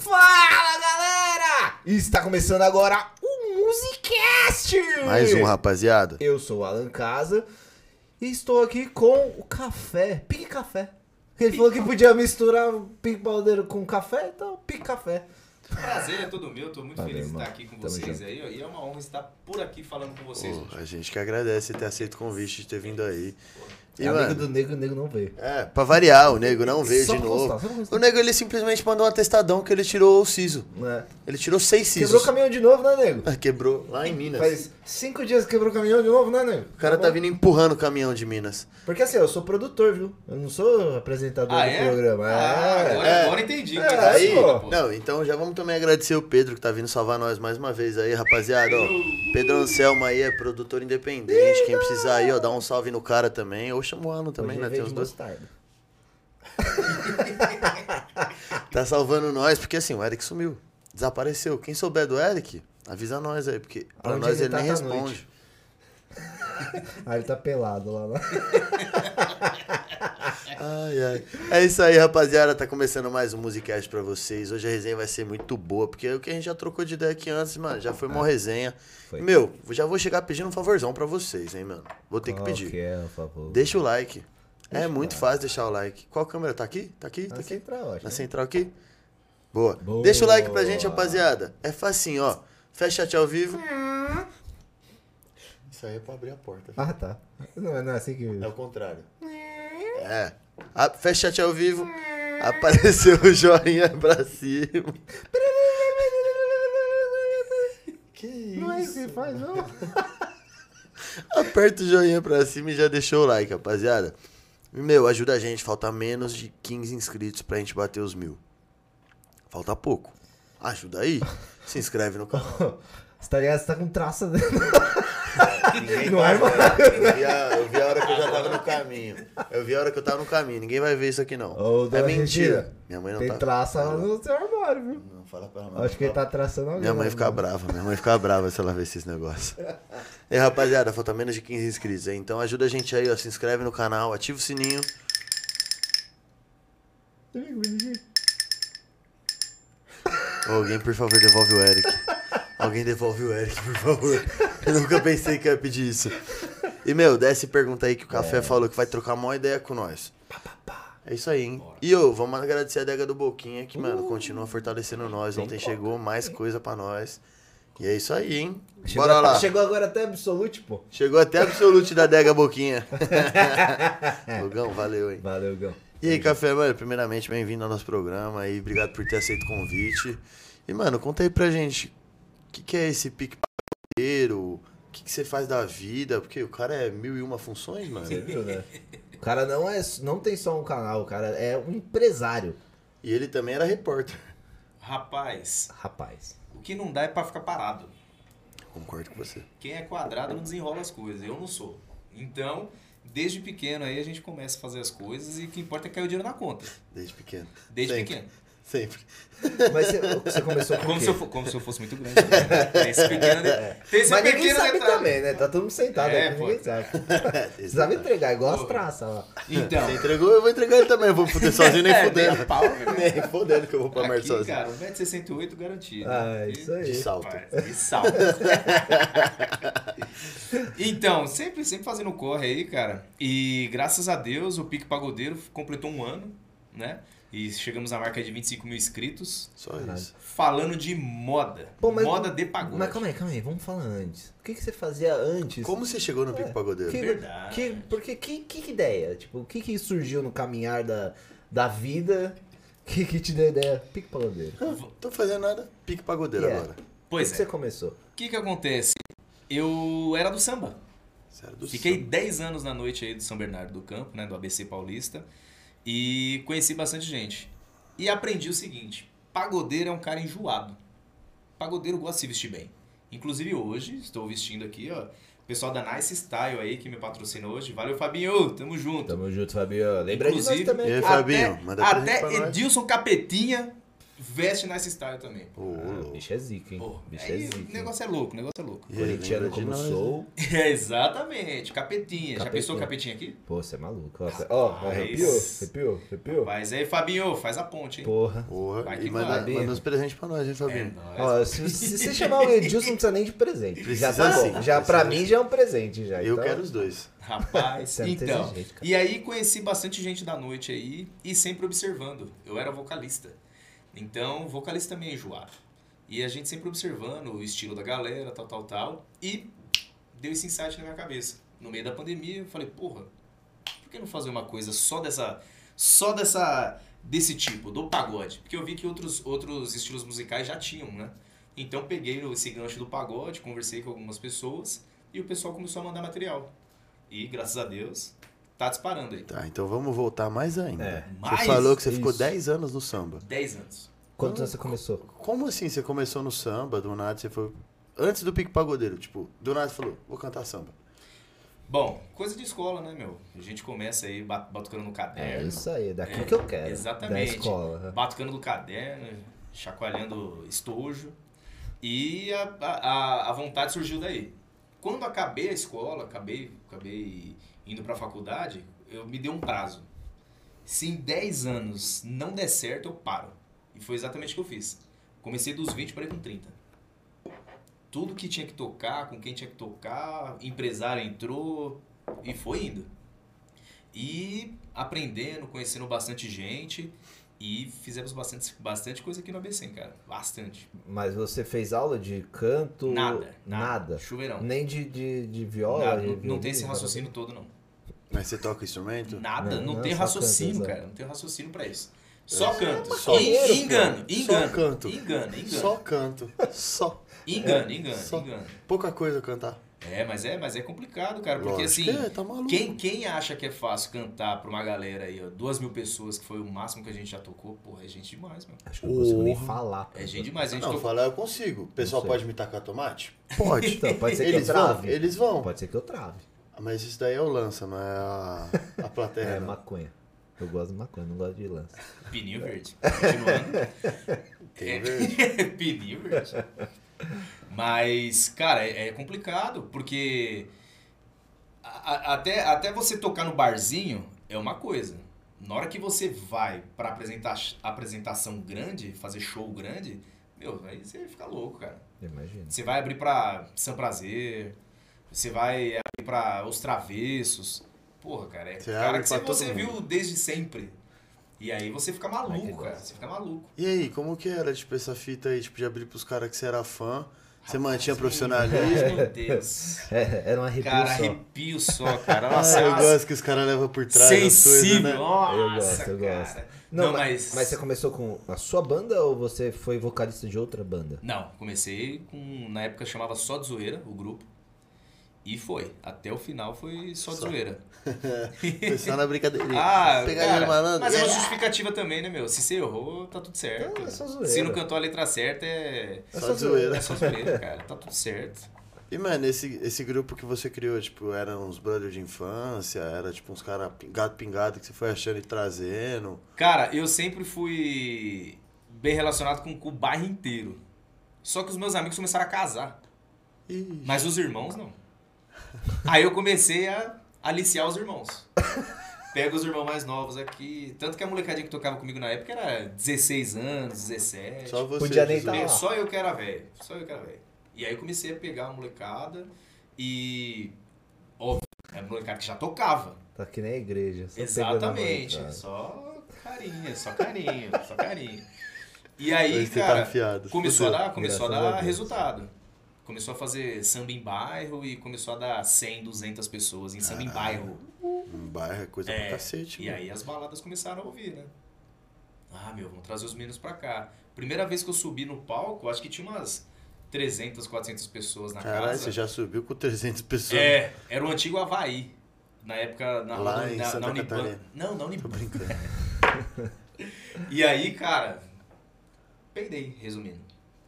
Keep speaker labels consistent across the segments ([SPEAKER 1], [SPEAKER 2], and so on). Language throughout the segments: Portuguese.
[SPEAKER 1] Fala galera! Está começando agora o Musicast!
[SPEAKER 2] Mais um, rapaziada.
[SPEAKER 1] Eu sou o Alan Casa e estou aqui com o café, Pique Café. Ele falou que podia misturar pique baldeiro com café, então pique café.
[SPEAKER 3] Prazer é todo meu, tô muito
[SPEAKER 1] Valeu,
[SPEAKER 3] feliz de estar aqui com
[SPEAKER 1] Tamo
[SPEAKER 3] vocês
[SPEAKER 1] junto.
[SPEAKER 3] aí, ó, e é uma honra estar por aqui falando com vocês
[SPEAKER 2] Pô, a gente que agradece ter aceito o convite de ter vindo aí. E,
[SPEAKER 1] É amigo
[SPEAKER 2] mano,
[SPEAKER 1] do nego, o nego não veio.
[SPEAKER 2] é, pra variar, o nego não veio
[SPEAKER 1] Só
[SPEAKER 2] de novo.
[SPEAKER 1] constar.
[SPEAKER 2] O nego, ele simplesmente mandou um atestadão que ele tirou o siso.
[SPEAKER 1] Né?
[SPEAKER 2] Ele tirou seis sisos.
[SPEAKER 1] Quebrou o caminhão de novo, né, nego?
[SPEAKER 2] Ah, Quebrou lá em Minas.
[SPEAKER 1] Faz cinco dias que quebrou o caminhão de novo, né, nego?
[SPEAKER 2] O cara tá vindo empurrando o caminhão de Minas.
[SPEAKER 1] Porque assim, eu sou produtor, viu? Eu não sou apresentador
[SPEAKER 3] Ah,
[SPEAKER 1] do
[SPEAKER 3] é?
[SPEAKER 1] programa.
[SPEAKER 3] Ah,
[SPEAKER 1] é.
[SPEAKER 3] agora,
[SPEAKER 2] é.
[SPEAKER 3] agora entendi.
[SPEAKER 1] É, aí, pô.
[SPEAKER 2] Não, então já vamos também agradecer o Pedro que tá vindo salvar nós mais uma vez aí, rapaziada. Ó, Pedro Anselmo aí é produtor independente. Quem precisar aí, ó, dá um salve no cara também. Ou chama o Alan também,
[SPEAKER 1] Hoje
[SPEAKER 2] né?
[SPEAKER 1] veio
[SPEAKER 2] Tem os dois. Tá salvando nós, porque assim, o Eric sumiu. Desapareceu. Quem souber do Eric, avisa nós aí, porque pra nós
[SPEAKER 1] ele
[SPEAKER 2] ele,
[SPEAKER 1] tá
[SPEAKER 2] nem
[SPEAKER 1] tá
[SPEAKER 2] responde.
[SPEAKER 1] noite? Ah, ele tá pelado lá. né?
[SPEAKER 2] Ai, ai. É isso aí, rapaziada. Tá começando mais um Musicast pra vocês. Hoje a resenha vai ser muito boa, porque é o que a gente já trocou de ideia aqui antes, mano. Já foi uma resenha.
[SPEAKER 1] Foi.
[SPEAKER 2] Meu, já vou chegar pedindo um favorzão pra vocês, hein, mano. Vou ter que
[SPEAKER 1] Qual
[SPEAKER 2] pedir.
[SPEAKER 1] que é, por favor?
[SPEAKER 2] Deixa o like.
[SPEAKER 1] Deixa
[SPEAKER 2] é muito
[SPEAKER 1] like.
[SPEAKER 2] fácil deixar o like. Qual câmera? Tá aqui? Tá aqui? Tá
[SPEAKER 1] Na
[SPEAKER 2] aqui?
[SPEAKER 1] central, acho.
[SPEAKER 2] Na
[SPEAKER 1] né?
[SPEAKER 2] central aqui? Boa.
[SPEAKER 1] Boa.
[SPEAKER 2] Deixa o like pra gente, rapaziada. É facinho, ó. Fecha chat ao vivo. Isso aí é pra abrir a porta.
[SPEAKER 1] Ah, tá. Não, não é assim que...
[SPEAKER 2] É o contrário. É. A- Fecha chat ao vivo. Apareceu o joinha pra cima. Que isso?
[SPEAKER 1] Não é isso que faz, não.
[SPEAKER 2] Aperta o joinha pra cima e já deixou o like, rapaziada. E, Meu, ajuda a gente. Falta menos de 15 inscritos pra gente bater os mil. Falta pouco. Ajuda aí. Se inscreve no canal.
[SPEAKER 1] Você tá ligado? Você tá com traça dentro.
[SPEAKER 2] Ninguém
[SPEAKER 1] Não
[SPEAKER 2] vai
[SPEAKER 1] é, mano?
[SPEAKER 2] Eu vi, a, eu vi a hora que eu já tava no caminho. Eu vi a hora que eu tava no caminho. Ninguém vai ver isso aqui, não.
[SPEAKER 1] Ô,
[SPEAKER 2] é
[SPEAKER 1] dona
[SPEAKER 2] mentira.
[SPEAKER 1] Regina,
[SPEAKER 2] Minha mãe não
[SPEAKER 1] Tem
[SPEAKER 2] tá.
[SPEAKER 1] traça lá no seu armário, viu?
[SPEAKER 2] Não, fala pra ela. não.
[SPEAKER 1] Acho que ele tá traçando alguém.
[SPEAKER 2] Minha mãe fica brava, minha mãe fica brava se ela ver esses negócios. E rapaziada, falta menos de 15 inscritos, hein? Então ajuda a gente aí, ó. Se inscreve no canal, ativa o sininho. Ô, Alguém, por favor, devolve o Eric. Alguém devolve o Eric, por favor. Eu nunca pensei que ia pedir isso. E, meu, desce e pergunta aí que o Café falou que vai trocar uma ideia com nós. É isso aí, hein? E, ô, vamos agradecer a adega do Boquinha que, mano, continua fortalecendo nós. Ontem chegou mais coisa pra nós. E é isso aí, hein?
[SPEAKER 1] Chegou,
[SPEAKER 2] Bora lá.
[SPEAKER 1] Chegou agora até Absolute, pô.
[SPEAKER 2] Chegou até absolute da adega Boquinha. Lugão, valeu, hein?
[SPEAKER 1] Valeu, Gão.
[SPEAKER 2] E aí, Café, mano, primeiramente, bem-vindo ao nosso programa e obrigado por ter aceito o convite. E, mano, conta aí pra gente, que, que é esse pique pagodeiro? O que, que você faz da vida? Porque o cara é mil e uma funções, mano.
[SPEAKER 1] Você viu, né? O cara não, é, não tem só um canal, o cara é um empresário.
[SPEAKER 2] E ele também era repórter.
[SPEAKER 3] Rapaz,
[SPEAKER 1] Rapaz.
[SPEAKER 3] o que não dá é pra ficar parado.
[SPEAKER 2] Concordo com você.
[SPEAKER 3] Quem é quadrado não desenrola as coisas, eu não sou. Então, desde pequeno aí a gente começa a fazer as coisas e o que importa é cair o dinheiro na conta.
[SPEAKER 2] Desde pequeno.
[SPEAKER 3] Desde
[SPEAKER 2] Sempre.
[SPEAKER 3] pequeno.
[SPEAKER 2] Sempre.
[SPEAKER 1] Mas você, você começou com o
[SPEAKER 3] Como se, eu, como se eu fosse muito grande. né? Tem esse pequeno, de- tem esse
[SPEAKER 1] Mas ninguém
[SPEAKER 3] pequeno
[SPEAKER 1] sabe
[SPEAKER 3] detalhe.
[SPEAKER 1] também, né? Tá todo mundo sentado
[SPEAKER 3] É,
[SPEAKER 1] aqui,
[SPEAKER 3] pô.
[SPEAKER 1] ninguém sabe. Precisava entregar, igual as traças lá.
[SPEAKER 3] Então,
[SPEAKER 2] Você entregou, eu vou entregar ele também. Eu vou fuder sozinho nem
[SPEAKER 3] É,
[SPEAKER 2] fudendo.
[SPEAKER 3] nem a pau, né?
[SPEAKER 2] nem fudendo que eu vou pra Marte
[SPEAKER 3] aqui,
[SPEAKER 2] sozinho.
[SPEAKER 3] cara, 1,68m garantido.
[SPEAKER 1] Ah,
[SPEAKER 3] E-
[SPEAKER 1] isso aí.
[SPEAKER 2] De salto.
[SPEAKER 3] De salto. então, sempre, sempre fazendo corre aí, cara. E graças a Deus o Pique Pagodeiro completou um ano, né? E chegamos à marca de 25 mil inscritos.
[SPEAKER 2] Só isso.
[SPEAKER 3] Falando de moda.
[SPEAKER 1] Pô, mas-
[SPEAKER 3] moda de pagode.
[SPEAKER 1] Mas calma aí, calma aí, vamos falar antes. O que, que você fazia antes?
[SPEAKER 2] Como você chegou no Pique Pagodeiro?
[SPEAKER 1] Que,
[SPEAKER 3] Verdade.
[SPEAKER 1] que, porque que, que ideia? Tipo, o que, que surgiu no caminhar da, da vida que, que te deu ideia? Pique paladeiro.
[SPEAKER 2] Não, tô fazendo nada. Pique Pagodeiro
[SPEAKER 1] Yeah.
[SPEAKER 2] agora.
[SPEAKER 3] Pois
[SPEAKER 1] que
[SPEAKER 3] é.
[SPEAKER 1] você começou?
[SPEAKER 3] O que que acontece? Eu era do samba.
[SPEAKER 2] Sério do
[SPEAKER 3] Fiquei
[SPEAKER 2] céu.
[SPEAKER 3] 10 anos na noite aí do São Bernardo do Campo, né, do ABC Paulista, e conheci bastante gente. E aprendi o seguinte: pagodeiro é um cara enjoado. Pagodeiro gosta de se vestir bem. Inclusive hoje, estou vestindo aqui, ó, o pessoal da Nice Style aí que me patrocina hoje. Valeu, Fabinho, tamo junto.
[SPEAKER 1] Tamo junto, Fabio. Lembra de nós
[SPEAKER 3] Inclusive-
[SPEAKER 1] também.
[SPEAKER 2] E aí. Fabinho,
[SPEAKER 3] até até. Edilson Capetinha veste Nice Style também.
[SPEAKER 2] Ô,
[SPEAKER 1] Ah, bicho é zica, hein?
[SPEAKER 3] Pô,
[SPEAKER 1] bicho é zica.
[SPEAKER 3] o negócio é louco, o negócio é louco.
[SPEAKER 1] Corintiano
[SPEAKER 2] de
[SPEAKER 1] como
[SPEAKER 2] nós,
[SPEAKER 1] sou.
[SPEAKER 3] É, exatamente, capetinha. Já
[SPEAKER 1] Capetinha.
[SPEAKER 3] pensou capetinha aqui?
[SPEAKER 1] Pô, você é maluco. Ó,
[SPEAKER 3] Rapaz.
[SPEAKER 1] arrepiou, arrepiou, arrepiou.
[SPEAKER 3] Faz aí, Fabinho, faz a ponte, hein?
[SPEAKER 1] Porra.
[SPEAKER 2] Porra,
[SPEAKER 3] Vai que
[SPEAKER 2] manda,
[SPEAKER 3] vai.
[SPEAKER 2] manda uns presentes pra nós, hein,
[SPEAKER 3] É
[SPEAKER 2] Fabinho?
[SPEAKER 3] nóis.
[SPEAKER 1] Ó, se, se você chamar o Edilson, não precisa nem de presente.
[SPEAKER 2] Precisa
[SPEAKER 1] já tá bom.
[SPEAKER 2] sim,
[SPEAKER 1] Já, pra mim já é um presente já.
[SPEAKER 2] Eu
[SPEAKER 1] então-
[SPEAKER 2] quero os dois.
[SPEAKER 3] Rapaz,
[SPEAKER 1] é
[SPEAKER 3] então. E aí conheci bastante gente da noite aí e sempre observando. Eu era vocalista. Então, vocalista é enjoado. E a gente sempre observando o estilo da galera, tal, tal, tal. E deu esse insight na minha cabeça. No meio da pandemia, eu falei, porra, por que não fazer uma coisa só dessa. Só dessa. desse tipo, do pagode? Porque eu vi que outros, outros estilos musicais já tinham, né? Então peguei esse gancho do pagode, conversei com algumas pessoas e o pessoal começou a mandar material. E graças a Deus, tá disparando aí.
[SPEAKER 2] Tá, então vamos voltar mais ainda.
[SPEAKER 1] É.
[SPEAKER 2] Você
[SPEAKER 3] Mais?
[SPEAKER 2] falou que você ficou
[SPEAKER 1] Isso.
[SPEAKER 2] 10 anos no samba.
[SPEAKER 3] 10 anos.
[SPEAKER 1] Quantos anos você começou?
[SPEAKER 2] Como assim você começou no samba, do nada você foi... Antes do Pique Pagodeiro, tipo, do nada você falou, vou cantar samba.
[SPEAKER 3] Bom, coisa de escola, né, meu? A gente começa aí bat- batucando no
[SPEAKER 1] É
[SPEAKER 3] caderno.
[SPEAKER 1] isso aí, é daqui
[SPEAKER 3] É,
[SPEAKER 1] que eu quero.
[SPEAKER 3] exatamente.
[SPEAKER 1] Da escola.
[SPEAKER 3] Batucando no caderno, chacoalhando estojo. E a, a, a vontade surgiu daí. Quando acabei a escola, acabei, acabei indo pra faculdade, eu me dei um prazo. Se em 10 anos não der certo, eu paro. E foi exatamente o que eu fiz. Comecei dos 20 para ir com 30. Tudo que tinha que tocar, com quem tinha que tocar, empresário entrou e foi indo. E aprendendo, conhecendo bastante gente e fizemos bastante, bastante coisa aqui no ABC, cara. Bastante.
[SPEAKER 1] Mas você fez aula de canto?
[SPEAKER 3] Nada.
[SPEAKER 1] Nada.
[SPEAKER 3] Chuveirão.
[SPEAKER 1] Nem de, de, de viola?
[SPEAKER 3] Nada,
[SPEAKER 1] de
[SPEAKER 3] não, não
[SPEAKER 1] violino,
[SPEAKER 3] tem esse
[SPEAKER 1] nada
[SPEAKER 3] raciocínio todo, não.
[SPEAKER 2] Mas você toca instrumento?
[SPEAKER 3] Nada,
[SPEAKER 1] Não,
[SPEAKER 3] não,
[SPEAKER 1] não,
[SPEAKER 3] tem
[SPEAKER 1] só
[SPEAKER 3] raciocínio,
[SPEAKER 1] canta,
[SPEAKER 3] cara. Não tem raciocínio pra isso. Só canto.
[SPEAKER 1] maconheiro,
[SPEAKER 3] E- engano, engano.
[SPEAKER 2] Só canto.
[SPEAKER 3] Engano, engano.
[SPEAKER 2] Só canto. Só.
[SPEAKER 3] Engano, engano,
[SPEAKER 2] Só.
[SPEAKER 3] engano.
[SPEAKER 2] Pouca coisa cantar.
[SPEAKER 3] É, mas é, mas é complicado, cara. Porque
[SPEAKER 2] Lógico
[SPEAKER 3] assim,
[SPEAKER 2] que é, tá maluco.
[SPEAKER 3] quem, quem acha que é fácil cantar pra uma galera aí, ó, duas mil pessoas, que foi o máximo que a gente já tocou, porra, é gente demais, meu.
[SPEAKER 1] Acho que eu não consigo nem falar. pô.
[SPEAKER 3] É gente demais. A gente
[SPEAKER 2] Não,
[SPEAKER 3] tocou.
[SPEAKER 2] falar eu consigo. O pessoal pode me tacar tomate? Pode.
[SPEAKER 1] Então, pode ser que
[SPEAKER 2] eles
[SPEAKER 1] eu
[SPEAKER 2] vão,
[SPEAKER 1] trave.
[SPEAKER 2] eles vão.
[SPEAKER 1] Pode ser que eu trave.
[SPEAKER 2] Mas isso daí é o lança, não é a, a plateia.
[SPEAKER 1] É,
[SPEAKER 2] não.
[SPEAKER 1] maconha. Eu gosto de maconha, não gosto de lança.
[SPEAKER 3] Pininho verde. Continuando. É,
[SPEAKER 2] verde.
[SPEAKER 3] Pininho verde. Mas, cara, é, é complicado, porque a- a- até, até você tocar no barzinho é uma coisa. Na hora que você vai pra apresentar, apresentação grande, fazer show grande, meu, aí você fica louco, cara.
[SPEAKER 1] Imagina.
[SPEAKER 3] Você vai abrir pra São Prazer, você vai abrir pra Os Travessos. Porra, cara, é
[SPEAKER 2] Você
[SPEAKER 3] cara que você, você viu desde sempre. E aí você fica maluco, cara. Você fica maluco.
[SPEAKER 2] E aí, como que era, tipo, essa fita aí, tipo, de abrir pros caras que você era fã? Você mantinha profissionalismo?
[SPEAKER 3] Meu Deus.
[SPEAKER 1] É, era um arrepio
[SPEAKER 3] Cara,
[SPEAKER 1] só.
[SPEAKER 3] arrepio só, cara.
[SPEAKER 2] Ah,
[SPEAKER 3] Nossa,
[SPEAKER 2] eu gosto que os caras levam por trás as coisas,
[SPEAKER 3] Sensível.
[SPEAKER 2] né?
[SPEAKER 3] Nossa,
[SPEAKER 1] Eu gosto, eu
[SPEAKER 3] cara.
[SPEAKER 1] gosto.
[SPEAKER 3] Não,
[SPEAKER 1] Não, mas...
[SPEAKER 3] mas...
[SPEAKER 1] mas você começou com a sua banda ou você foi vocalista de outra banda?
[SPEAKER 3] Não, comecei com... Na época chamava Só de Zoeira, o grupo. E foi. Até o final foi só de
[SPEAKER 2] Só.
[SPEAKER 3] zoeira.
[SPEAKER 2] Foi só na brincadeirinha.
[SPEAKER 3] Ah, cara,
[SPEAKER 2] malandro.
[SPEAKER 3] mas é uma
[SPEAKER 2] É.
[SPEAKER 3] justificativa também, né, meu? Se você errou, tá tudo certo.
[SPEAKER 1] É, é só zoeira.
[SPEAKER 3] Se não cantou a letra certa, é...
[SPEAKER 1] É
[SPEAKER 2] Só
[SPEAKER 1] só
[SPEAKER 2] zoeira.
[SPEAKER 3] É só zoeira, cara. Tá tudo certo.
[SPEAKER 2] E, mano, esse, esse grupo que você criou, tipo, eram uns brothers de infância, era tipo uns caras gato pingado que você foi achando e trazendo.
[SPEAKER 3] Cara, eu sempre fui bem relacionado com, com o bairro inteiro. Só que os meus amigos começaram a casar.
[SPEAKER 2] Ih,
[SPEAKER 3] Mas os irmãos não. Aí eu comecei a aliciar os irmãos. Pega os irmãos mais novos aqui. Tanto que a molecadinha que tocava comigo na época era 16 anos, 17.
[SPEAKER 2] só você.
[SPEAKER 1] Podia nem tá
[SPEAKER 3] só eu que era velho. Só eu que era velho. E aí eu comecei a pegar a molecada e. Óbvio, é a molecada que já tocava.
[SPEAKER 1] Tá que nem a igreja. só
[SPEAKER 3] Exatamente. Só carinho, só carinho, só carinho. E aí,
[SPEAKER 2] tá
[SPEAKER 3] cara,
[SPEAKER 2] afiado.
[SPEAKER 3] começou a dar, começou a
[SPEAKER 1] Graças a
[SPEAKER 3] dar
[SPEAKER 1] Deus.
[SPEAKER 3] resultado. Começou a fazer samba em bairro e começou a dar 100, 200 pessoas em samba em bairro.
[SPEAKER 2] Um bairro é coisa
[SPEAKER 3] É,
[SPEAKER 2] pra cacete,
[SPEAKER 3] E
[SPEAKER 2] mano.
[SPEAKER 3] aí as baladas começaram a ouvir, né? Ah, meu, vamos trazer os meninos pra cá. Primeira vez que eu subi no palco, acho que tinha umas 300, 400 pessoas na
[SPEAKER 2] Caralho,
[SPEAKER 3] casa.
[SPEAKER 2] você já subiu com 300 pessoas.
[SPEAKER 3] É, era o antigo Havaí. Na época, na,
[SPEAKER 2] Lá
[SPEAKER 3] na,
[SPEAKER 2] em
[SPEAKER 3] na,
[SPEAKER 2] Santa
[SPEAKER 3] na Uniban.
[SPEAKER 2] Catarina.
[SPEAKER 3] Não, na
[SPEAKER 2] Tô
[SPEAKER 3] Uniban.
[SPEAKER 2] brincando.
[SPEAKER 3] E aí, cara, peidei, resumindo.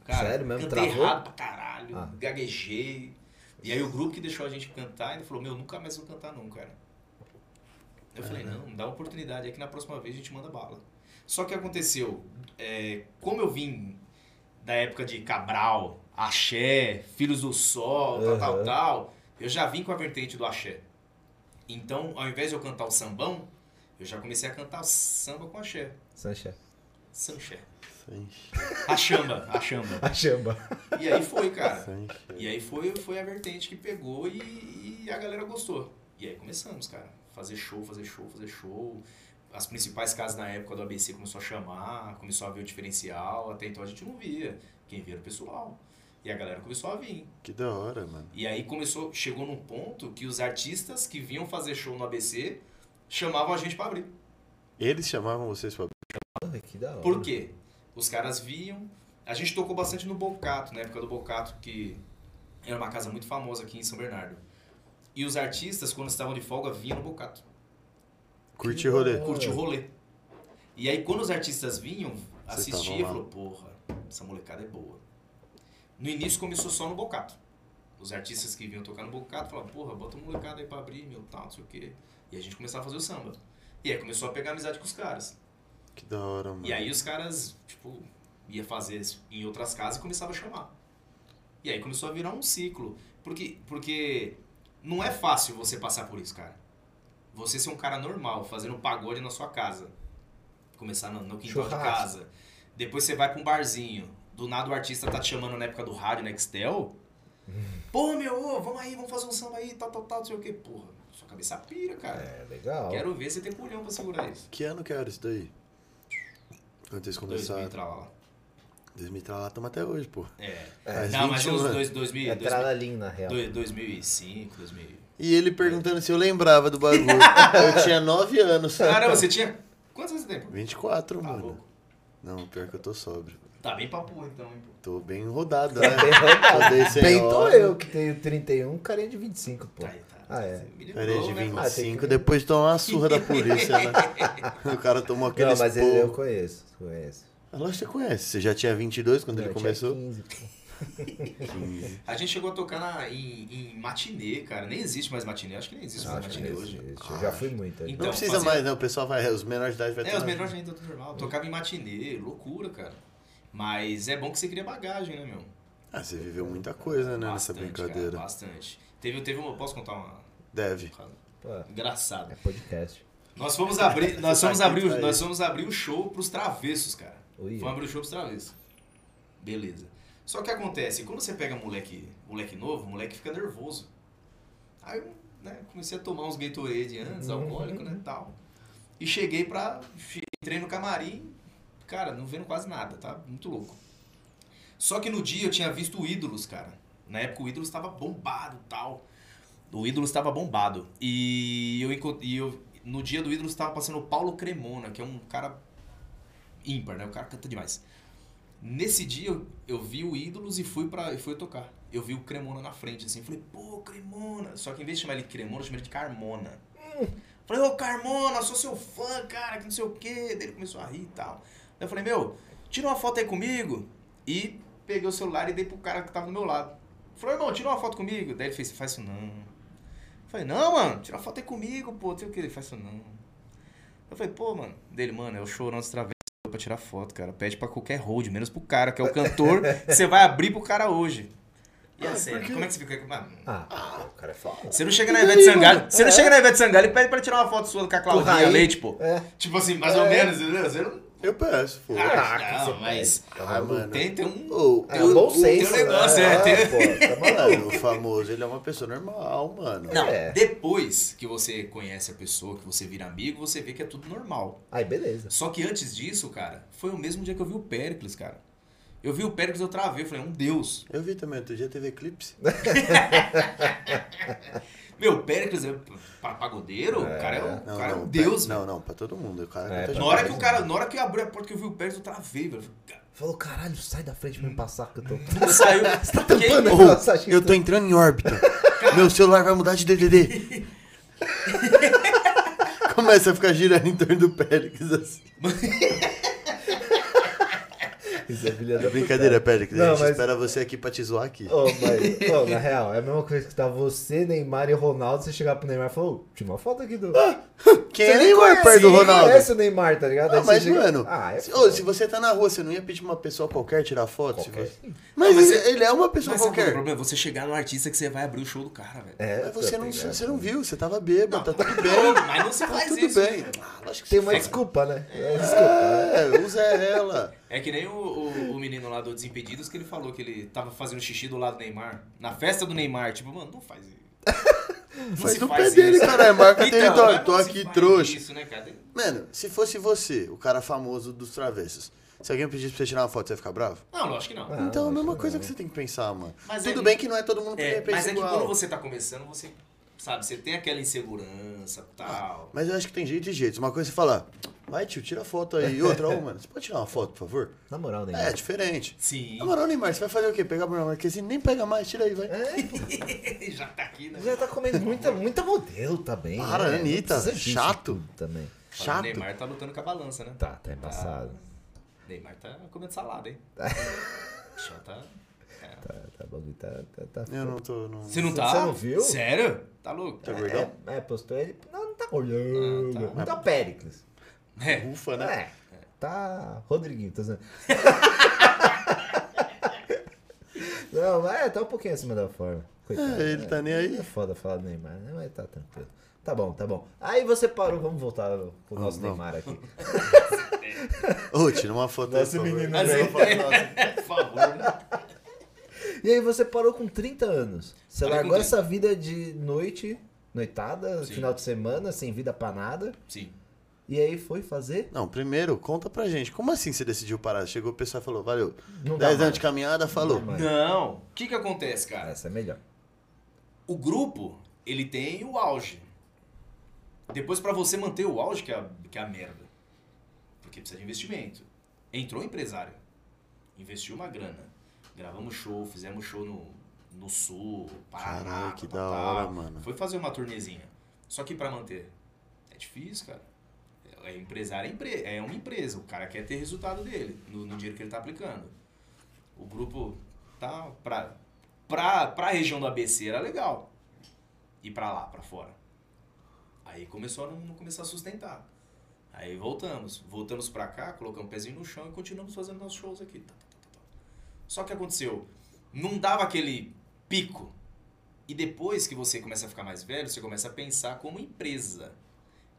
[SPEAKER 3] Cara,
[SPEAKER 1] Sério mesmo?
[SPEAKER 3] Cantei
[SPEAKER 1] Travou?
[SPEAKER 3] errado pra caralho,
[SPEAKER 1] Ah.
[SPEAKER 3] gaguejei. E aí o grupo que deixou a gente cantar, ele falou, meu, nunca mais vou cantar não, cara. Eu falei, não, dá uma oportunidade aí que na próxima vez a gente manda bala. Só que aconteceu, é, como eu vim da época de Cabral, Axé, Filhos do Sol, tal, tal,
[SPEAKER 1] Aham.
[SPEAKER 3] tal, eu já vim com a vertente do Axé. Então, ao invés de eu cantar o sambão, eu já comecei a cantar samba com Axé.
[SPEAKER 1] Sanché.
[SPEAKER 3] Sanché. A chamba, a chamba.
[SPEAKER 1] A chamba.
[SPEAKER 3] E aí foi, cara.
[SPEAKER 2] sanche.
[SPEAKER 3] E aí foi, foi a vertente que pegou e, e a galera gostou. E aí começamos, cara. Fazer show, fazer show, fazer show. As principais casas na época do ABC começou a chamar, começou a ver o diferencial. Até então a gente não via. Quem via era o pessoal. E a galera começou a vir.
[SPEAKER 2] Que da hora, mano.
[SPEAKER 3] E aí começou, chegou num ponto que os artistas que vinham fazer show no ABC chamavam a gente pra abrir.
[SPEAKER 2] Eles chamavam vocês pra.
[SPEAKER 1] Porra, que da hora.
[SPEAKER 3] Por quê? Os caras viam. A gente tocou bastante no Bocato, na época do Bocato, que era uma casa muito famosa aqui em São Bernardo. E os artistas, quando estavam de folga, vinham no Bocato.
[SPEAKER 2] Curtir rolê.
[SPEAKER 3] Curtir o rolê. E aí, quando os artistas vinham,
[SPEAKER 2] Vocês
[SPEAKER 3] assistia e falou, porra, essa molecada é boa. No início começou só no Bocato. Os artistas que vinham tocar no Bocato falavam, porra, bota uma molecada aí pra abrir, meu tal, não sei o quê. E a gente começava a fazer o samba. E aí começou a pegar amizade com os caras.
[SPEAKER 2] Que da hora, mano.
[SPEAKER 3] E aí os caras, tipo, ia fazer isso em outras casas e começava a chamar. E aí começou a virar um ciclo. Porque, porque não é fácil você passar por isso, cara. Você ser um cara normal, fazendo pagode na sua casa. Começar no, no quintal de
[SPEAKER 1] Churrasco.
[SPEAKER 3] casa. Depois você vai pra um barzinho. Do nada o artista tá te chamando na época do rádio, Nextel. Pô, meu, ô, vamos aí, vamos fazer um samba aí, tal, tal, tal, não sei o quê. Porra, sua cabeça pira, cara.
[SPEAKER 1] É, legal.
[SPEAKER 3] Quero ver você ter culhão pra segurar isso.
[SPEAKER 2] Que ano que era isso daí? Quando eles
[SPEAKER 3] 2000
[SPEAKER 2] começaram?
[SPEAKER 3] entrar lá.
[SPEAKER 2] 2000 lá, estamos até hoje, pô.
[SPEAKER 3] É.
[SPEAKER 2] Faz
[SPEAKER 3] Não, mas
[SPEAKER 2] 21
[SPEAKER 3] uns
[SPEAKER 2] anos.
[SPEAKER 3] dois, 2000,
[SPEAKER 1] É Tralalim, na real.
[SPEAKER 3] dois- 2005, 2000.
[SPEAKER 2] E ele perguntando se eu lembrava do bagulho. eu tinha 9 anos.
[SPEAKER 3] Caramba, você tinha. Quantos anos você tem? pô?
[SPEAKER 2] 24,
[SPEAKER 3] Tá
[SPEAKER 2] mano.
[SPEAKER 3] louco.
[SPEAKER 2] Não, pior que eu tô sóbrio.
[SPEAKER 3] Tá bem papo então, hein, pô.
[SPEAKER 2] Tô bem rodado, né?
[SPEAKER 1] Bem rodado. Bem tô eu, que tenho 31, carinha de 25, pô.
[SPEAKER 3] Tá aí, tá.
[SPEAKER 1] Ah, é.
[SPEAKER 3] Lembrou,
[SPEAKER 2] de
[SPEAKER 3] né, pô?
[SPEAKER 1] Ah,
[SPEAKER 2] 25,
[SPEAKER 1] que-
[SPEAKER 2] depois de tomar uma surra da polícia, né? o cara tomou aquele
[SPEAKER 1] Não, mas ele eu conheço, conheço.
[SPEAKER 2] A loja você conhece. Você já tinha 22 quando ele
[SPEAKER 1] eu tinha
[SPEAKER 2] começou?
[SPEAKER 1] 15, pô.
[SPEAKER 2] 15.
[SPEAKER 3] A gente chegou a tocar na, em, em matinê, cara. Nem existe mais matinê. Acho que nem existe
[SPEAKER 1] Não,
[SPEAKER 3] mais matinê hoje.
[SPEAKER 1] existe. Eu já fui muito.
[SPEAKER 3] Então,
[SPEAKER 2] não precisa
[SPEAKER 3] fazia-
[SPEAKER 2] mais, não. O pessoal vai. Os menores de idade vai
[SPEAKER 3] É, os menores ainda tudo normal. Tocava em matinê, loucura, cara. Mas é bom que você cria bagagem, né, meu?
[SPEAKER 2] Ah, você viveu muita coisa, né, nessa
[SPEAKER 3] Bastante,
[SPEAKER 2] brincadeira.
[SPEAKER 3] Cara, bastante. Teve, teve uma. Posso contar uma.
[SPEAKER 2] Deve.
[SPEAKER 1] Pô,
[SPEAKER 3] Engraçado.
[SPEAKER 1] é podcast.
[SPEAKER 3] Nós fomos abrir, nós
[SPEAKER 2] Você
[SPEAKER 3] fomos
[SPEAKER 2] tá
[SPEAKER 3] abrir, o- nós fomos abrir o show pros travessos, cara.
[SPEAKER 1] Ui.
[SPEAKER 3] Fomos abrir o show pros travessos. Beleza. Só que acontece, quando você pega moleque, moleque novo, o moleque fica nervoso. Aí eu, né, comecei a tomar uns Gatorade antes, alcoólico, né, tal. E cheguei pra, che- entrei no camarim, cara, não vendo quase nada, tá? Muito louco. Só que no dia eu tinha visto o Ídolos, cara. Na época o Ídolos tava bombado, tal. O Ídolos estava bombado. E eu, e eu no dia do Ídolos estava passando o Paulo Cremona, que é um cara ímpar, né? O cara canta demais. Nesse dia eu, eu vi o Ídolos e fui para fui tocar. Eu vi o Cremona na frente assim, falei: "Pô, Cremona". Só que em vez de chamar ele de Cremona, eu chamei ele de Carmona. Falei: "Ô, Carmona, sou seu fã, cara, que não sei o quê". Daí ele começou a rir e tal. Daí eu falei: "Meu, tira uma foto aí comigo". E peguei o celular e dei pro cara que tava do meu lado. Falei: "Irmão, tira uma foto comigo". Daí ele fez: "Faz isso não". Falei, não, mano, tira foto aí comigo, pô, tem o que? Ele faz isso não. Eu falei, pô, mano, dele, mano, é o chorão dos travessos pra tirar foto, cara. Pede pra qualquer hold, menos pro cara, que é o cantor, você vai abrir pro cara hoje. E a cena, como é que você fica? Mano,
[SPEAKER 1] Ah, o cara é foda.
[SPEAKER 3] você não chega na Ivete Sangalo, você não
[SPEAKER 1] É.
[SPEAKER 3] chega na Ivete Sangalo e pede pra tirar uma foto sua com a Claudinha. Leite, pô.
[SPEAKER 1] É.
[SPEAKER 3] Tipo assim, mais ou menos, entendeu? Você não...
[SPEAKER 2] Eu peço, pô.
[SPEAKER 3] Ah,
[SPEAKER 1] que
[SPEAKER 3] não,
[SPEAKER 1] você
[SPEAKER 3] mas.
[SPEAKER 2] Ah, mano.
[SPEAKER 3] tem, tem um...
[SPEAKER 2] Ô,
[SPEAKER 1] É,
[SPEAKER 2] o-
[SPEAKER 1] bom senso.
[SPEAKER 3] tem um negócio,
[SPEAKER 1] né?
[SPEAKER 3] é, tem-
[SPEAKER 1] pô, tá maluco.
[SPEAKER 2] O famoso, ele é uma pessoa normal, mano.
[SPEAKER 3] Não,
[SPEAKER 1] É.
[SPEAKER 3] depois que você conhece a pessoa, que você vira amigo, você vê que é tudo normal.
[SPEAKER 1] Aí, beleza.
[SPEAKER 3] Só que antes disso, cara, foi o mesmo dia que eu vi o Péricles, cara. Eu vi o Péricles, eu travei, eu falei, é um deus.
[SPEAKER 2] Eu vi também, outro dia teve eclipse.
[SPEAKER 3] Meu, o Péricles é pa- pagodeiro,
[SPEAKER 1] É.
[SPEAKER 3] o cara é um,
[SPEAKER 2] Não,
[SPEAKER 3] cara é
[SPEAKER 2] não,
[SPEAKER 3] um deus,
[SPEAKER 2] Não,
[SPEAKER 3] velho.
[SPEAKER 2] não, pra todo mundo. O cara
[SPEAKER 1] É, pra
[SPEAKER 3] Na hora que o cara, na hora que eu abri a porta que eu vi o Péricles, eu travei, velho. Eu falei, "Cara,
[SPEAKER 1] Falou, caralho, sai da frente pra me passar que eu tô.
[SPEAKER 3] Não saiu.
[SPEAKER 1] Você tá tampando a passagem.
[SPEAKER 2] eu tô entrando em órbita. Meu celular vai mudar de DDD. Começa a ficar girando em torno do Péricles assim.
[SPEAKER 1] Isso é filha da
[SPEAKER 2] É brincadeira. Péricles.
[SPEAKER 1] Não,
[SPEAKER 2] a gente
[SPEAKER 1] mas-
[SPEAKER 2] espera você aqui pra te zoar aqui.
[SPEAKER 1] Ô, mas, ô, na real, é a mesma coisa que tá você, Neymar e Ronaldo, você chegar pro Neymar e falar, ô, tira uma foto aqui do.
[SPEAKER 2] Quem
[SPEAKER 1] Você
[SPEAKER 2] é
[SPEAKER 1] nem
[SPEAKER 2] Neymar
[SPEAKER 1] conhece,
[SPEAKER 2] perto do Ronaldo?
[SPEAKER 1] conhece o Neymar, tá ligado?
[SPEAKER 2] Ah, mas,
[SPEAKER 1] chega-
[SPEAKER 2] mano,
[SPEAKER 1] Ah, é
[SPEAKER 2] se, ô, se você tá na rua, você não ia pedir pra uma pessoa qualquer tirar foto?
[SPEAKER 1] Qualquer.
[SPEAKER 2] você- Mas,
[SPEAKER 3] Mas
[SPEAKER 2] ele, ele é uma pessoa
[SPEAKER 3] Mas é o
[SPEAKER 2] qualquer.
[SPEAKER 3] problema? Você chegar no artista que você vai abrir o show do cara, velho.
[SPEAKER 1] É,
[SPEAKER 2] Mas você
[SPEAKER 1] tá
[SPEAKER 2] não,
[SPEAKER 1] ligado?
[SPEAKER 2] você não viu, você tava bêbado, tá tudo
[SPEAKER 3] Não,
[SPEAKER 2] bem.
[SPEAKER 3] mas não se
[SPEAKER 2] Tá
[SPEAKER 3] faz
[SPEAKER 2] tudo
[SPEAKER 3] isso.
[SPEAKER 2] bem. Ah, lógico que
[SPEAKER 1] Tem
[SPEAKER 2] você
[SPEAKER 1] uma desculpa, né? É, desculpa.
[SPEAKER 2] É, usa ela.
[SPEAKER 3] É que nem o, o, o menino lá do Desimpedidos que ele falou que ele tava fazendo xixi do lado do Neymar. Na festa do Neymar. Tipo, mano, não faz isso. Não
[SPEAKER 2] no
[SPEAKER 3] faz
[SPEAKER 2] pé dele,
[SPEAKER 3] isso.
[SPEAKER 2] caralho. Marca
[SPEAKER 3] Então,
[SPEAKER 2] território.
[SPEAKER 3] mas
[SPEAKER 2] Tô
[SPEAKER 3] não
[SPEAKER 2] aqui, trouxa.
[SPEAKER 3] Isso, né, cara?
[SPEAKER 2] Mano, se fosse você, o cara famoso dos travessos, se alguém pedisse pra você tirar uma foto, você ia ficar bravo?
[SPEAKER 3] Não, lógico que não.
[SPEAKER 1] Ah,
[SPEAKER 2] então, a mesma coisa
[SPEAKER 1] que
[SPEAKER 2] que você tem que pensar, mano.
[SPEAKER 3] Mas
[SPEAKER 2] Tudo
[SPEAKER 3] é-
[SPEAKER 2] bem que não é todo mundo que
[SPEAKER 3] É,
[SPEAKER 2] pensa
[SPEAKER 3] mas é que
[SPEAKER 2] igual.
[SPEAKER 3] quando você tá começando, você, sabe, você tem aquela insegurança e tal.
[SPEAKER 2] Mas eu acho que tem jeito e jeito. Uma coisa é você falar, vai tio, tira a foto aí. E outra, ô, mano, você pode tirar uma foto, por favor?
[SPEAKER 1] Na moral,
[SPEAKER 2] É,
[SPEAKER 1] Neymar.
[SPEAKER 2] diferente.
[SPEAKER 3] Sim.
[SPEAKER 2] Na moral, Neymar, você vai fazer o quê? Pegar a Bruna Marquezine? Nem pega mais, tira aí, vai.
[SPEAKER 1] É,
[SPEAKER 3] Já tá aqui, né?
[SPEAKER 1] já tá comendo muita, muita modelo também.
[SPEAKER 2] Para,
[SPEAKER 1] né?
[SPEAKER 2] Anitta, chato.
[SPEAKER 1] Também.
[SPEAKER 3] O
[SPEAKER 2] Chato.
[SPEAKER 3] Neymar tá lutando com a balança, né?
[SPEAKER 1] Tá, tá embaçado.
[SPEAKER 3] Neymar tá comendo salada, hein? Já tá. É.
[SPEAKER 1] Tá, tá, bagulho tá, tá, tá.
[SPEAKER 2] Eu não tô. Não...
[SPEAKER 3] Você não tá?
[SPEAKER 1] Você não viu?
[SPEAKER 3] Sério? Tá louco?
[SPEAKER 2] Tá gordão?
[SPEAKER 1] É, é, postou ele. Não, não tá olhando.
[SPEAKER 3] Ah, tá.
[SPEAKER 1] Não tá Péricles.
[SPEAKER 3] É.
[SPEAKER 2] Ufa, né?
[SPEAKER 1] É. Tá Rodriguinho, tô dizendo. Não, mas é, tá um pouquinho acima da forma. Coitado.
[SPEAKER 2] É, ele tá nem aí.
[SPEAKER 1] É foda falar do Neymar, né? Mas tá tranquilo. Tá bom, tá bom. Aí você parou, vamos voltar pro nosso
[SPEAKER 2] Vamos,
[SPEAKER 1] Neymar aqui.
[SPEAKER 2] Ô, tira uma foto aí,
[SPEAKER 1] Nosso
[SPEAKER 2] por favor.
[SPEAKER 1] menino
[SPEAKER 3] é, por favor, né?
[SPEAKER 1] E aí você parou com 30 anos. Você
[SPEAKER 3] Parei
[SPEAKER 1] largou
[SPEAKER 3] 30.
[SPEAKER 1] essa vida de noite, noitada,
[SPEAKER 3] Sim.
[SPEAKER 1] final de semana, sem vida pra nada.
[SPEAKER 3] Sim.
[SPEAKER 1] E aí foi fazer.
[SPEAKER 2] Não, primeiro, conta pra gente. Como assim você decidiu parar? Chegou o pessoal e falou, valeu.
[SPEAKER 1] Não dá
[SPEAKER 2] 10 anos de caminhada, falou.
[SPEAKER 1] Não.
[SPEAKER 3] O que que acontece, cara?
[SPEAKER 1] Essa é melhor.
[SPEAKER 3] O grupo, ele tem o auge. Depois, pra você manter o auge, que é, a, que é a merda. Porque precisa de investimento. Entrou empresário. Investiu uma grana. Gravamos show, fizemos show no, no sul, Paraná.
[SPEAKER 2] Caralho, que da hora, mano.
[SPEAKER 3] Foi fazer uma turnezinha. Só que pra manter, é difícil, cara. É, empresário é, empre- é uma empresa. O cara quer ter resultado dele, no, no dinheiro que ele tá aplicando. O grupo tá pra, pra, pra região do ABC era legal. Ir pra lá, pra fora. Aí começou a não, não começar a sustentar. Aí voltamos. Voltamos pra cá, colocamos o pezinho no chão e continuamos fazendo nossos shows aqui. Tá, tá. Só que aconteceu, não dava aquele pico. E depois que você começa a ficar mais velho, você começa a pensar como empresa.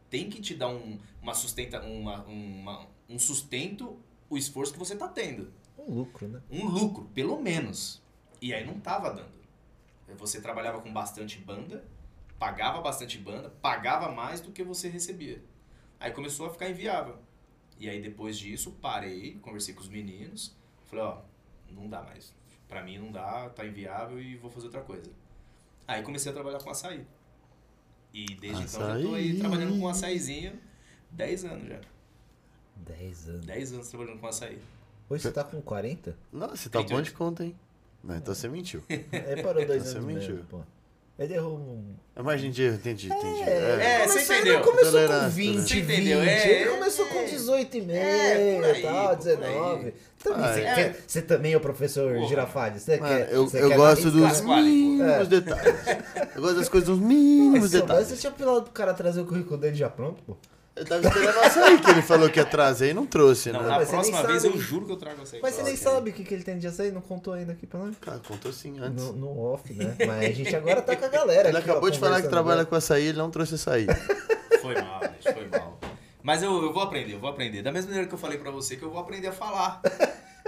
[SPEAKER 3] Tem que te dar um, uma sustenta, uma, uma- um sustento o esforço que você tá tendo
[SPEAKER 1] Um lucro, né?
[SPEAKER 3] um lucro, pelo menos. E aí não tava dando. Você trabalhava com bastante banda, pagava bastante banda, pagava mais do que você recebia. Aí começou a ficar inviável. E aí depois disso, parei, conversei com os meninos, falei, ó, não dá mais. Pra mim não dá, tá inviável e vou fazer outra coisa. Aí comecei a trabalhar com açaí. E desde então já tô aí
[SPEAKER 2] Açaí.
[SPEAKER 3] trabalhando com açaizinho 10 anos já.
[SPEAKER 1] 10 anos.
[SPEAKER 3] 10 anos trabalhando com açaí.
[SPEAKER 1] Hoje você tá com 40?
[SPEAKER 2] Nossa, você tá bom
[SPEAKER 3] 38.
[SPEAKER 2] de conta, hein? Não, então você mentiu.
[SPEAKER 1] Aí parou dois
[SPEAKER 2] Você
[SPEAKER 1] anos
[SPEAKER 2] mentiu.
[SPEAKER 1] mesmo, pô. Ele errou um...
[SPEAKER 2] É margem de erro, entendi, entendi.
[SPEAKER 3] É, você
[SPEAKER 1] Começou-
[SPEAKER 3] entendeu.
[SPEAKER 1] Ele começou com
[SPEAKER 2] Tolerância,
[SPEAKER 1] 20,
[SPEAKER 3] você
[SPEAKER 1] 20.
[SPEAKER 3] entendeu, é,
[SPEAKER 1] ele
[SPEAKER 3] é,
[SPEAKER 1] começou com
[SPEAKER 3] é.
[SPEAKER 1] 18 e meio
[SPEAKER 3] É, aí,
[SPEAKER 1] e tal,
[SPEAKER 3] por
[SPEAKER 1] 19.
[SPEAKER 3] aí.
[SPEAKER 1] Também,
[SPEAKER 2] Ah,
[SPEAKER 1] você,
[SPEAKER 3] é.
[SPEAKER 1] quer- você também é o professor
[SPEAKER 3] Porra.
[SPEAKER 1] Girafales, você
[SPEAKER 2] Mano,
[SPEAKER 1] quer,
[SPEAKER 2] eu,
[SPEAKER 1] você
[SPEAKER 2] eu
[SPEAKER 1] quer
[SPEAKER 2] gosto dos mínimos
[SPEAKER 1] É.
[SPEAKER 2] detalhes. Eu gosto das coisas dos mínimos detalhes.
[SPEAKER 1] você tinha pilado pro cara trazer o currículo dele já pronto, pô.
[SPEAKER 2] Eu tava esperando açaí que ele falou que ia trazer e não trouxe,
[SPEAKER 3] Não,
[SPEAKER 2] né?
[SPEAKER 3] na próxima vez
[SPEAKER 1] sabe.
[SPEAKER 3] eu juro que eu trago açaí.
[SPEAKER 1] Mas você nem sabe o que, que ele tem de açaí, não contou ainda aqui pra nós.
[SPEAKER 2] Cara, contou sim antes.
[SPEAKER 1] No, no off, né? Mas a gente agora tá com a galera.
[SPEAKER 2] Ele
[SPEAKER 1] aqui, ó,
[SPEAKER 2] acabou de falar que trabalha
[SPEAKER 1] né?
[SPEAKER 2] com açaí, ele não trouxe açaí.
[SPEAKER 3] Foi mal, gente, foi mal. Mas eu, eu vou aprender, eu vou aprender. Da mesma maneira que eu falei pra você que eu vou aprender a falar.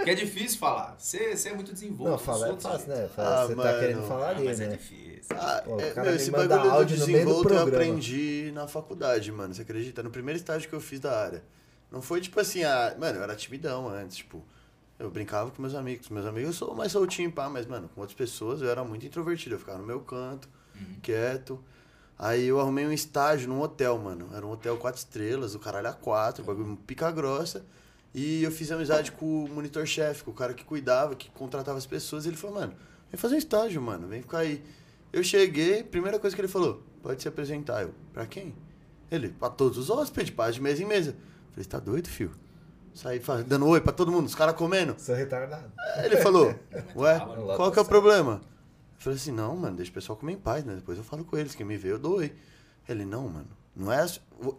[SPEAKER 3] Que é difícil falar. Você, você é muito desenvolto.
[SPEAKER 1] Não, falar é fácil, né?
[SPEAKER 2] Ah,
[SPEAKER 1] você tá
[SPEAKER 2] mano.
[SPEAKER 1] querendo falar ali,
[SPEAKER 3] Ah, mas é
[SPEAKER 1] né?
[SPEAKER 3] difícil.
[SPEAKER 2] Ah,
[SPEAKER 1] Pô, o
[SPEAKER 2] é,
[SPEAKER 1] cara
[SPEAKER 2] meu,
[SPEAKER 1] me
[SPEAKER 2] esse bagulho do desenvolto eu aprendi na faculdade, mano. Você acredita? No primeiro estágio que eu fiz da área. Não foi tipo assim, ah, mano, eu era timidão antes, tipo. Eu brincava com meus amigos. Meus amigos eu sou mais soltinho, pá, mas, mano, com outras pessoas eu era muito introvertido. Eu ficava no meu canto,
[SPEAKER 3] Uhum.
[SPEAKER 2] quieto. Aí eu arrumei um estágio num hotel, mano. Era um hotel quatro estrelas, o caralho a quatro, bagulho pica grossa. E eu fiz amizade com o monitor-chefe, com o cara que cuidava, que contratava as pessoas. E ele falou, mano, vem fazer um estágio, mano, vem ficar aí. Eu cheguei, primeira coisa que ele falou, pode se apresentar. Eu, pra quem? Ele, pra todos os hóspedes, pá, de mesa em mesa. Falei, você tá doido, filho? Saí dando oi pra todo mundo, os caras comendo.
[SPEAKER 1] Sou retardado.
[SPEAKER 2] Aí ele falou, ué, qual que é o problema? Eu falei assim, não, mano, deixa o pessoal comer em paz, né? Depois eu falo com eles, quem me vê eu dou oi. Ele, não, mano, Não é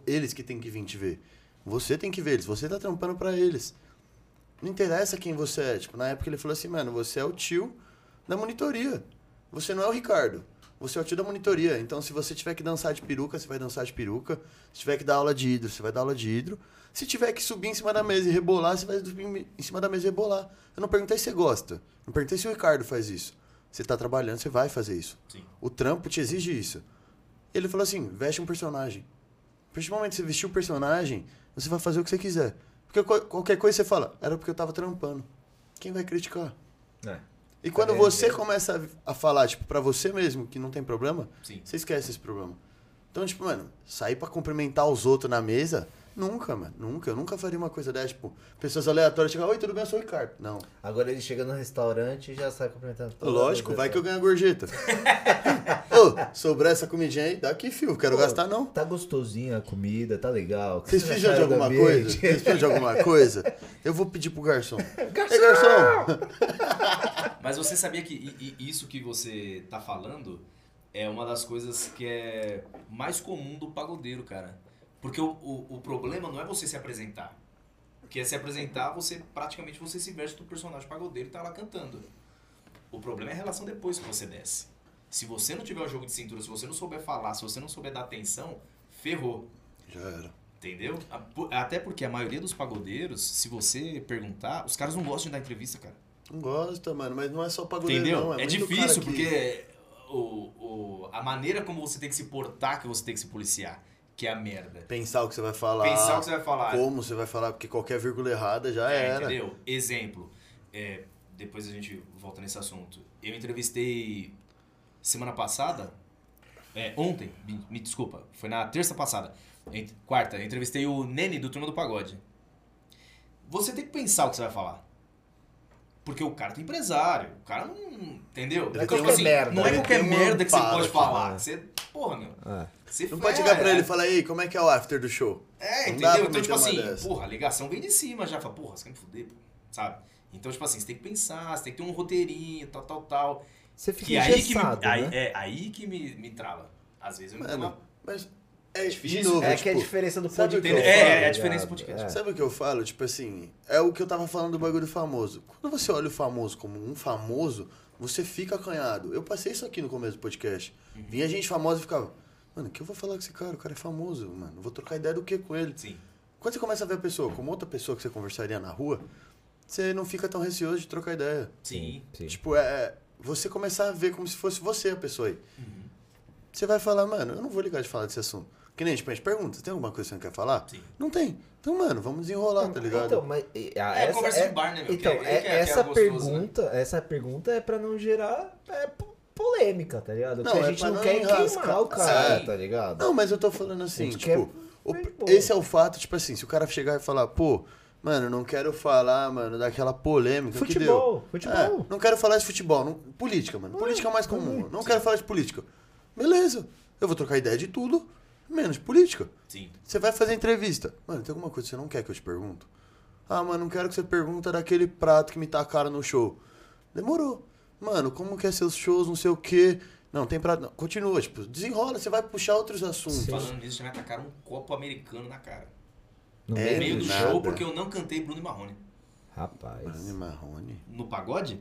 [SPEAKER 2] eles que tem que vir te ver. Você tem que ver eles. Você tá trampando pra eles. Não interessa quem você é. Tipo, na época ele falou assim, mano, você é o tio da monitoria. Você não é o Ricardo. Você é o tio da monitoria. Então, se você tiver que dançar de peruca, você vai dançar de peruca. Se tiver que dar aula de hidro, você vai dar aula de hidro. Se tiver que subir em cima da mesa e rebolar, você vai subir em cima da mesa e rebolar. Eu não perguntei se você gosta. Não perguntei se o Ricardo faz isso. Você tá trabalhando, você vai fazer isso.
[SPEAKER 3] Sim.
[SPEAKER 2] O trampo te exige isso. Ele falou assim: veste um personagem. A partir do momento que você vestir o personagem, você vai fazer o que você quiser. Porque qualquer coisa você fala, era porque eu tava trampando. Quem vai criticar?
[SPEAKER 1] É.
[SPEAKER 2] E quando
[SPEAKER 1] É,
[SPEAKER 2] você
[SPEAKER 1] é.
[SPEAKER 2] começa a, falar, tipo, pra você mesmo que não tem problema,
[SPEAKER 3] Sim.
[SPEAKER 2] você esquece esse problema. Então, tipo, mano, sair pra cumprimentar os outros na mesa, nunca, mano. Nunca. Eu nunca faria uma coisa dessa. Tipo, pessoas aleatórias chegam, oi, tudo bem? Eu sou o Ricardo. Não.
[SPEAKER 1] Agora ele chega no restaurante e já sai cumprimentando. todas
[SPEAKER 2] Lógico, vai que eu ganho a gorjeta. Ô, sobrar essa comidinha aí, dá aqui, fio. Quero
[SPEAKER 1] Pô,
[SPEAKER 2] gastar, não.
[SPEAKER 1] Tá gostosinha a comida, tá legal.
[SPEAKER 2] Vocês precisam de alguma coisa? Vocês precisam de alguma coisa? Eu vou pedir pro garçom. Garçom! Ei, garçom!
[SPEAKER 3] Mas você sabia que isso que você tá falando é uma das coisas que é mais comum do pagodeiro, cara. Porque o, o, o problema não é você se apresentar. Porque é se apresentar, você praticamente você se veste do personagem pagodeiro e tá lá cantando. O problema é a relação depois que você desce. Se você não tiver o jogo de cintura, se você não souber falar, se você não souber dar atenção, ferrou.
[SPEAKER 2] Já era.
[SPEAKER 3] Entendeu? Até porque a maioria dos pagodeiros, se você perguntar, os caras não gostam de dar entrevista, cara.
[SPEAKER 2] Não gosta, mano, mas não é só pagodeiro,
[SPEAKER 3] Entendeu?
[SPEAKER 2] não.
[SPEAKER 3] é
[SPEAKER 2] cara
[SPEAKER 3] difícil,
[SPEAKER 2] que-
[SPEAKER 3] porque o, o, a maneira como você tem que se portar que você tem que se policiar, que é a merda.
[SPEAKER 2] Pensar o que você vai falar.
[SPEAKER 3] Pensar o que você vai falar.
[SPEAKER 2] Como você vai falar, porque qualquer vírgula errada já
[SPEAKER 3] É,
[SPEAKER 2] era.
[SPEAKER 3] Entendeu? Exemplo. é, depois a gente volta nesse assunto. Eu entrevistei semana passada. É, ontem, me, me desculpa. Foi na terça passada. ent- Quarta, eu entrevistei o Nene do Turma do Pagode. Você tem que pensar o que você vai falar. Porque o cara tem empresário. O cara não. Entendeu?
[SPEAKER 2] Ele
[SPEAKER 3] Então,
[SPEAKER 2] tem
[SPEAKER 3] tipo
[SPEAKER 2] um-
[SPEAKER 1] merda.
[SPEAKER 3] Não é qualquer merda que você pode falar. Você, porra, meu.
[SPEAKER 1] É.
[SPEAKER 2] Não
[SPEAKER 3] é,
[SPEAKER 2] pode chegar pra ele
[SPEAKER 3] é,
[SPEAKER 2] e falar, ei, como é que é o after do show?
[SPEAKER 3] é,
[SPEAKER 2] Não
[SPEAKER 3] entendeu? Então, tipo assim,
[SPEAKER 2] dessa.
[SPEAKER 3] porra, a ligação vem de cima já. Fala, porra, você quer me fuder, pô, sabe? Então, tipo assim, você tem que pensar, você tem que ter um roteirinho, tal, tal, tal.
[SPEAKER 1] Você fica
[SPEAKER 3] Que aí que, me,
[SPEAKER 1] engessado,
[SPEAKER 3] aí,
[SPEAKER 1] né?
[SPEAKER 3] é aí que me, me trava. Às vezes eu me
[SPEAKER 2] Mano, mas é
[SPEAKER 3] Difícil.
[SPEAKER 2] de novo,
[SPEAKER 1] É
[SPEAKER 2] tipo,
[SPEAKER 1] que é a diferença do podcast.
[SPEAKER 3] É,
[SPEAKER 2] falo,
[SPEAKER 3] é a diferença do podcast.
[SPEAKER 1] É.
[SPEAKER 2] Sabe o que eu falo? Tipo assim, é o que eu tava falando do bagulho famoso. Quando você olha o famoso como um famoso, você fica acanhado. Eu passei isso aqui no começo do podcast.
[SPEAKER 3] Uhum.
[SPEAKER 2] Vinha gente famosa e ficava, mano, o que eu vou falar com esse cara? O cara é famoso, mano. Eu vou trocar ideia do que com ele?
[SPEAKER 3] Sim.
[SPEAKER 2] Quando você começa a ver a pessoa como outra pessoa que você conversaria na rua, você não fica tão receoso de trocar ideia.
[SPEAKER 3] Sim.
[SPEAKER 1] Sim.
[SPEAKER 2] Tipo, é você começar a ver como se fosse você a pessoa aí.
[SPEAKER 3] Uhum.
[SPEAKER 2] Você vai falar, mano, eu não vou ligar de falar desse assunto. Que nem, a gente pergunta, tem alguma coisa que você não quer falar?
[SPEAKER 3] Sim.
[SPEAKER 2] Não tem. Então, mano, vamos desenrolar, tá ligado?
[SPEAKER 1] Então, mas e, a,
[SPEAKER 3] É
[SPEAKER 1] essa
[SPEAKER 3] conversa
[SPEAKER 1] é,
[SPEAKER 3] de bar, né, meu?
[SPEAKER 1] Então,
[SPEAKER 3] Que é-
[SPEAKER 1] é-
[SPEAKER 3] que é- que é
[SPEAKER 1] essa
[SPEAKER 3] gostoso, né?
[SPEAKER 1] pergunta, essa pergunta é pra não gerar é, po- polêmica, tá ligado?
[SPEAKER 2] Não,
[SPEAKER 1] Porque a
[SPEAKER 2] é
[SPEAKER 1] gente não
[SPEAKER 2] não
[SPEAKER 1] quer
[SPEAKER 2] enrascar.
[SPEAKER 1] queimar o cara,
[SPEAKER 3] Sim.
[SPEAKER 1] tá ligado?
[SPEAKER 2] Não, mas eu tô falando assim, tipo,
[SPEAKER 1] quer-
[SPEAKER 2] o- esse é o fato, tipo assim, se o cara chegar e falar, pô, mano, eu não quero falar, mano, daquela polêmica que deu.
[SPEAKER 1] Futebol, futebol.
[SPEAKER 2] É, não quero falar de futebol, não- política, mano. Política é o mais comum. Não quero falar de política. Beleza, eu vou trocar ideia de tudo, menos de política.
[SPEAKER 3] Sim.
[SPEAKER 2] Você vai fazer entrevista. Mano, tem alguma coisa que você não quer que eu te pergunto? Ah, mano, não quero que você pergunta daquele prato que me tacaram no show. Demorou. Mano, como que é seus shows, não sei o quê. Não, tem prato. Não. Continua, tipo, desenrola, você vai puxar outros assuntos.
[SPEAKER 3] Falando nisso, já me atacaram um copo americano na cara.
[SPEAKER 1] No
[SPEAKER 2] É,
[SPEAKER 1] meio do
[SPEAKER 2] nada.
[SPEAKER 3] show, porque eu não cantei Bruno e Marrone.
[SPEAKER 1] Rapaz.
[SPEAKER 2] Mano, Marrone.
[SPEAKER 3] No pagode?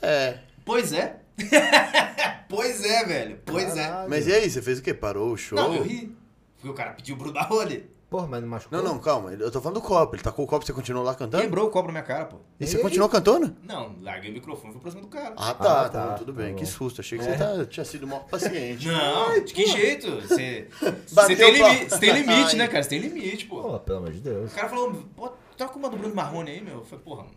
[SPEAKER 2] É.
[SPEAKER 3] Pois é. pois é, velho. Pois é.
[SPEAKER 1] Caralho.
[SPEAKER 2] Mas e aí, você fez o quê? Parou o show?
[SPEAKER 3] Não, eu ri. Porque o cara pediu Bruno Marrone.
[SPEAKER 1] Porra, mas não machucou?
[SPEAKER 2] Não, não, calma. Eu tô falando do copo. Ele tacou o copo, você continuou lá cantando?
[SPEAKER 3] Quebrou o copo na minha cara, pô.
[SPEAKER 2] E você continuou cantando?
[SPEAKER 3] Não, larguei o microfone e fui pra cima do cara.
[SPEAKER 2] Ah, tá.
[SPEAKER 1] Ah, tá.
[SPEAKER 2] Então, tudo bem.
[SPEAKER 1] Tá
[SPEAKER 2] que susto. Achei que
[SPEAKER 1] É.
[SPEAKER 2] você tá- tinha sido mal paciente.
[SPEAKER 3] Não, de que jeito? Você, você
[SPEAKER 2] Bateu
[SPEAKER 3] tem,
[SPEAKER 2] o
[SPEAKER 3] limite, você tem limite,
[SPEAKER 2] Ai.
[SPEAKER 3] né, cara? Você tem limite, pô.
[SPEAKER 1] Pô, pelo amor de Deus.
[SPEAKER 3] O cara falou, pô, toca uma do Bruno Marrone aí, meu. Eu falei, porra, mano,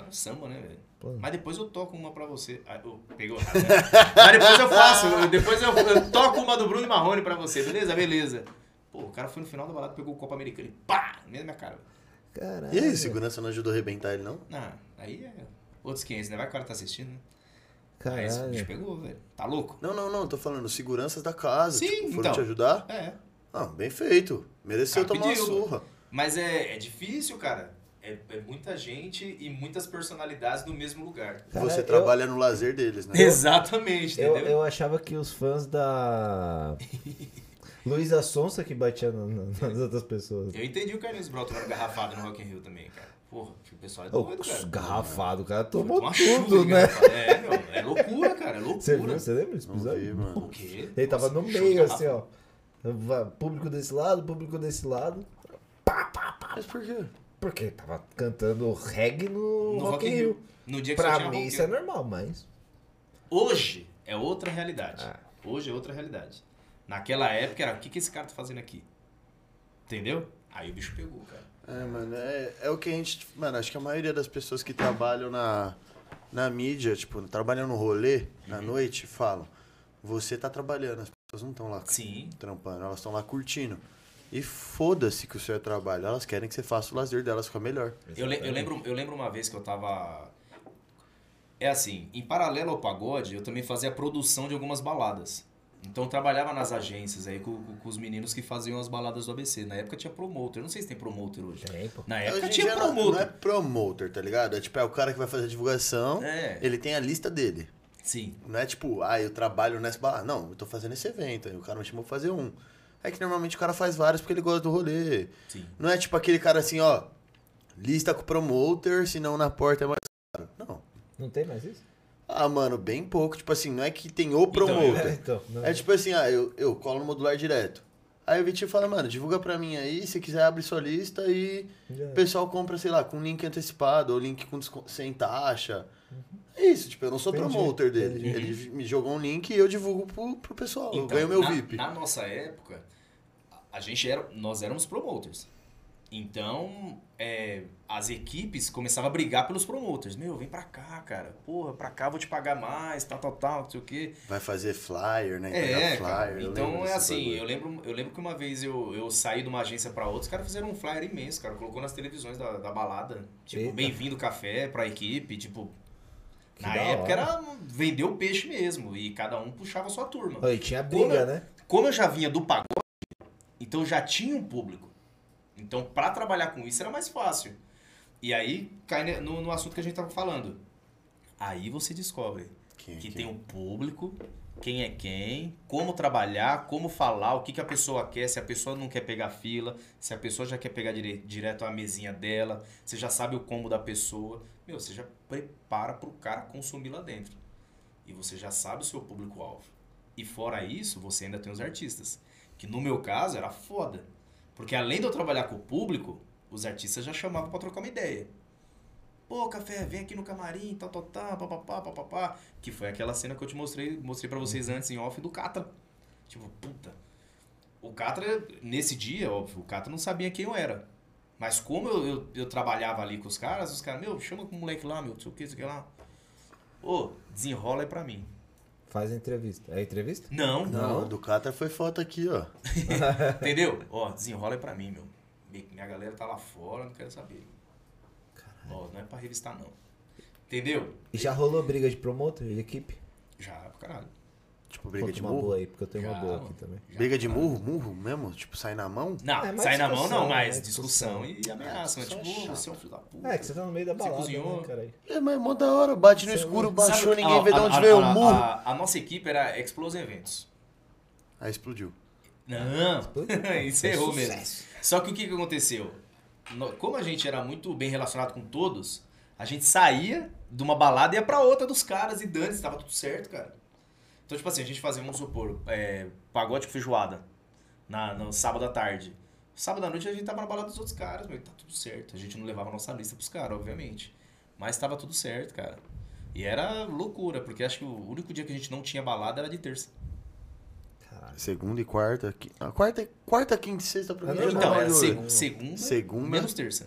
[SPEAKER 3] tá no samba, né, velho?
[SPEAKER 1] Pô.
[SPEAKER 3] Mas depois eu toco uma pra você. Ah, eu, pegou errado, né? Mas depois eu faço, eu- depois eu, eu toco uma do Bruno Marrone pra você, beleza? Beleza. Pô, o cara foi no final da balada, pegou o copo americano e pá, minha cara.
[SPEAKER 1] Caralho.
[SPEAKER 2] E aí, segurança não ajudou a arrebentar ele, não?
[SPEAKER 3] Não, aí é outros 500, né? Vai que o cara tá assistindo, né? Mas o bicho
[SPEAKER 1] Caralho.
[SPEAKER 3] pegou, velho. Tá louco?
[SPEAKER 2] Não, não, não. Tô falando seguranças da casa.
[SPEAKER 3] Sim,
[SPEAKER 2] tipo, foram
[SPEAKER 3] então.
[SPEAKER 2] te ajudar?
[SPEAKER 3] É.
[SPEAKER 2] Ah, bem feito. Mereceu
[SPEAKER 3] Cara,
[SPEAKER 2] tomar
[SPEAKER 3] pediu.
[SPEAKER 2] uma surra.
[SPEAKER 3] Mas é, é difícil, cara. É, é muita gente e muitas personalidades no mesmo lugar.
[SPEAKER 1] Cara,
[SPEAKER 2] Você
[SPEAKER 1] eu-
[SPEAKER 2] trabalha no lazer deles, né?
[SPEAKER 3] Exatamente,
[SPEAKER 1] Eu,
[SPEAKER 3] entendeu?
[SPEAKER 1] eu achava que os fãs da. Luísa Sonsa que batia na- na- nas outras pessoas.
[SPEAKER 3] Eu entendi o Carlinhos Broto agora garrafado no Rock in Rio também, cara. Porra, que o pessoal é doido, cara.
[SPEAKER 1] garrafado, o cara tomou
[SPEAKER 3] uma
[SPEAKER 1] tudo, né?
[SPEAKER 3] É, meu, é loucura, cara, é loucura.
[SPEAKER 1] Você viu? Você lembra desse
[SPEAKER 2] Não
[SPEAKER 1] episódio?
[SPEAKER 2] vi, mano.
[SPEAKER 3] O quê?
[SPEAKER 1] Ele tava
[SPEAKER 3] Nossa,
[SPEAKER 1] no meio, assim, ó. Público desse lado, público desse lado.
[SPEAKER 2] Mas por quê?
[SPEAKER 1] Porque tava cantando reggae no,
[SPEAKER 3] No
[SPEAKER 1] Rock in Rio.
[SPEAKER 3] No dia que
[SPEAKER 1] Pra mim
[SPEAKER 3] rock
[SPEAKER 1] isso é normal, mas.
[SPEAKER 3] Hoje é outra realidade.
[SPEAKER 1] Ah.
[SPEAKER 3] Hoje é outra realidade. Naquela época era, o que, que esse cara tá fazendo aqui? Entendeu? Aí o bicho pegou, cara.
[SPEAKER 2] É, mano, é, é o que a gente. Mano, acho que a maioria das pessoas que trabalham na, na mídia, tipo, trabalham no rolê, na noite, falam: Você tá trabalhando, as pessoas não estão lá
[SPEAKER 3] Sim.
[SPEAKER 2] trampando, elas estão lá curtindo. E foda-se que o seu é trabalho, elas querem que você faça o lazer delas ficar melhor.
[SPEAKER 3] Eu, le- eu lembro, eu lembro uma vez que eu tava. É assim, em paralelo ao pagode, eu também fazia a produção de algumas baladas. Então eu trabalhava nas agências aí com, com- com os meninos que faziam as baladas do ABC. Na época tinha promoter. Eu não sei se tem promoter hoje.
[SPEAKER 1] Tem, pô.
[SPEAKER 3] Na época
[SPEAKER 2] Hoje
[SPEAKER 3] tinha
[SPEAKER 2] dia não-
[SPEAKER 3] promoter.
[SPEAKER 2] Não é promoter, tá ligado? É tipo, é o cara que vai fazer a divulgação,
[SPEAKER 3] É.
[SPEAKER 2] ele tem a lista dele.
[SPEAKER 3] Sim.
[SPEAKER 2] Não é tipo, ah, eu trabalho nessa balada. Não, eu tô fazendo esse evento, aí o cara me chamou pra fazer um. É que normalmente o cara faz vários porque ele gosta do rolê.
[SPEAKER 3] Sim.
[SPEAKER 2] Não é tipo aquele cara assim, ó, lista com o promoter, senão na porta é mais caro. Não.
[SPEAKER 1] Não tem mais isso?
[SPEAKER 2] Ah, mano, bem pouco. Tipo assim, não é que tem o promoter.
[SPEAKER 1] É, então. Não.
[SPEAKER 2] É tipo assim, ah, eu, eu colo no modular direto. Aí o Vitinho fala, mano, divulga pra mim aí, se quiser abre sua lista e o
[SPEAKER 1] é.
[SPEAKER 2] pessoal compra, sei lá, com link antecipado ou link com sem taxa. É isso, tipo, eu não sou
[SPEAKER 1] Entendi,
[SPEAKER 2] promoter dele.
[SPEAKER 1] entendi.
[SPEAKER 2] Ele me jogou um link e eu divulgo pro, pro pessoal. eu
[SPEAKER 3] Então,
[SPEAKER 2] ganho meu
[SPEAKER 3] na,
[SPEAKER 2] VIP.
[SPEAKER 3] Na nossa época, a- gente era, nós éramos promoters. Então, é, as equipes começavam a brigar pelos promoters. Meu, vem pra cá, cara. Porra, pra cá vou te pagar mais, tal, tal, tal, não sei o quê.
[SPEAKER 2] Vai fazer flyer, né?
[SPEAKER 3] É, cara.
[SPEAKER 2] flyer. eu
[SPEAKER 3] Então é assim,
[SPEAKER 2] bagulho.
[SPEAKER 3] eu lembro, eu lembro que uma vez eu, eu saí de uma agência pra outra, os caras fizeram um flyer imenso, cara. Colocou nas televisões da, da balada. Tipo, bem-vindo café pra equipe, tipo.
[SPEAKER 1] Que
[SPEAKER 3] na época
[SPEAKER 1] hora.
[SPEAKER 3] era vender o peixe mesmo. E cada um puxava a sua turma.
[SPEAKER 1] E tinha briga,
[SPEAKER 3] Como-
[SPEAKER 1] né?
[SPEAKER 3] Como eu já vinha do pagode, então já tinha um público. Então, pra trabalhar com isso era mais fácil. E aí cai no, no assunto que a gente tava falando. Aí você descobre
[SPEAKER 2] Quem é
[SPEAKER 3] que
[SPEAKER 2] quem?
[SPEAKER 3] tem um público, quem é quem, como trabalhar, como falar, o que, que a pessoa quer, se a pessoa não quer pegar fila, se a pessoa já quer pegar dire- direto a mesinha dela, você já sabe o combo da pessoa. Meu, você já prepara pro cara consumir lá dentro. E você já sabe o seu público-alvo. E fora isso, você ainda tem os artistas. Que no meu caso era foda. Porque além de eu trabalhar com o público, os artistas já chamavam pra trocar uma ideia. Pô, café, vem aqui no camarim, tal, tal, tal, papapá, papapá. Que foi aquela cena que eu te mostrei, mostrei pra vocês antes em off do Catra. Tipo, puta. O Catra, nesse dia, óbvio, o Catra não sabia quem eu era. Mas como eu, eu, eu trabalhava ali com os caras, os caras, meu, chama com o moleque lá, meu, não sei o que, sei o que lá. Ô, desenrola aí pra mim.
[SPEAKER 1] Faz a entrevista. É entrevista?
[SPEAKER 3] Não,
[SPEAKER 2] Não, do Catra foi foto aqui, ó.
[SPEAKER 3] Entendeu? Ó, desenrola aí pra mim, meu. Mi- Minha galera tá lá fora, não quero saber. Ó, não é pra revistar, não. Entendeu?
[SPEAKER 1] E já rolou briga de promotor, de equipe?
[SPEAKER 3] Já, pro caralho.
[SPEAKER 2] Tipo, briga
[SPEAKER 1] Conta
[SPEAKER 2] de
[SPEAKER 1] uma
[SPEAKER 2] murro.
[SPEAKER 1] boa aí, porque eu tenho uma
[SPEAKER 3] Já,
[SPEAKER 1] boa aqui também.
[SPEAKER 3] Já,
[SPEAKER 2] Briga de murro, murro mesmo? Tipo, sai na mão?
[SPEAKER 3] Não,
[SPEAKER 1] É,
[SPEAKER 3] sai na mão
[SPEAKER 1] discussão,
[SPEAKER 3] não, mas
[SPEAKER 1] né?
[SPEAKER 3] discussão,
[SPEAKER 1] Discussão.
[SPEAKER 3] e ameaça. Mas
[SPEAKER 2] Só
[SPEAKER 3] tipo, você é um filho da puta.
[SPEAKER 1] É, que você tá no meio da
[SPEAKER 3] Você
[SPEAKER 1] balada,
[SPEAKER 3] cozinhou.
[SPEAKER 1] né, caralho?
[SPEAKER 2] É, mas é mó da hora. Bate no
[SPEAKER 1] Você
[SPEAKER 2] escuro, baixou,
[SPEAKER 3] Sabe-
[SPEAKER 2] ninguém
[SPEAKER 3] a-
[SPEAKER 2] vê de onde
[SPEAKER 3] a-
[SPEAKER 2] veio o murro.
[SPEAKER 3] A, a nossa equipe era Explosive Eventos.
[SPEAKER 2] Aí explodiu.
[SPEAKER 3] Não, encerrou mesmo. Só que o que, que aconteceu? No- Como a gente era muito bem relacionado com todos, a gente saía de uma balada e ia pra outra dos caras e dane tava tudo certo, cara. Então, tipo assim, a gente fazia, vamos supor, é, pagode com feijoada na, no sábado à tarde. Sábado à noite a gente tava na balada dos outros caras, mas tá tudo certo. A gente não levava a nossa lista pros caras, obviamente. Mas tava tudo certo, cara. E era loucura, porque acho que o único dia que a gente não tinha balada era de terça.
[SPEAKER 1] Caralho.
[SPEAKER 2] Segunda e quarta. A quarta, quarta, quinta e sexta pra mim
[SPEAKER 1] É
[SPEAKER 3] Então,
[SPEAKER 2] não
[SPEAKER 3] era
[SPEAKER 2] é
[SPEAKER 3] seg- segunda,
[SPEAKER 2] Segunda.
[SPEAKER 3] menos terça.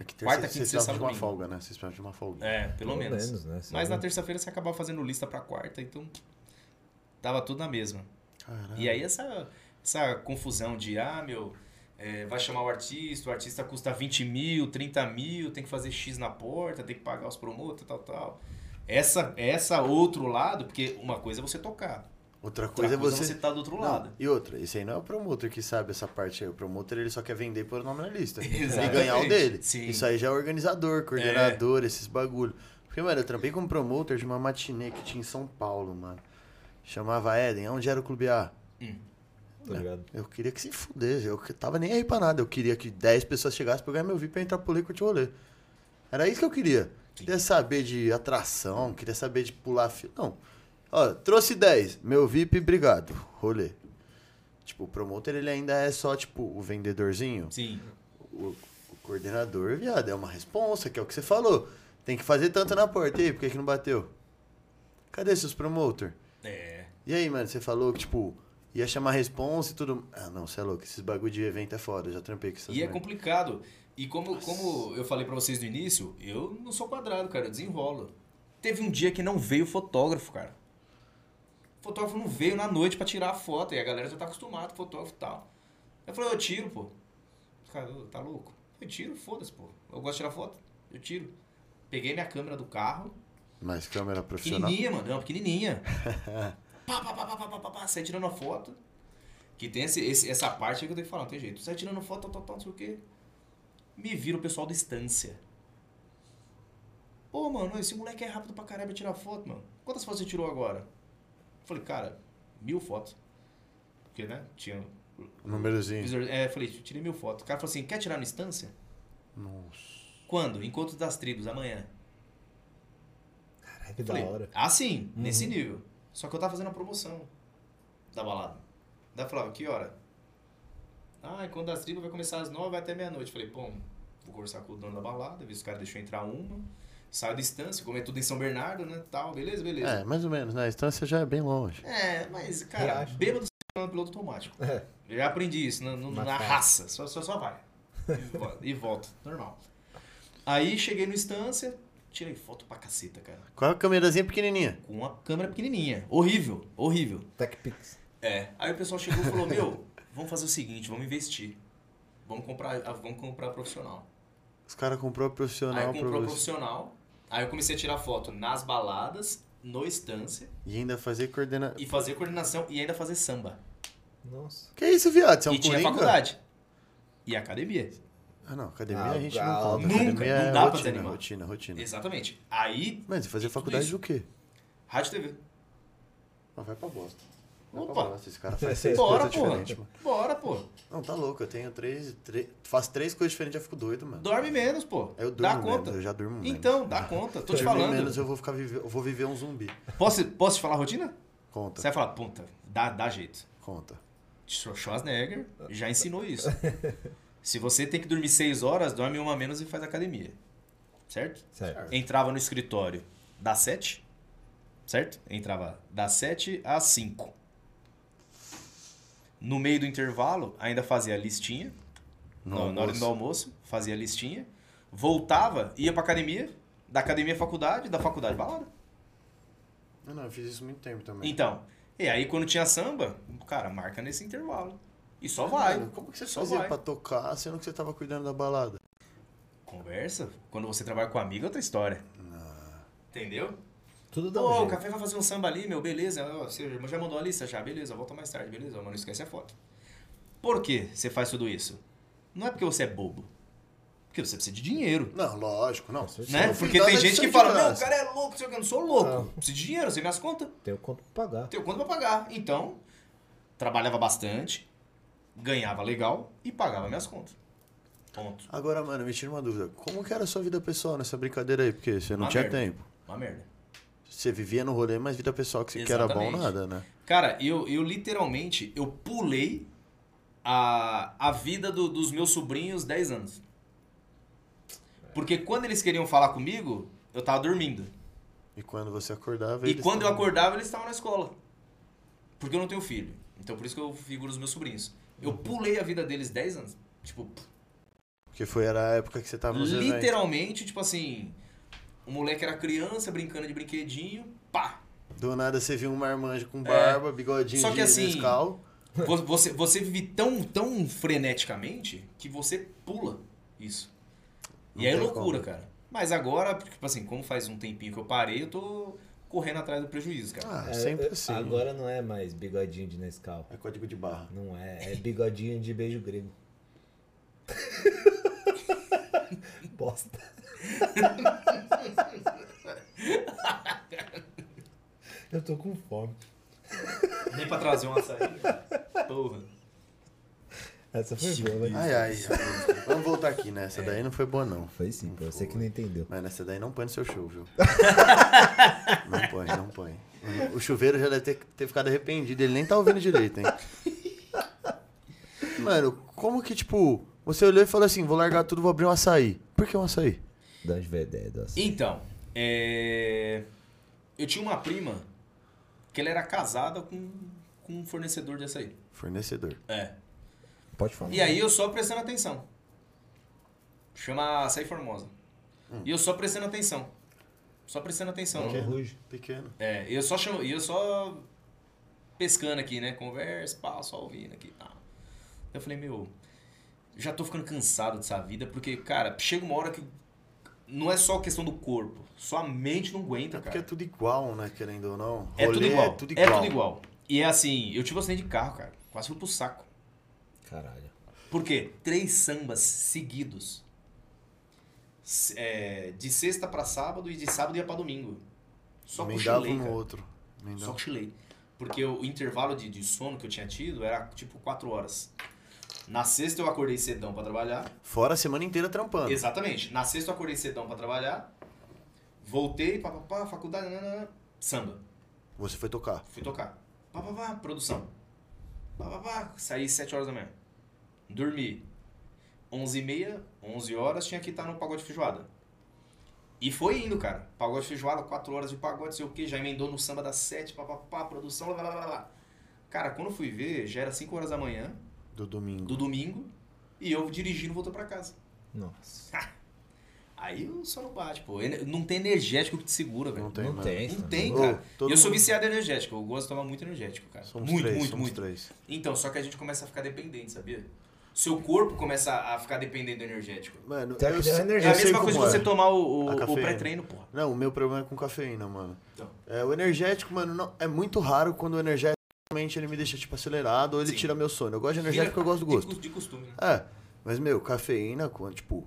[SPEAKER 2] É que terça,
[SPEAKER 3] quarta,
[SPEAKER 2] vocês
[SPEAKER 3] quinta, sexta,
[SPEAKER 2] de uma
[SPEAKER 3] domingo.
[SPEAKER 2] folga, né? Vocês precisavam de uma folga.
[SPEAKER 3] É, pelo, menos.
[SPEAKER 1] né?
[SPEAKER 3] Mas na terça-feira você acabava fazendo lista pra quarta, então tava tudo na mesma.
[SPEAKER 2] Caralho.
[SPEAKER 3] E aí essa, essa confusão de, ah, meu, é, vai chamar o artista, o artista custa 20 mil, 30 mil, tem que fazer X na porta, tem que pagar os promotores, tal, tal. Essa, essa outro lado, porque uma coisa é você tocar,
[SPEAKER 2] Outra
[SPEAKER 3] outra
[SPEAKER 2] coisa
[SPEAKER 3] coisa,
[SPEAKER 2] é
[SPEAKER 3] é
[SPEAKER 2] você.
[SPEAKER 3] você tá do outro
[SPEAKER 2] Não,
[SPEAKER 3] lado.
[SPEAKER 2] E outra, esse aí não é o promotor que sabe essa parte aí. O promotor ele só quer vender por nome na lista. e ganhar o dele.
[SPEAKER 3] Sim.
[SPEAKER 2] Isso aí já é organizador, coordenador, esses bagulho. Porque, mano, eu trampei como promotor de uma matinê que tinha em São Paulo, mano. Chamava Eden. Onde era o Clube A?
[SPEAKER 3] Hum.
[SPEAKER 1] tá ligado?
[SPEAKER 2] Eu queria que se fudesse. Eu tava nem aí pra nada. Eu queria que 10 pessoas chegassem pra ganhar meu VIP pra entrar pro e curtir o rolê. Era isso que eu queria. Queria saber de atração, queria saber de pular fila. Não. Ó, trouxe 10. Meu VIP, obrigado. Rolê. Tipo, o promotor, ele ainda é só, tipo, o vendedorzinho.
[SPEAKER 3] Sim.
[SPEAKER 2] O, o coordenador, viado, é uma responsa, que é o que você falou. Tem que fazer tanto na porta. E aí, por que, que não bateu? Cadê seus promotor?
[SPEAKER 3] É.
[SPEAKER 2] E aí, mano, você falou que, tipo, ia chamar responsa e tudo. Ah, não, você é louco. Esses bagulho de evento é foda. Eu já trampei com essas
[SPEAKER 3] E é complicado. E como, como eu falei pra vocês no início, eu não sou quadrado, cara, eu desenrolo. Teve um dia que não veio fotógrafo, cara. O fotógrafo não veio na noite para tirar a foto. E a galera já tá acostumada com fotógrafo e tal. Eu falei, eu tiro, pô. Cara, tá louco? Eu tiro, foda-se, pô. Eu gosto de tirar foto, eu tiro. Peguei minha câmera do carro.
[SPEAKER 2] Mas câmera profissional?
[SPEAKER 3] Pequenininha, mano. Não, pequenininha. pá, pá, pá, pá, pá, pá, pá, sai tirando a foto. Que tem esse, esse, essa parte que eu tenho que falar, não tem jeito. Sai tirando foto, tal, tal, tal, não sei o quê. Me vira o pessoal da estância. Pô, mano, esse moleque é rápido pra caramba tirar foto, mano. Quantas fotos você tirou agora? Falei, cara, mil fotos. Porque, né, tinha...
[SPEAKER 2] Um númerozinho.
[SPEAKER 3] É, falei, tirei mil fotos. O cara falou assim, quer tirar no estância?
[SPEAKER 2] Nossa.
[SPEAKER 3] Quando? Encontro das tribos, amanhã.
[SPEAKER 1] Caralho, que da
[SPEAKER 3] Falei,
[SPEAKER 1] hora.
[SPEAKER 3] Ah, sim,
[SPEAKER 1] Uhum.
[SPEAKER 3] nesse nível. Só que eu tava fazendo a promoção da balada. Daí eu falava, que hora? Ah, enquanto das tribos vai começar às nove vai até meia-noite. Falei, pô, vou conversar com o dono da balada, ver se o cara deixou entrar uma. Saio da distância, como é tudo em São Bernardo, né? Tal, beleza, beleza.
[SPEAKER 2] É, mais ou menos, né? A distância já é bem longe.
[SPEAKER 3] É, mas, cara,
[SPEAKER 1] Relaxa.
[SPEAKER 3] bêbado é um piloto automático.
[SPEAKER 1] É.
[SPEAKER 3] Eu já aprendi isso na, no- na
[SPEAKER 1] fácil.
[SPEAKER 3] raça. Só, só, só vai. E vo- E volta, normal. Aí cheguei no instância, tirei foto pra caceta, cara.
[SPEAKER 2] Com a câmerazinha pequenininha.
[SPEAKER 3] Com uma câmera pequenininha. Horrível, horrível.
[SPEAKER 1] TechPix.
[SPEAKER 3] É. Aí o pessoal chegou e falou: Meu, vamos fazer o seguinte, vamos investir. Vamos comprar, vamos comprar profissional.
[SPEAKER 2] Os caras comprou
[SPEAKER 3] Aí
[SPEAKER 2] profissional pra
[SPEAKER 3] comprou
[SPEAKER 2] você.
[SPEAKER 3] profissional. Aí eu comecei a tirar foto nas baladas, no estância,
[SPEAKER 2] E ainda fazer coordenação.
[SPEAKER 3] e fazer coordenação e ainda fazer samba.
[SPEAKER 1] Nossa.
[SPEAKER 2] Que isso, viado? Você é um
[SPEAKER 3] e tinha
[SPEAKER 2] coringa?
[SPEAKER 3] faculdade. E academia.
[SPEAKER 2] Ah, não. Academia
[SPEAKER 1] Ah,
[SPEAKER 2] a gente
[SPEAKER 1] ah,
[SPEAKER 2] não conta.
[SPEAKER 3] nunca,
[SPEAKER 2] Academia
[SPEAKER 3] não
[SPEAKER 2] é
[SPEAKER 3] dá pra
[SPEAKER 2] rotina,
[SPEAKER 3] desanimar.
[SPEAKER 2] rotina, rotina.
[SPEAKER 3] Exatamente. Aí,
[SPEAKER 2] Mas você fazia faculdade
[SPEAKER 3] isso.
[SPEAKER 2] do quê?
[SPEAKER 3] rádio e TV.
[SPEAKER 2] Não, vai pra bosta.
[SPEAKER 3] Opa.
[SPEAKER 2] bosta. Esse cara faz seis
[SPEAKER 3] Bora,
[SPEAKER 2] coisas
[SPEAKER 3] porra.
[SPEAKER 2] diferentes, mano.
[SPEAKER 3] Bora, pô.
[SPEAKER 2] Não, tá louco. Eu tenho três, três... Faço três coisas diferentes e já fico doido, mano.
[SPEAKER 3] Dorme menos, pô.
[SPEAKER 2] Eu
[SPEAKER 3] dá
[SPEAKER 2] durmo
[SPEAKER 3] conta.
[SPEAKER 2] menos, eu já durmo menos.
[SPEAKER 3] Então, dá conta. Tô te
[SPEAKER 2] Dormir
[SPEAKER 3] falando.
[SPEAKER 2] menos eu vou ficar viver, eu vou viver um zumbi.
[SPEAKER 3] Posso, posso te falar a rotina?
[SPEAKER 2] Conta,
[SPEAKER 3] Você vai falar, puta, dá, dá jeito.
[SPEAKER 2] conta.
[SPEAKER 3] Schwarzenegger já ensinou isso. Se você tem que dormir 6 horas, dorme uma a menos e faz academia. Certo?
[SPEAKER 1] Certo.
[SPEAKER 3] Entrava no escritório das 7, certo? Entrava das 7 às 5. No meio do intervalo, ainda fazia a listinha.
[SPEAKER 2] No
[SPEAKER 3] na- na hora
[SPEAKER 2] almoço.
[SPEAKER 3] do almoço, fazia a listinha. Voltava, ia pra academia. Da academia faculdade, da faculdade balada.
[SPEAKER 2] Não, não, eu fiz isso muito tempo também.
[SPEAKER 3] Então, e aí quando tinha samba, cara, marca nesse intervalo. E só vai.
[SPEAKER 2] Mano, como que você
[SPEAKER 3] Só
[SPEAKER 2] fazia
[SPEAKER 3] vai.
[SPEAKER 2] pra tocar sendo que você tava cuidando da balada?
[SPEAKER 3] Conversa. Quando você trabalha com amigo é outra história. Entendeu?
[SPEAKER 1] Tudo dá
[SPEAKER 3] Pô,
[SPEAKER 1] um
[SPEAKER 3] o
[SPEAKER 1] jeito.
[SPEAKER 3] café vai fazer um samba ali, meu, beleza. Você já mandou a lista? Já, beleza, volta mais tarde, beleza. Mas não esquece a foto. Por que você faz tudo isso? Não é porque você é bobo. Porque você precisa de dinheiro.
[SPEAKER 2] Não, lógico, não.
[SPEAKER 3] Né? Porque tem gente que
[SPEAKER 2] de
[SPEAKER 3] fala, meu, o cara é louco, sei o que, eu não sou louco.
[SPEAKER 1] Não.
[SPEAKER 3] Preciso de dinheiro, você minhas contas.
[SPEAKER 1] Tenho quanto pra pagar.
[SPEAKER 3] Tenho quanto pra pagar. Então, trabalhava bastante, ganhava legal e pagava minhas contas. Ponto.
[SPEAKER 2] Agora, mano, me tira uma dúvida. Como que era a sua vida pessoal nessa brincadeira aí? Porque você não
[SPEAKER 3] Uma
[SPEAKER 2] tinha
[SPEAKER 3] merda.
[SPEAKER 2] tempo.
[SPEAKER 3] Uma merda.
[SPEAKER 2] Você vivia no rolê, mas vida pessoal que, você que era bom nada, né?
[SPEAKER 3] Cara, eu, eu literalmente, eu pulei a, a vida do- dos meus sobrinhos 10 anos. Porque quando eles queriam falar comigo, eu tava dormindo.
[SPEAKER 2] E quando você acordava,
[SPEAKER 3] E
[SPEAKER 2] eles
[SPEAKER 3] quando eu
[SPEAKER 2] tavam-
[SPEAKER 3] acordava, eles estavam na escola. Porque eu não tenho filho. Então por isso que eu figuro os meus sobrinhos. Eu pulei a vida deles 10 anos. Tipo,
[SPEAKER 2] Porque foi era a época que você tava eventos.
[SPEAKER 3] literalmente, tipo assim, o moleque era criança brincando de brinquedinho, pá.
[SPEAKER 2] Do nada você viu um marmanjo com barba, bigodinho
[SPEAKER 3] É. Só que
[SPEAKER 2] de
[SPEAKER 3] assim,
[SPEAKER 2] Nescau.
[SPEAKER 3] Você, você vive tão, tão freneticamente que você pula isso.
[SPEAKER 2] Não
[SPEAKER 3] e aí é loucura,
[SPEAKER 2] como.
[SPEAKER 3] cara. Mas agora, tipo assim, como faz um tempinho que eu parei, eu tô correndo atrás do prejuízo, cara.
[SPEAKER 2] Ah,
[SPEAKER 1] É,
[SPEAKER 2] sempre
[SPEAKER 1] é,
[SPEAKER 2] assim.
[SPEAKER 1] Agora não é mais bigodinho de Nescau.
[SPEAKER 2] É código de barra.
[SPEAKER 1] Não é. É bigodinho de beijo grego. Bosta. Eu tô com fome.
[SPEAKER 3] Nem pra trazer um açaí. Porra.
[SPEAKER 1] Essa foi boa, né?
[SPEAKER 2] Ai, ai. Vamos voltar aqui, né? Essa daí não foi boa, não.
[SPEAKER 1] Foi sim, pra você que não entendeu.
[SPEAKER 2] Mas nessa daí não põe no seu show, viu? não põe, não põe. O chuveiro já deve ter, ter ficado arrependido. Ele nem tá ouvindo direito, hein? Mano, como que, tipo, você olhou e falou assim: vou largar tudo, vou abrir um açaí. Por que um açaí?
[SPEAKER 1] Das vededas.
[SPEAKER 3] Então, é... eu tinha uma prima que ela era casada com, com um fornecedor de açaí.
[SPEAKER 2] Fornecedor.
[SPEAKER 3] É.
[SPEAKER 1] Pode falar.
[SPEAKER 3] E aí eu só prestando atenção. Chama Açaí Formosa. E eu só prestando atenção. Só prestando atenção.
[SPEAKER 1] Que ruge.
[SPEAKER 2] Pequeno.
[SPEAKER 3] É, eu só chamo, eu só pescando aqui, né? Conversa, pá, só ouvindo aqui. Tá. Eu falei, meu, já tô ficando cansado dessa vida, porque, cara, chega uma hora que não é só questão do corpo, sua mente não aguenta,
[SPEAKER 2] Porque é
[SPEAKER 3] cara.
[SPEAKER 2] tudo igual, né? Querendo ou não.
[SPEAKER 3] É tudo
[SPEAKER 2] Rolê
[SPEAKER 3] igual.
[SPEAKER 2] É tudo igual.
[SPEAKER 3] É tudo igual. E é assim, eu tive um acidente de carro, cara. Quase fui pro saco.
[SPEAKER 1] Caralho.
[SPEAKER 3] Por quê? Três sambas seguidos. É, de sexta pra sábado e de sábado ia pra domingo. Só
[SPEAKER 2] Emendava
[SPEAKER 3] cochilei,
[SPEAKER 2] um no
[SPEAKER 3] cara.
[SPEAKER 2] outro.
[SPEAKER 3] Só
[SPEAKER 2] Emendava.
[SPEAKER 3] cochilei. Porque o intervalo de, de sono que eu tinha tido era tipo 4 horas. Na sexta eu acordei cedão pra trabalhar.
[SPEAKER 2] Fora a semana inteira trampando.
[SPEAKER 3] Exatamente. Na sexta eu acordei cedão pra trabalhar. Voltei, pá, pá, pá, faculdade, nanana, samba.
[SPEAKER 2] Você foi tocar.
[SPEAKER 3] Fui tocar. Pá, pá, pá, produção. Pá, pá, pá, saí 7 horas da manhã. Dormi. 11 e meia, 11 horas, tinha que estar no pagode feijoada. E foi indo, cara. Pagode feijoada, 4 horas de pagode, sei o que, já emendou no samba das 7, pá, pá, pá, produção, lá, lá, lá, lá. Cara, quando eu fui ver, já era 5 horas da manhã,
[SPEAKER 2] Do domingo.
[SPEAKER 3] do domingo, e eu dirigindo voltou pra casa.
[SPEAKER 1] Nossa.
[SPEAKER 3] Aí o sono bate, pô. Não tem energético que te segura, velho.
[SPEAKER 2] Não tem,
[SPEAKER 1] não
[SPEAKER 2] mano.
[SPEAKER 1] tem.
[SPEAKER 3] Não tem, cara.
[SPEAKER 2] Ô,
[SPEAKER 3] eu sou
[SPEAKER 2] mundo-
[SPEAKER 3] viciado em energético, eu gosto de tomar muito energético, cara.
[SPEAKER 2] Somos
[SPEAKER 3] muito,
[SPEAKER 2] três,
[SPEAKER 3] muito,
[SPEAKER 2] somos
[SPEAKER 3] muito.
[SPEAKER 2] três.
[SPEAKER 3] Então, só que a gente começa a ficar dependente, sabia? Seu corpo começa a ficar dependente do energético.
[SPEAKER 2] Mano, eu.
[SPEAKER 3] É a mesma coisa que você
[SPEAKER 2] é.
[SPEAKER 3] tomar o, o, o pré-treino, porra.
[SPEAKER 2] Não, o meu problema é com cafeína, mano.
[SPEAKER 3] Então.
[SPEAKER 2] É, o energético, mano, não, é muito raro quando o energético ele me deixa, tipo, acelerado ou ele
[SPEAKER 3] Sim.
[SPEAKER 2] tira meu sono. Eu gosto de energético porque eu gosto do gosto.
[SPEAKER 3] De, costume, né?
[SPEAKER 2] É, mas, meu, cafeína, tipo...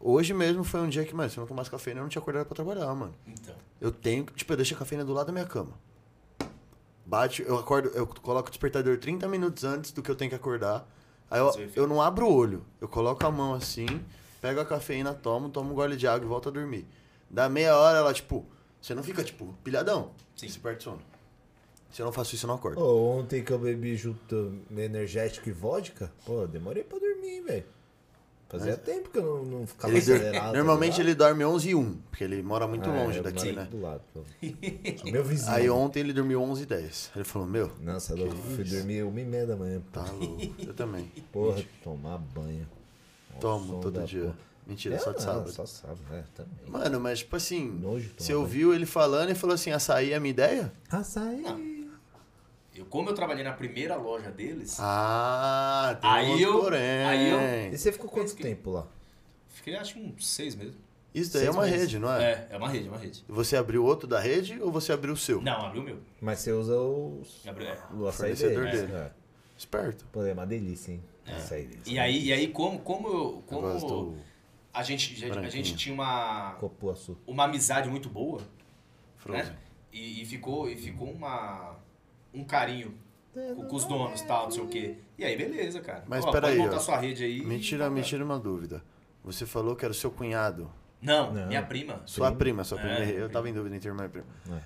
[SPEAKER 2] Hoje mesmo foi um dia que, mano, se eu não tomasse cafeína, eu não tinha acordado pra trabalhar, mano.
[SPEAKER 3] Então.
[SPEAKER 2] Eu tenho, tipo, eu deixo a cafeína do lado da minha cama. Bate, eu acordo, eu coloco o despertador 30 minutos antes do que eu tenho que acordar. Aí eu, eu não abro o olho. Eu coloco a mão assim, pego a cafeína, tomo, tomo um gole de água e volto a dormir. Da meia hora ela, tipo, você não fica, tipo, pilhadão.
[SPEAKER 3] Sim.
[SPEAKER 2] Você perde sono. Se eu não faço isso, eu não acordo.
[SPEAKER 1] Ô, ontem que eu bebi junto energético e vodka, pô, eu demorei pra dormir, velho. Fazia tempo que eu não, não ficava
[SPEAKER 2] Ele
[SPEAKER 1] acelerado.
[SPEAKER 2] Normalmente
[SPEAKER 1] tá ligado?
[SPEAKER 2] ele dorme 11 e 1, porque ele mora muito
[SPEAKER 1] É,
[SPEAKER 2] longe daqui, né?
[SPEAKER 1] Do lado, pô. Meu vizinho.
[SPEAKER 2] Aí ontem ele dormiu 11 e 10. Ele falou, meu,
[SPEAKER 1] Nossa, eu fui dormir uma e meia da manhã.
[SPEAKER 2] tá louco. Eu também.
[SPEAKER 1] Porra, tomar banho.
[SPEAKER 2] Tomo todo dia.
[SPEAKER 1] porra.
[SPEAKER 2] Mentira,
[SPEAKER 1] É,
[SPEAKER 2] só de
[SPEAKER 1] não,
[SPEAKER 2] sábado.
[SPEAKER 1] Só sábado, é, também.
[SPEAKER 2] Mano, mas tipo assim,
[SPEAKER 1] Nojo
[SPEAKER 2] você ouviu ele falando e falou assim, açaí é a minha ideia?
[SPEAKER 1] Açaí.
[SPEAKER 3] Eu, como eu trabalhei na primeira loja deles,
[SPEAKER 2] Ah, tem
[SPEAKER 3] Aí
[SPEAKER 2] um
[SPEAKER 3] eu-
[SPEAKER 2] porém.
[SPEAKER 3] aí eu-
[SPEAKER 1] E você ficou quanto
[SPEAKER 3] que-
[SPEAKER 1] tempo lá?
[SPEAKER 3] fiquei acho que uns seis meses.
[SPEAKER 2] Isso daí é uma
[SPEAKER 1] meses.
[SPEAKER 2] rede, não é?
[SPEAKER 3] É, é uma rede, é uma rede.
[SPEAKER 2] Você abriu outro da rede ou você abriu o seu?
[SPEAKER 3] Não, abriu o meu.
[SPEAKER 1] Mas você usa os...
[SPEAKER 3] Abriu, é.
[SPEAKER 1] o açaí
[SPEAKER 2] Fornecedor
[SPEAKER 1] dele.
[SPEAKER 2] dele.
[SPEAKER 1] É.
[SPEAKER 2] Esperto.
[SPEAKER 1] Pô, é uma delícia, hein? Açaí dele.
[SPEAKER 3] E aí, e aí como, como, eu,
[SPEAKER 2] Eu
[SPEAKER 3] como
[SPEAKER 2] do
[SPEAKER 3] a, gente, a
[SPEAKER 2] branquinho.
[SPEAKER 3] gente tinha uma,
[SPEAKER 1] Copuaçu.
[SPEAKER 3] uma amizade muito boa,
[SPEAKER 2] Frozen.
[SPEAKER 3] né? E, e ficou, e ficou uma, um carinho com, com os donos e tal, não sei o quê. E aí, beleza, cara.
[SPEAKER 2] Mas
[SPEAKER 3] Ó,
[SPEAKER 2] peraí,
[SPEAKER 3] Pode montar
[SPEAKER 2] ó.
[SPEAKER 3] sua rede aí.
[SPEAKER 2] Me tira, me tira uma dúvida. Você falou que era o seu cunhado.
[SPEAKER 3] Não,
[SPEAKER 1] Não.
[SPEAKER 3] minha prima.
[SPEAKER 2] Sua
[SPEAKER 1] Prima.
[SPEAKER 2] prima, sua prima.
[SPEAKER 3] É,
[SPEAKER 2] eu tava em dúvida entre irmã e prima.
[SPEAKER 1] É.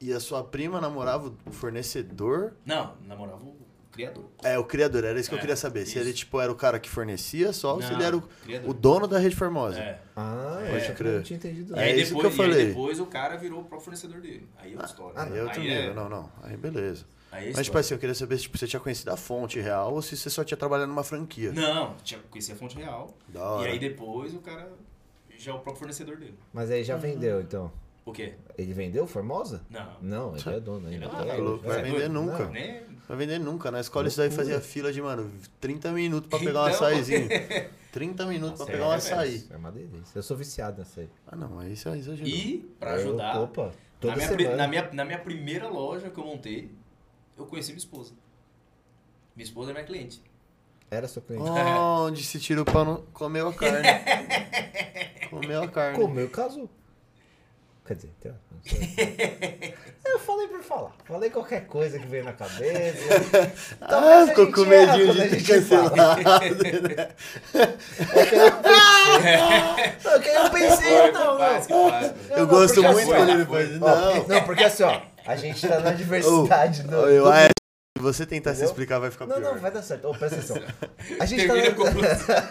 [SPEAKER 2] E a sua prima namorava o fornecedor?
[SPEAKER 3] Não, namorava o criador.
[SPEAKER 2] É, o criador, era isso que eu
[SPEAKER 3] É,
[SPEAKER 2] queria saber. Se
[SPEAKER 3] isso.
[SPEAKER 2] ele, tipo, era o cara que fornecia só ou se ele era o, o dono da Rede Formosa.
[SPEAKER 3] É.
[SPEAKER 1] Ah,
[SPEAKER 3] Pode
[SPEAKER 1] eu
[SPEAKER 2] crer.
[SPEAKER 1] não tinha entendido.
[SPEAKER 3] E
[SPEAKER 2] É
[SPEAKER 3] aí,
[SPEAKER 2] isso
[SPEAKER 3] depois,
[SPEAKER 2] que eu
[SPEAKER 3] e aí
[SPEAKER 2] falei.
[SPEAKER 3] depois o cara virou o próprio fornecedor dele. Aí é outra história.
[SPEAKER 1] Ah,
[SPEAKER 2] Aí é outro
[SPEAKER 3] aí
[SPEAKER 2] nível. Não, não. Aí beleza.
[SPEAKER 3] Aí é
[SPEAKER 2] Mas, tipo assim, eu queria saber se tipo, você tinha conhecido a fonte real ou se você só tinha trabalhado numa franquia.
[SPEAKER 3] Não, tinha conheci a fonte real.
[SPEAKER 2] Da hora.
[SPEAKER 3] E aí depois o cara já é o próprio fornecedor dele.
[SPEAKER 1] Mas aí já vendeu, então.
[SPEAKER 3] O quê?
[SPEAKER 1] Ele vendeu Formosa?
[SPEAKER 3] Não.
[SPEAKER 1] Não, ele é dono ainda.
[SPEAKER 3] Ele é dono.
[SPEAKER 1] hoje.
[SPEAKER 2] louco, vai vender nunca.
[SPEAKER 3] Nem...
[SPEAKER 2] Vai vender nunca. Na escola isso daí
[SPEAKER 1] Loucura.
[SPEAKER 2] fazia fila de, mano, 30 minutos pra pegar um
[SPEAKER 3] Então.
[SPEAKER 2] açaizinho. 30 minutos pra
[SPEAKER 3] Nossa,
[SPEAKER 2] pegar um
[SPEAKER 3] é,
[SPEAKER 2] açaí.
[SPEAKER 1] É uma delícia. Eu sou viciado nessa aí.
[SPEAKER 2] Ah, não, aí isso é exagero.
[SPEAKER 3] E, pra
[SPEAKER 1] Eu-
[SPEAKER 3] ajudar,
[SPEAKER 1] opa, toda
[SPEAKER 3] na, minha,
[SPEAKER 1] semana.
[SPEAKER 3] na, minha, na minha primeira loja que eu montei, eu conheci minha esposa. Minha esposa é minha cliente.
[SPEAKER 1] Era seu cliente.
[SPEAKER 2] Onde se tira o pano, comeu a carne. comeu a carne.
[SPEAKER 1] Comeu, casou. Quer dizer, tem não. Eu falei por falar. Falei qualquer coisa que veio na cabeça.
[SPEAKER 2] Ah,
[SPEAKER 1] Talvez a
[SPEAKER 2] ficou com medinho de
[SPEAKER 1] a
[SPEAKER 2] ser cancelado. né?
[SPEAKER 1] É que eu pensei. É que eu pensei, não, não. Não,
[SPEAKER 2] Eu
[SPEAKER 1] não,
[SPEAKER 2] gosto muito
[SPEAKER 1] assim,
[SPEAKER 2] quando ele faz. Não.
[SPEAKER 1] Não, porque assim, ó, a gente tá na diversidade do.
[SPEAKER 2] Eu,
[SPEAKER 1] do-
[SPEAKER 2] ah, é, se você tentar se
[SPEAKER 1] Entendeu?
[SPEAKER 2] explicar, vai ficar
[SPEAKER 1] Não,
[SPEAKER 2] pior.
[SPEAKER 1] não, vai dar certo. Ô, presta atenção. A gente, tá
[SPEAKER 3] Termina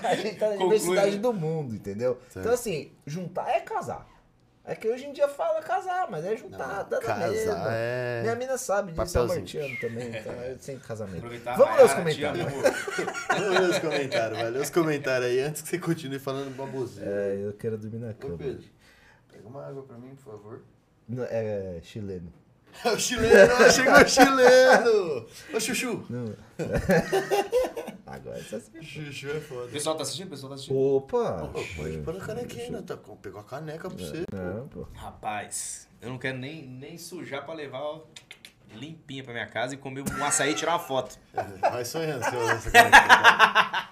[SPEAKER 1] na,
[SPEAKER 3] a
[SPEAKER 1] gente tá na diversidade do mundo, entendeu?
[SPEAKER 2] Certo.
[SPEAKER 1] Então, assim, juntar é casar. É que hoje em dia fala casar, mas é juntar, dá
[SPEAKER 2] casar é-
[SPEAKER 1] Minha mina sabe disso, é martiano também, então é sem casamento.
[SPEAKER 3] Aproveitar
[SPEAKER 1] Vamos ler os comentários.
[SPEAKER 3] amo.
[SPEAKER 2] Vamos ler os comentários, vai. Lê os comentários aí antes que você continue falando baboseira.
[SPEAKER 1] É, eu quero dormir na
[SPEAKER 2] Ô,
[SPEAKER 1] cama.
[SPEAKER 2] Pedro, pega uma água pra mim, por favor.
[SPEAKER 1] Não, é chileno.
[SPEAKER 2] É o chileno, chegou o chileno! Ô, Chuchu!
[SPEAKER 1] Não. Agora você.
[SPEAKER 2] Chuchu é
[SPEAKER 3] O
[SPEAKER 2] foda.
[SPEAKER 3] pessoal tá assistindo? O pessoal tá assistindo?
[SPEAKER 1] Opa!
[SPEAKER 2] Pô, pode pôr a canequinha ainda, tá? Pegou a caneca pra você.
[SPEAKER 1] Não, pô.
[SPEAKER 3] Rapaz, eu não quero nem, nem sujar pra levar ó, limpinha pra minha casa e comer um açaí e tirar uma foto.
[SPEAKER 2] Vai sonhando, seu essa caneca.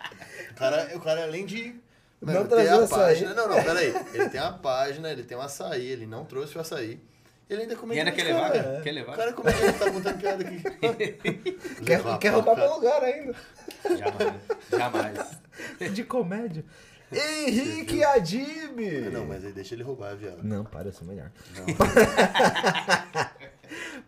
[SPEAKER 2] O cara, o cara além de.
[SPEAKER 1] Não trazer
[SPEAKER 2] ter a
[SPEAKER 1] o açaí.
[SPEAKER 2] página. Não, não, peraí. Ele tem a página, ele tem um açaí, ele não trouxe o açaí. Ele ainda comeu.
[SPEAKER 3] E ainda quer levar, cara? Quer
[SPEAKER 2] O
[SPEAKER 3] levar?
[SPEAKER 2] cara comeu, ele tá contando piada aqui.
[SPEAKER 1] Quer,
[SPEAKER 2] Levar
[SPEAKER 1] quer roubar meu lugar ainda.
[SPEAKER 3] Jamais. Jamais.
[SPEAKER 1] De comédia. Henrique Adib!
[SPEAKER 2] Não, mas aí deixa ele roubar, viado.
[SPEAKER 1] Não, para, eu sou melhor.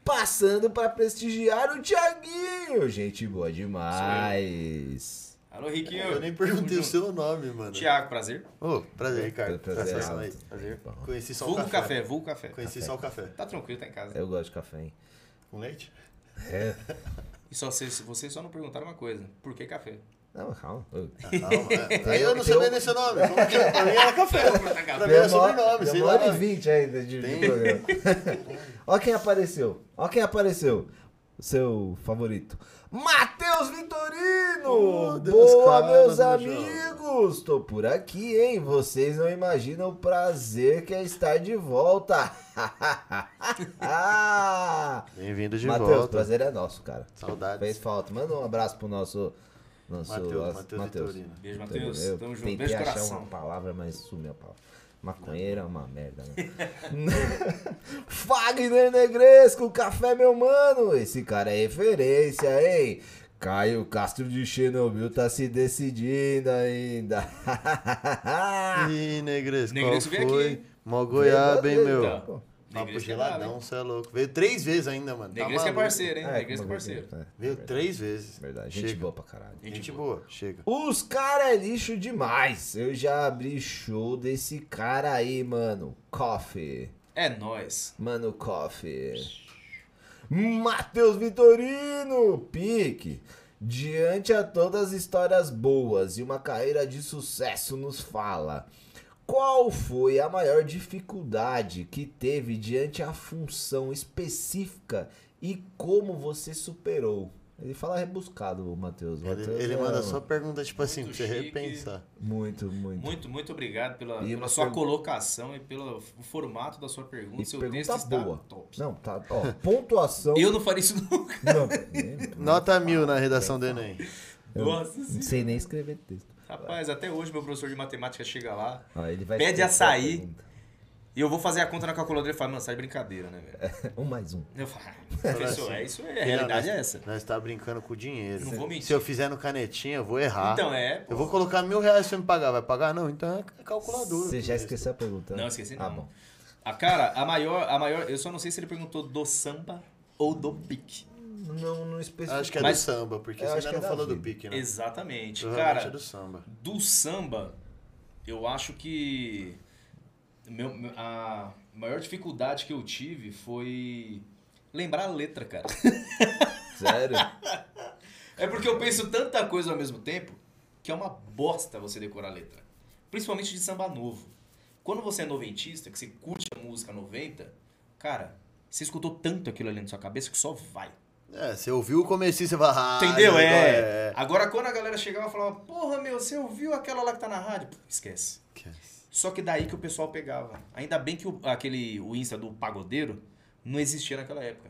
[SPEAKER 1] Passando pra prestigiar o Thiaguinho. Gente boa demais.
[SPEAKER 3] Alô, Riquinho.
[SPEAKER 2] Eu nem perguntei o seu nome, mano.
[SPEAKER 3] Tiago, prazer.
[SPEAKER 2] Ô, prazer, Ricardo.
[SPEAKER 1] Prazer,
[SPEAKER 2] aí.
[SPEAKER 1] alto.
[SPEAKER 2] Prazer. Conheci só o
[SPEAKER 3] Vulgo
[SPEAKER 2] café.
[SPEAKER 3] café, vulgo café.
[SPEAKER 2] Conheci só o café.
[SPEAKER 3] Tá tranquilo, tá em casa.
[SPEAKER 1] Eu gosto de café, hein?
[SPEAKER 2] Com leite?
[SPEAKER 1] É.
[SPEAKER 3] E só vocês, vocês só não perguntaram uma coisa. Por que café?
[SPEAKER 1] Não, calma. Eu-
[SPEAKER 2] Calma. é. Aí eu não sabia
[SPEAKER 1] um-
[SPEAKER 2] desse nome. É? Pra mim era café. Pra mim era sobrenome, sei
[SPEAKER 1] uma
[SPEAKER 2] lá.
[SPEAKER 1] hora e vinte ainda de, de programa. Ó quem apareceu. Ó quem apareceu. Seu favorito. Matheus Vitorino!
[SPEAKER 2] Oh, Deus,
[SPEAKER 1] Boa,
[SPEAKER 2] cara,
[SPEAKER 1] meus
[SPEAKER 2] meu
[SPEAKER 1] amigos! Tô por aqui, hein? Vocês não imaginam o prazer que é estar de volta.
[SPEAKER 2] Bem-vindo de
[SPEAKER 1] Matheus, o
[SPEAKER 2] volta.
[SPEAKER 1] prazer é nosso, cara.
[SPEAKER 2] Saudades.
[SPEAKER 1] Fez falta. Manda um abraço pro nosso... nosso
[SPEAKER 2] Matheus, Matheus Vitorino.
[SPEAKER 3] Beijo, Matheus.
[SPEAKER 1] eu
[SPEAKER 3] Tamo junto. Beijo de
[SPEAKER 1] achar
[SPEAKER 3] coração.
[SPEAKER 1] uma palavra, mas sumiu a palavra. Maconheiro é uma merda, né? Fagner Negresco, café, meu mano. Esse cara é referência, hein? Caio Castro de Chernobyl tá se decidindo ainda.
[SPEAKER 2] Ih, Negresco, qual
[SPEAKER 3] Negresco veio
[SPEAKER 2] foi?
[SPEAKER 3] aqui, hein?
[SPEAKER 2] Mó goiaba, hein, meu?
[SPEAKER 3] Então.
[SPEAKER 2] Papo
[SPEAKER 3] é
[SPEAKER 2] geladão, você é louco. Veio três vezes ainda, mano. Tá
[SPEAKER 3] Negresco é
[SPEAKER 2] maluco.
[SPEAKER 3] parceiro, hein?
[SPEAKER 1] é,
[SPEAKER 3] Negresco é parceiro.
[SPEAKER 1] é,
[SPEAKER 2] Veio
[SPEAKER 1] verdade,
[SPEAKER 2] três vezes.
[SPEAKER 1] Verdade, gente
[SPEAKER 2] Chega.
[SPEAKER 1] boa pra caralho.
[SPEAKER 2] Gente boa, chega.
[SPEAKER 1] Os cara é lixo demais. Eu já abri show desse cara aí, mano. Coffee.
[SPEAKER 3] É nóis.
[SPEAKER 1] Mano Coffee. Matheus Vitorino, pique. Diante a todas as histórias boas e uma carreira de sucesso, nos fala. Qual foi a maior dificuldade que teve diante a função específica e como você superou? Ele fala rebuscado, o Matheus.
[SPEAKER 2] Ele,
[SPEAKER 1] Matheus
[SPEAKER 2] ele
[SPEAKER 1] é
[SPEAKER 2] manda só pergunta, tipo assim, pra você
[SPEAKER 3] chique.
[SPEAKER 2] repensar.
[SPEAKER 1] Muito, muito.
[SPEAKER 3] Muito, muito obrigado pela, pela sua
[SPEAKER 1] pergu-
[SPEAKER 3] colocação e pelo formato da sua pergunta.
[SPEAKER 1] E
[SPEAKER 3] Seu
[SPEAKER 1] pergunta
[SPEAKER 3] texto está
[SPEAKER 1] boa.
[SPEAKER 3] top.
[SPEAKER 1] Não, tá. Ó, pontuação.
[SPEAKER 3] Eu não faria isso nunca.
[SPEAKER 1] Não,
[SPEAKER 2] Nota mil na redação do Enem.
[SPEAKER 1] Eu
[SPEAKER 3] Nossa
[SPEAKER 1] não sei nem escrever texto.
[SPEAKER 3] Rapaz, até hoje meu professor de matemática chega lá
[SPEAKER 1] vai
[SPEAKER 3] Pede açaí. e eu vou fazer a conta na calculadora e ele fala, mano, sai de brincadeira, né, velho?
[SPEAKER 1] Um mais um.
[SPEAKER 3] Eu falo, "Ah, professor, é isso, é, a realidade
[SPEAKER 2] nós,
[SPEAKER 3] é essa.
[SPEAKER 2] Nós tá brincando com o dinheiro.
[SPEAKER 3] Não vou mentir.
[SPEAKER 2] Se eu fizer no canetinha, eu vou errar.
[SPEAKER 3] Então é, pô.
[SPEAKER 2] Eu vou colocar mil reais pra você me pagar. Vai pagar? Não, então é calculadora.
[SPEAKER 1] Você já esqueceu a pergunta? né?
[SPEAKER 3] Não, esqueci não.
[SPEAKER 1] Ah, bom.
[SPEAKER 3] A cara, a maior, a maior, eu só não sei se ele perguntou do samba ou do pique.
[SPEAKER 1] Não, não especifica.
[SPEAKER 2] Acho que é
[SPEAKER 3] Mas-
[SPEAKER 2] do samba, porque
[SPEAKER 1] Eu
[SPEAKER 2] você ainda
[SPEAKER 1] que
[SPEAKER 2] não
[SPEAKER 1] é
[SPEAKER 2] falou do pique, né?
[SPEAKER 3] Exatamente. Cara,
[SPEAKER 2] é do samba.
[SPEAKER 3] do samba, eu acho que meu- a maior dificuldade que eu tive foi lembrar a letra, cara.
[SPEAKER 1] Sério?
[SPEAKER 3] É porque eu penso tanta coisa ao mesmo tempo que é uma bosta você decorar a letra. Principalmente de samba novo. Quando você é noventista, que você curte a música 90, cara, você escutou tanto aquilo ali na sua cabeça que só vai.
[SPEAKER 2] É, você ouviu o comecinho, você vai... Ah,
[SPEAKER 3] Entendeu?
[SPEAKER 2] agora
[SPEAKER 3] É. Agora, quando a galera chegava e falava, porra, meu, você ouviu aquela lá que tá na rádio? Pô, Esquece. Só que daí que o pessoal pegava. Ainda bem que o, aquele, o Insta do pagodeiro não existia naquela época.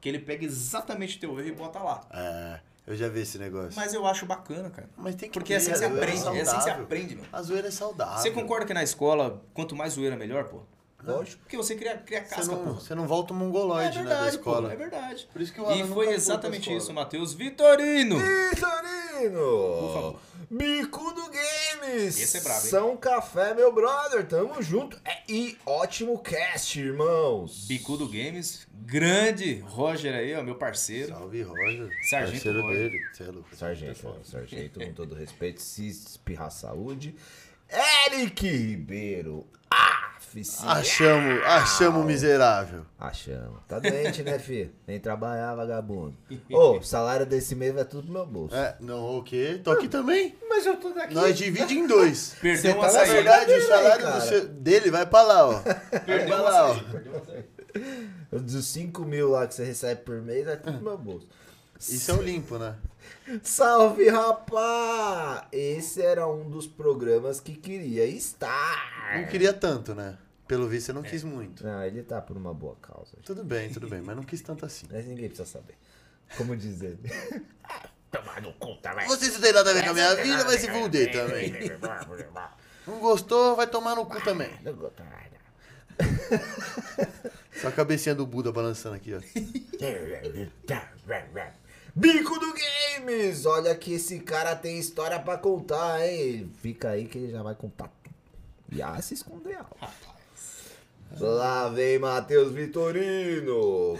[SPEAKER 3] Que ele pega exatamente teu erro e bota lá.
[SPEAKER 2] É, eu já vi esse negócio.
[SPEAKER 3] Mas eu acho bacana, cara.
[SPEAKER 2] Mas tem que
[SPEAKER 3] Porque é assim
[SPEAKER 2] ter,
[SPEAKER 3] que você
[SPEAKER 2] a zoeira
[SPEAKER 3] aprende. É assim que você aprende, meu.
[SPEAKER 2] A zoeira é saudável.
[SPEAKER 3] Você concorda que na escola, quanto mais zoeira, melhor, pô?
[SPEAKER 1] Lógico.
[SPEAKER 3] Porque você cria, cria
[SPEAKER 2] Você
[SPEAKER 3] casca,
[SPEAKER 2] não,
[SPEAKER 3] pô.
[SPEAKER 2] você não volta um
[SPEAKER 3] É
[SPEAKER 2] mongoloide, né, da
[SPEAKER 3] verdade, pô.
[SPEAKER 2] escola.
[SPEAKER 3] É verdade.
[SPEAKER 2] Por isso que o Alan
[SPEAKER 3] E foi exatamente
[SPEAKER 2] escola.
[SPEAKER 3] isso, Matheus Vitorino.
[SPEAKER 1] Vitorino!
[SPEAKER 3] favor.
[SPEAKER 1] Bicudo Games!
[SPEAKER 3] Esse é brabo, hein?
[SPEAKER 1] São Café, meu brother, tamo junto. É, e ótimo cast, irmãos.
[SPEAKER 3] Bicudo Games, grande Roger aí, ó, meu parceiro.
[SPEAKER 2] Salve, Roger.
[SPEAKER 3] Sargento
[SPEAKER 2] Parceiro
[SPEAKER 3] Roger.
[SPEAKER 2] dele. Você é louco.
[SPEAKER 1] Sargento, ó, sargento, com todo respeito, se espirrar saúde. Eric Ribeiro. Ah, oficial.
[SPEAKER 2] Achamos, achamos miserável.
[SPEAKER 1] Achamos. Tá doente, né, filho? Vem trabalhar, vagabundo. Ô, o salário desse mês vai tudo pro meu bolso.
[SPEAKER 2] É, não, o quê? Tô aqui também.
[SPEAKER 1] Mas eu tô daqui.
[SPEAKER 2] Nós divide em dois.
[SPEAKER 3] Perdeu uma
[SPEAKER 1] tá na
[SPEAKER 3] saída.
[SPEAKER 2] verdade, o salário do seu- dele vai pra lá, ó. Vai
[SPEAKER 3] Perdeu
[SPEAKER 2] pra
[SPEAKER 3] uma
[SPEAKER 2] lá, ó.
[SPEAKER 3] saída. Perdeu uma saída.
[SPEAKER 1] Dos 5 mil lá que você recebe por mês, vai tudo pro meu bolso.
[SPEAKER 2] Isso é o limpo, né?
[SPEAKER 1] Salve, rapá! Esse era um dos programas que queria estar.
[SPEAKER 2] Não queria tanto, né? Pelo visto, você não quis muito.
[SPEAKER 1] Não, ele tá por uma boa causa.
[SPEAKER 2] Tudo bem, tudo bem, mas não quis tanto assim.
[SPEAKER 1] Mas ninguém precisa saber. Como diz ele. Tomar no cu também.
[SPEAKER 2] Você não tem nada a ver com a minha vida, vai se fuder também. Não gostou, vai tomar no cu também.
[SPEAKER 1] Não gosto nada.
[SPEAKER 2] Só a cabecinha do Buda balançando aqui, ó.
[SPEAKER 1] Bico do Games! Olha que esse cara tem história pra contar, hein? Fica aí que ele já vai contar tudo. E ah, se esconder algo. Lá vem Matheus Vitorino.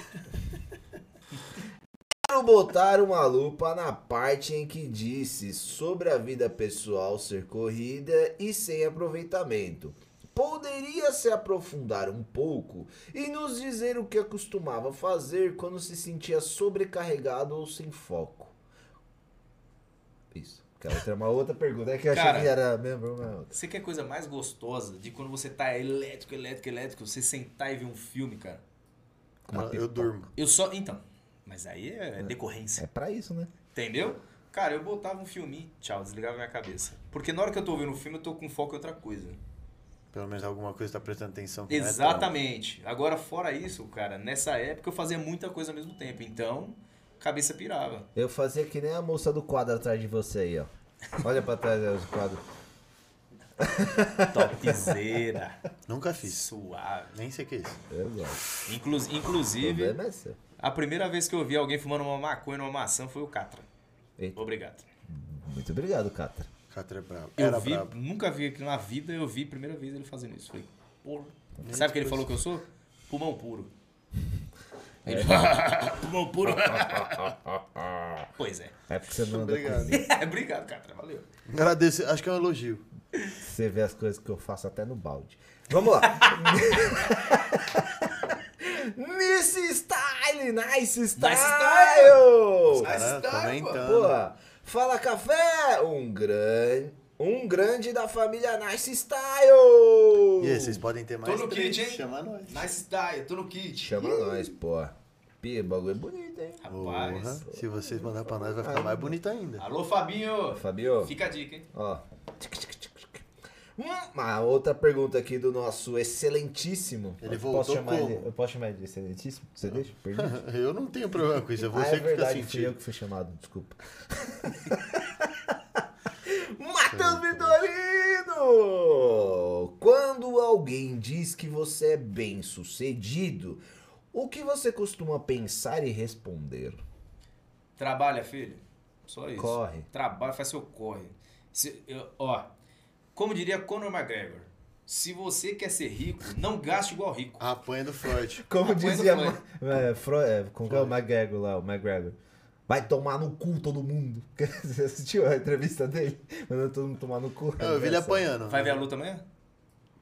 [SPEAKER 1] Quero botar uma lupa na parte em que disse sobre a vida pessoal ser corrida e sem aproveitamento. Poderia se aprofundar um pouco e nos dizer o que costumava fazer quando se sentia sobrecarregado ou sem foco? Isso. Aquela outra é uma outra pergunta. É que eu achei
[SPEAKER 3] Cara,
[SPEAKER 1] que era mesmo uma outra.
[SPEAKER 3] Você quer coisa mais gostosa de quando você tá elétrico, elétrico, elétrico, você sentar e ver um filme, cara?
[SPEAKER 1] Uma
[SPEAKER 2] Eu, durmo.
[SPEAKER 3] Eu só. Então. Mas aí é decorrência.
[SPEAKER 1] É pra isso, né?
[SPEAKER 3] Entendeu? Cara, eu botava um filminho, tchau, desligava minha cabeça. Porque na hora que eu tô vendo o filme, eu tô com foco em outra coisa.
[SPEAKER 2] Pelo menos alguma coisa tá prestando atenção. é
[SPEAKER 3] Exatamente. Agora, fora isso, cara, nessa época eu fazia muita coisa ao mesmo tempo. Então, cabeça pirava.
[SPEAKER 1] Eu fazia que nem a moça do quadro atrás de você aí, ó. Olha pra trás aí, os quadros.
[SPEAKER 3] Topzera.
[SPEAKER 2] Nunca fiz.
[SPEAKER 3] Suave.
[SPEAKER 2] Nem sei o que é isso.
[SPEAKER 1] Eu gosto.
[SPEAKER 3] Inclu inclusive,
[SPEAKER 1] é
[SPEAKER 3] a primeira vez que eu vi alguém fumando uma maconha numa maçã foi o Catra.
[SPEAKER 1] Eita.
[SPEAKER 3] Obrigado.
[SPEAKER 1] Muito obrigado, Catra.
[SPEAKER 2] Catra é brabo.
[SPEAKER 3] Eu
[SPEAKER 2] Era
[SPEAKER 3] vi,
[SPEAKER 2] brabo.
[SPEAKER 3] nunca vi aqui na vida, eu vi a primeira vez ele fazendo isso. Falei, porra. Sabe o que ele falou que eu sou? Pulmão puro. Ele Pulmão puro. pois é.
[SPEAKER 1] É porque você não anda
[SPEAKER 2] Obrigado.
[SPEAKER 1] comigo.
[SPEAKER 3] Obrigado, Catra. Valeu.
[SPEAKER 2] Agradeço, acho que é um elogio.
[SPEAKER 1] Você vê as coisas que eu faço até no balde. Vamos lá. Nice Style, Nice Style.
[SPEAKER 3] Style.
[SPEAKER 2] Cara,
[SPEAKER 3] tá,
[SPEAKER 2] comentando.
[SPEAKER 1] Fala Café, um grande, um grande da família Nice Style.
[SPEAKER 2] E aí, vocês podem ter mais
[SPEAKER 3] no
[SPEAKER 2] três,
[SPEAKER 3] kit, hein?
[SPEAKER 2] Chama nós.
[SPEAKER 3] Nice style, tô no kit.
[SPEAKER 1] Chama nós, pô. Pia, bagulho é bonito, hein?
[SPEAKER 2] Porra,
[SPEAKER 3] Rapaz.
[SPEAKER 2] se vocês mandar pra nós, vai ficar mais bonito ainda.
[SPEAKER 3] Alô, Fabinho.
[SPEAKER 1] Fabio.
[SPEAKER 3] Fica a dica, hein?
[SPEAKER 1] Ó. Uma outra pergunta aqui do nosso excelentíssimo.
[SPEAKER 2] Ele
[SPEAKER 1] Eu
[SPEAKER 2] voltou
[SPEAKER 1] posso chamar
[SPEAKER 2] como?
[SPEAKER 1] ele- eu posso chamar ele de excelentíssimo? Você deixa? Permite?
[SPEAKER 2] Eu não tenho problema com isso, é
[SPEAKER 1] ah,
[SPEAKER 2] você
[SPEAKER 1] é
[SPEAKER 2] que fica
[SPEAKER 1] verdade, fui eu
[SPEAKER 2] sentindo.
[SPEAKER 1] que fui chamado, desculpa. Matheus Vitorino! Quando alguém diz que você é bem sucedido, o que você costuma pensar e responder?
[SPEAKER 3] Trabalha, filho. Só isso.
[SPEAKER 1] Corre.
[SPEAKER 3] Trabalha, faz seu corre. Se- eu- ó, como diria Conor McGregor, se você quer ser rico, não gaste igual rico.
[SPEAKER 2] Apanha do Freud.
[SPEAKER 1] Como
[SPEAKER 3] Apanha
[SPEAKER 1] dizia é, é, como é o McGregor lá, o McGregor? Vai tomar no cu todo mundo. Você assistiu a entrevista dele? Mandando todo mundo tomar no cu.
[SPEAKER 2] Não, eu vi ele apanhando.
[SPEAKER 3] Vai ver a luta amanhã?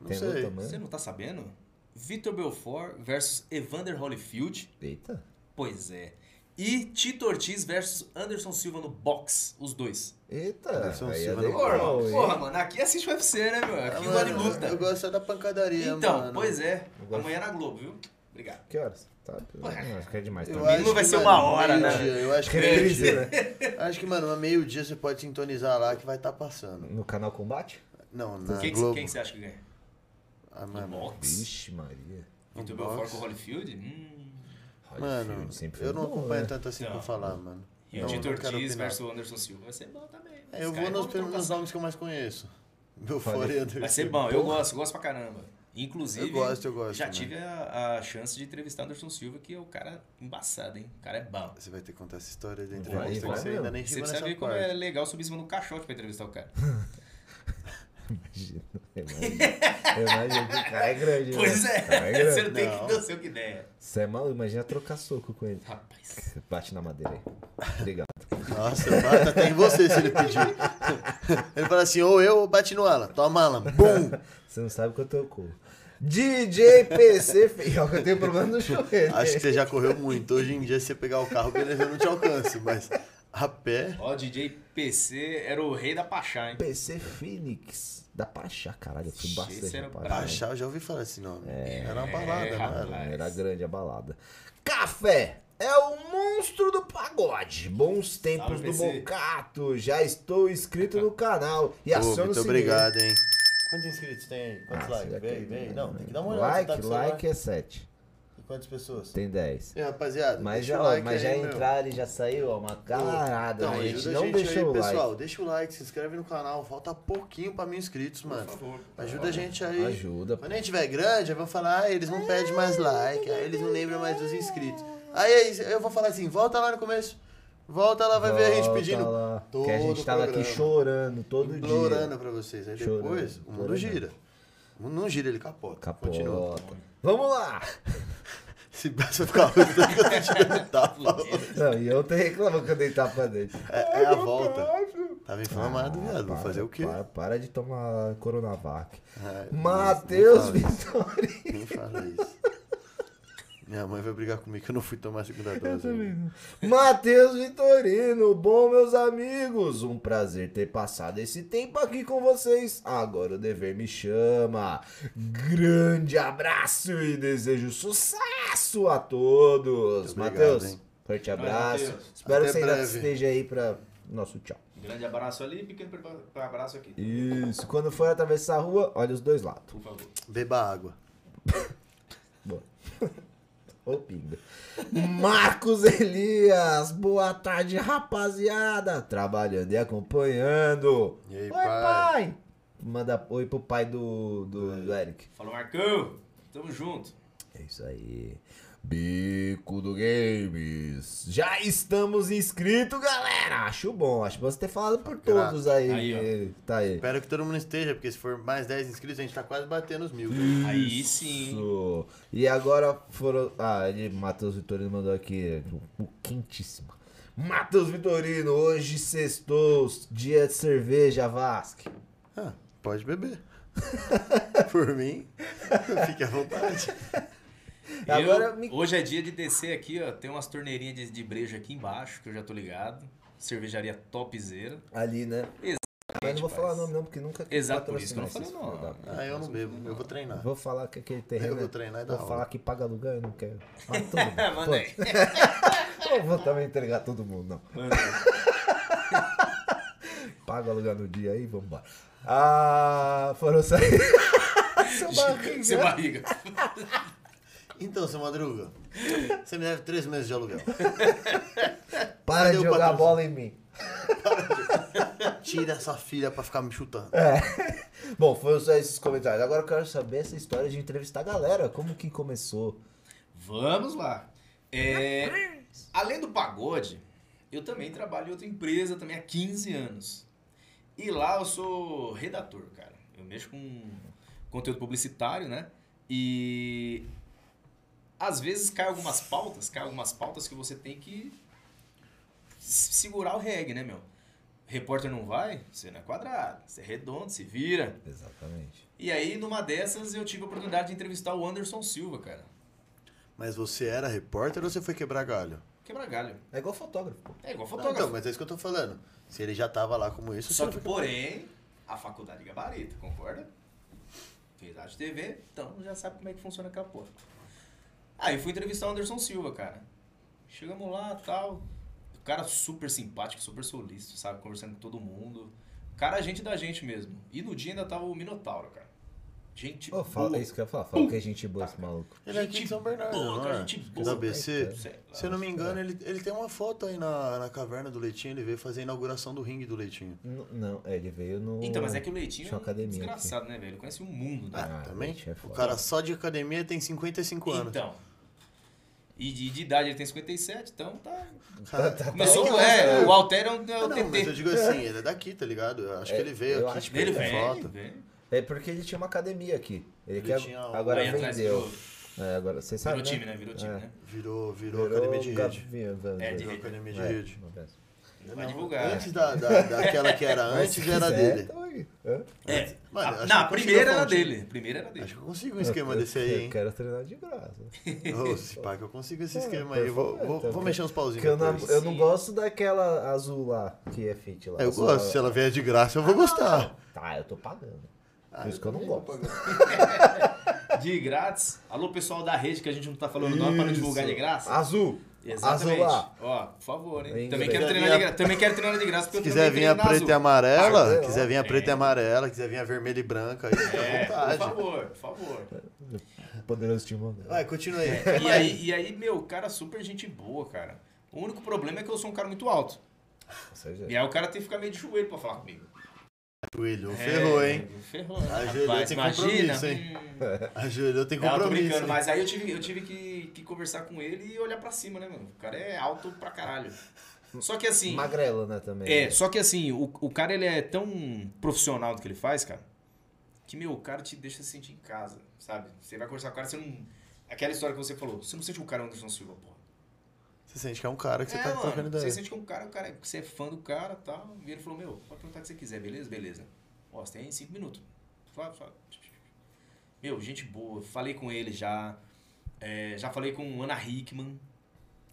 [SPEAKER 2] Não
[SPEAKER 1] Tem
[SPEAKER 2] sei.
[SPEAKER 1] luta amanhã?
[SPEAKER 3] Você não tá sabendo? Vitor Belfort versus Evander Holyfield.
[SPEAKER 1] Eita.
[SPEAKER 3] Pois é. E Tito Ortiz versus Anderson Silva no box. Os dois.
[SPEAKER 1] Eita.
[SPEAKER 2] Anderson
[SPEAKER 1] aí é
[SPEAKER 2] Silva no
[SPEAKER 1] legal, hein?
[SPEAKER 3] porra, mano, aqui assiste o UFC, né, meu? Aqui
[SPEAKER 2] Ah, mano,
[SPEAKER 3] luta.
[SPEAKER 2] Eu gosto só da pancadaria,
[SPEAKER 3] Então,
[SPEAKER 2] mano.
[SPEAKER 3] pois é.
[SPEAKER 1] Eu
[SPEAKER 3] Amanhã na Globo, viu? Obrigado.
[SPEAKER 1] Que horas? Tá, não, acho que é demais.
[SPEAKER 2] Eu
[SPEAKER 3] mínimo
[SPEAKER 2] acho
[SPEAKER 3] vai
[SPEAKER 2] que,
[SPEAKER 3] ser uma hora, né?
[SPEAKER 2] meio-dia, Eu acho que,
[SPEAKER 1] né?
[SPEAKER 2] acho que, mano, uma meio-dia você pode sintonizar lá que vai estar passando.
[SPEAKER 1] No canal Combate?
[SPEAKER 2] Não, na
[SPEAKER 3] Quem,
[SPEAKER 2] Globo.
[SPEAKER 3] quem você acha que ganha?
[SPEAKER 2] Ah, mano,
[SPEAKER 3] Box?
[SPEAKER 1] Vixe, Maria.
[SPEAKER 3] Vitor
[SPEAKER 2] No
[SPEAKER 3] Belfort com o Holyfield? Hum.
[SPEAKER 2] Mano
[SPEAKER 1] sempre
[SPEAKER 2] eu não
[SPEAKER 1] bom,
[SPEAKER 2] acompanho
[SPEAKER 1] né?
[SPEAKER 2] tanto assim
[SPEAKER 3] Não.
[SPEAKER 2] pra falar, mano.
[SPEAKER 3] E o Tito Ortiz versus o Anderson Silva. Vai ser bom também.
[SPEAKER 2] É, eu vou
[SPEAKER 3] é
[SPEAKER 2] nos, nos nomes que eu mais conheço. Meu fora e Anderson.
[SPEAKER 3] Vai ser bom, eu gosto, gosto pra caramba. Inclusive,
[SPEAKER 2] Eu gosto, eu gosto
[SPEAKER 3] já
[SPEAKER 2] também.
[SPEAKER 3] tive a, a chance de entrevistar Anderson Silva, que é o cara embaçado, hein? O cara é bom.
[SPEAKER 2] Você vai ter que contar essa história da
[SPEAKER 1] Vai,
[SPEAKER 2] entrevista.
[SPEAKER 1] vai,
[SPEAKER 2] que você ainda nem
[SPEAKER 3] Você precisa ver como é legal subir em cima do caixote pra entrevistar o cara.
[SPEAKER 1] Imagina, imagina. Imagina que o cara é grande.
[SPEAKER 3] Pois
[SPEAKER 1] né?
[SPEAKER 3] é,
[SPEAKER 1] O cara é
[SPEAKER 3] você
[SPEAKER 1] grande.
[SPEAKER 3] não tem
[SPEAKER 2] Não.
[SPEAKER 3] que não sei o que ideia.
[SPEAKER 1] Você é maluco, imagina trocar soco com ele.
[SPEAKER 3] Rapaz.
[SPEAKER 1] Bate na madeira aí. Obrigado.
[SPEAKER 2] Nossa, bata até em você se ele pedir. Ele fala assim, ou eu ou bate no Alan. Toma, Alan. Bum!
[SPEAKER 1] Você não sabe quanto eu corro. DJ PC Feio, que eu tenho problema no joelho.
[SPEAKER 2] Acho que você já correu muito. Hoje em dia, se você pegar o carro, beleza, eu não te alcanço. Mas a pé...
[SPEAKER 3] Ó, DJ PC era o rei da Pachá, hein?
[SPEAKER 1] PC Phoenix. Da Pachá, caralho. Eu fui bastante
[SPEAKER 3] era.
[SPEAKER 1] Pachá.
[SPEAKER 2] Achar, eu já ouvi falar esse nome. Era uma balada,
[SPEAKER 3] é,
[SPEAKER 2] não era?
[SPEAKER 3] rapaz.
[SPEAKER 1] Era grande a balada. Café é o monstro do pagode. Bons tempos
[SPEAKER 3] Salve,
[SPEAKER 1] do. Bocato. Já estou inscrito no canal. E
[SPEAKER 2] Pô,
[SPEAKER 1] aciona o
[SPEAKER 2] muito obrigado, hein? Quantos inscritos tem aí?
[SPEAKER 1] Ah,
[SPEAKER 2] Quantos
[SPEAKER 1] será
[SPEAKER 2] likes? Vem, vem. Não, tem que dar uma olhada.
[SPEAKER 1] Like,
[SPEAKER 2] tá o celular.
[SPEAKER 1] like é 7.
[SPEAKER 2] Quantas pessoas?
[SPEAKER 1] Tem 10.
[SPEAKER 2] É, rapaziada,
[SPEAKER 1] Mas
[SPEAKER 2] deixa
[SPEAKER 1] já,
[SPEAKER 2] o like
[SPEAKER 1] mas já
[SPEAKER 2] aí, meu.
[SPEAKER 1] entraram e já saiu, ó, uma carada.
[SPEAKER 2] Então,
[SPEAKER 1] a gente
[SPEAKER 2] ajuda
[SPEAKER 1] não
[SPEAKER 2] a gente
[SPEAKER 1] deixou
[SPEAKER 2] aí,
[SPEAKER 1] o like.
[SPEAKER 2] pessoal. Deixa o like, se inscreve no canal. Falta pouquinho pra mil inscritos, mano.
[SPEAKER 3] favor.
[SPEAKER 2] Ajuda a gente aí.
[SPEAKER 1] Ajuda.
[SPEAKER 2] Quando a gente tiver grande, aí vão falar, ah, eles não pedem mais like, aí eles não lembram mais dos inscritos. Aí, eu vou falar assim, volta lá no começo. Volta lá, vai ver a gente
[SPEAKER 1] Volta
[SPEAKER 2] pedindo.
[SPEAKER 1] lá,
[SPEAKER 2] todo
[SPEAKER 1] que a gente tava aqui
[SPEAKER 2] programa.
[SPEAKER 1] chorando todo
[SPEAKER 2] Implorando
[SPEAKER 1] dia.
[SPEAKER 2] pra vocês. Aí
[SPEAKER 1] Chorando,
[SPEAKER 2] depois, o mundo
[SPEAKER 1] implorando.
[SPEAKER 2] gira. Não gira, ele capota. Continua.
[SPEAKER 1] Capota. Vamos lá!
[SPEAKER 2] Se você ficar ruim, tanto que eu tô tirando tapa.
[SPEAKER 1] Não, e eu tô reclamando que eu dei tapa nele.
[SPEAKER 2] É, é a volta. Tava inflamado, viado. Vou fazer o quê?
[SPEAKER 1] Para, para de tomar Coronavac.
[SPEAKER 2] Ai,
[SPEAKER 1] Matheus Vitória.
[SPEAKER 2] Nem fala isso. Minha mãe vai brigar comigo que eu não fui tomar a segunda dose. ainda.
[SPEAKER 1] Matheus Vitorino, bom meus amigos, um prazer ter passado esse tempo aqui com vocês. Agora o dever me chama. Grande abraço e desejo sucesso a todos. Matheus, forte abraço.
[SPEAKER 3] Matheus.
[SPEAKER 1] Espero
[SPEAKER 2] Até
[SPEAKER 1] que você ainda
[SPEAKER 2] breve.
[SPEAKER 1] esteja aí para nosso tchau.
[SPEAKER 3] Grande abraço ali, pequeno pre- pre- abraço aqui.
[SPEAKER 1] Isso, quando for atravessar a rua, olha os dois lados.
[SPEAKER 3] Por favor.
[SPEAKER 2] Beba água.
[SPEAKER 1] Boa. Ô, pinga. Marcos Elias, boa tarde, rapaziada. Trabalhando e acompanhando.
[SPEAKER 2] E aí,
[SPEAKER 1] oi,
[SPEAKER 2] pai?
[SPEAKER 1] pai. Manda oi pro pai do, do, do Eric.
[SPEAKER 3] Falou, Marcão. Tamo junto.
[SPEAKER 1] É isso aí. Bico do Games. Já estamos inscritos, galera. Acho bom. Acho bom você ter falado por
[SPEAKER 2] Grato.
[SPEAKER 1] todos aí.
[SPEAKER 3] Aí,
[SPEAKER 1] Tá aí.
[SPEAKER 2] Espero que todo mundo esteja, porque se for mais 10 inscritos, a gente tá quase batendo os mil.
[SPEAKER 3] Aí sim.
[SPEAKER 1] Isso. E agora foram. Ah, ele, Matheus Vitorino mandou aqui. O, o quentíssimo. Matheus Vitorino, hoje sextou, dia de cerveja, Vasque.
[SPEAKER 2] Ah, pode beber. Por mim, fique à vontade.
[SPEAKER 3] Eu-
[SPEAKER 1] Agora me-
[SPEAKER 3] Hoje é dia de descer aqui, ó. Tem umas torneirinhas de, de breja aqui embaixo, que eu já tô ligado. Cervejaria topzera.
[SPEAKER 1] Ali, né? Mas não vou falar nome não, porque nunca
[SPEAKER 3] Exato, por isso que eu não falei não.
[SPEAKER 2] Ah, eu não bebo, eu vou treinar.
[SPEAKER 1] Vou falar que aquele terreno.
[SPEAKER 2] Eu vou
[SPEAKER 1] é-
[SPEAKER 2] treinar e dar
[SPEAKER 1] Vou falar que paga aluguel, eu não quero. Mas tudo bem. Não vou também entregar todo mundo, não.
[SPEAKER 3] Manda aí.
[SPEAKER 1] Paga aluguel no dia aí, vambora. Ah, foram sair. Seu barriga.
[SPEAKER 3] Seu barriga.
[SPEAKER 2] Então, seu Madruga, você me deve três meses de aluguel.
[SPEAKER 1] Para
[SPEAKER 2] Cadê
[SPEAKER 1] de jogar
[SPEAKER 2] patrocínio?
[SPEAKER 1] bola em mim.
[SPEAKER 2] Tira essa filha pra ficar me chutando.
[SPEAKER 1] É. Bom, foram só esses comentários. Agora eu quero saber essa história de entrevistar a galera. Como que começou?
[SPEAKER 3] Vamos lá. É, além do pagode, eu também trabalho em outra empresa também há 15 anos. E lá eu sou redator, cara. Eu mexo com conteúdo publicitário, né? E às vezes cai algumas pautas, cai algumas pautas que você tem que se- segurar o reggae, né, meu? Repórter não vai, você não é quadrado, você é redondo, se vira.
[SPEAKER 1] Exatamente.
[SPEAKER 3] E aí, numa dessas, eu tive a oportunidade de entrevistar o Anderson Silva, cara.
[SPEAKER 2] Mas você era repórter ou você foi quebrar galho?
[SPEAKER 3] Quebra galho.
[SPEAKER 1] É igual fotógrafo. pô.
[SPEAKER 3] É igual
[SPEAKER 2] Não,
[SPEAKER 3] fotógrafo.
[SPEAKER 2] então, mas é isso que eu tô falando. Se ele já tava lá como isso,
[SPEAKER 3] Só que, porém, a faculdade gabarita, concorda? Fez arte TV, então já sabe como é que funciona aquela porra. Aí fui entrevistar o Anderson Silva, cara. Chegamos lá tal. O cara super simpático, super solícito, sabe? Conversando com todo mundo. Cara, gente da gente mesmo. E no dia ainda tava o Minotauro, cara. Gente
[SPEAKER 1] Ô, fala,
[SPEAKER 3] boa.
[SPEAKER 1] é isso que eu ia falar. Fala que é gente boa esse maluco.
[SPEAKER 2] Ele é aqui
[SPEAKER 3] Gente
[SPEAKER 2] de São Bernardo,
[SPEAKER 3] boa,
[SPEAKER 2] não
[SPEAKER 3] cara,
[SPEAKER 2] é?
[SPEAKER 3] gente boa.
[SPEAKER 2] Da
[SPEAKER 3] lá.
[SPEAKER 2] Se eu não me engano, ele, ele tem uma foto aí na, na caverna do Leitinho. Ele veio fazer a inauguração do ringue do Leitinho.
[SPEAKER 1] N- Não, é, ele veio no.
[SPEAKER 3] Então, mas é que o Leitinho
[SPEAKER 1] Tinha
[SPEAKER 3] é
[SPEAKER 1] uma
[SPEAKER 3] um
[SPEAKER 1] academia
[SPEAKER 3] desgraçado, né, velho? Ele conhece o mundo, né?
[SPEAKER 2] Ah,
[SPEAKER 1] Ah,
[SPEAKER 2] também?
[SPEAKER 1] Leitinho é
[SPEAKER 2] o cara só de academia tem 55 anos.
[SPEAKER 3] Então. E de, de idade ele tem 57, então tá.
[SPEAKER 2] Cara,
[SPEAKER 1] tá-
[SPEAKER 3] Começou,
[SPEAKER 2] tá-
[SPEAKER 3] é, o Alter é o, é
[SPEAKER 2] Ah,
[SPEAKER 3] o
[SPEAKER 2] não, mas eu
[SPEAKER 3] TT.
[SPEAKER 2] digo assim, ele é daqui, tá ligado? Eu acho
[SPEAKER 1] É,
[SPEAKER 2] que ele veio aqui,
[SPEAKER 1] acho
[SPEAKER 2] tipo,
[SPEAKER 1] que
[SPEAKER 3] Ele vem,
[SPEAKER 2] foto.
[SPEAKER 3] vem.
[SPEAKER 1] É porque ele tinha uma academia aqui. Ele,
[SPEAKER 2] Ele
[SPEAKER 1] que
[SPEAKER 2] tinha
[SPEAKER 1] ag-
[SPEAKER 2] um-
[SPEAKER 1] agora vendeu.
[SPEAKER 3] virou,
[SPEAKER 1] É, agora, vocês sabem.
[SPEAKER 3] virou time, né? Virou time,
[SPEAKER 1] É.
[SPEAKER 3] né?
[SPEAKER 2] Virou, virou,
[SPEAKER 1] Virou
[SPEAKER 2] academia de rede.
[SPEAKER 3] É, de
[SPEAKER 2] Virou
[SPEAKER 3] rede.
[SPEAKER 2] academia de
[SPEAKER 1] É,
[SPEAKER 2] rede.
[SPEAKER 1] Não
[SPEAKER 3] vai divulgar.
[SPEAKER 2] Antes da, da, daquela que era antes, era dele.
[SPEAKER 3] É.
[SPEAKER 2] Mano,
[SPEAKER 3] a,
[SPEAKER 2] acho
[SPEAKER 3] não, a primeira era dele. Primeira era dele.
[SPEAKER 2] Acho que eu consigo um esquema
[SPEAKER 1] Eu-
[SPEAKER 2] desse aí,
[SPEAKER 1] Eu
[SPEAKER 2] hein?
[SPEAKER 1] quero treinar de graça.
[SPEAKER 2] Ô, se pá, que eu consigo esse
[SPEAKER 1] É,
[SPEAKER 2] esquema aí. Vou,
[SPEAKER 1] favor,
[SPEAKER 2] vou,
[SPEAKER 1] então,
[SPEAKER 2] vou mexer uns pauzinhos
[SPEAKER 1] eu não, eu não gosto daquela azul lá, que é fit lá.
[SPEAKER 2] Eu
[SPEAKER 1] Azul
[SPEAKER 2] gosto,
[SPEAKER 1] lá.
[SPEAKER 2] se ela vier de graça, eu vou gostar.
[SPEAKER 1] Tá, eu tô pagando.
[SPEAKER 2] Ah,
[SPEAKER 1] Por isso que eu não gosto.
[SPEAKER 3] De grátis. Alô, pessoal da rede, que a gente não tá falando nome pra não divulgar de graça.
[SPEAKER 1] Azul!
[SPEAKER 3] Exatamente. Ó, por favor, hein?
[SPEAKER 1] Em
[SPEAKER 3] Também quero, treinar de gra... Também quero treinar de graça,
[SPEAKER 2] Se
[SPEAKER 3] porque
[SPEAKER 2] quiser vir a preta e amarela,
[SPEAKER 1] Ah,
[SPEAKER 2] quiser vir a
[SPEAKER 1] é.
[SPEAKER 2] preta e amarela, quiser vir a vermelha e branca, aí fica à
[SPEAKER 3] É, por
[SPEAKER 2] vontade.
[SPEAKER 3] favor, por favor.
[SPEAKER 1] Poderoso Timão.
[SPEAKER 2] Vai, continue aí.
[SPEAKER 3] E aí, e aí, meu, cara, super gente boa, cara. O único problema é que eu sou um cara muito alto.
[SPEAKER 1] Ou seja,
[SPEAKER 3] E aí o cara tem que ficar meio de joelho pra falar comigo.
[SPEAKER 2] Joelho, ferrou,
[SPEAKER 3] É,
[SPEAKER 2] hein?
[SPEAKER 3] Ferrou.
[SPEAKER 2] Ajoelhou,
[SPEAKER 3] Rapaz,
[SPEAKER 2] tem
[SPEAKER 3] imagina.
[SPEAKER 2] compromisso, hein?
[SPEAKER 3] hum.
[SPEAKER 2] Ajoelhou, tem
[SPEAKER 3] Não, eu tô
[SPEAKER 2] compromisso.
[SPEAKER 3] brincando,
[SPEAKER 2] hein?
[SPEAKER 3] mas aí eu tive, eu tive que, que conversar com ele e olhar pra cima, né, mano? O cara é alto pra caralho. Só que assim.
[SPEAKER 1] Magrelo, né, também.
[SPEAKER 3] É, só que assim, o, o cara ele é tão profissional do que ele faz, cara, que, meu, o cara te deixa se sentir em casa, sabe? Você vai conversar com o cara, você não. Aquela história que você falou, você não sente o cara é Anderson Silva, porra.
[SPEAKER 2] Você sente que é um cara que você
[SPEAKER 3] é,
[SPEAKER 2] tá
[SPEAKER 3] mano,
[SPEAKER 2] trocando ideia.
[SPEAKER 3] você sente que é um cara, o cara, que você é fã do cara e tal. E ele falou, meu, pode perguntar o que você quiser, beleza? Beleza. Ó, você tem cinco minutos. Suave, suave. Meu, gente boa, falei com ele já. É, já falei com Ana Hickman.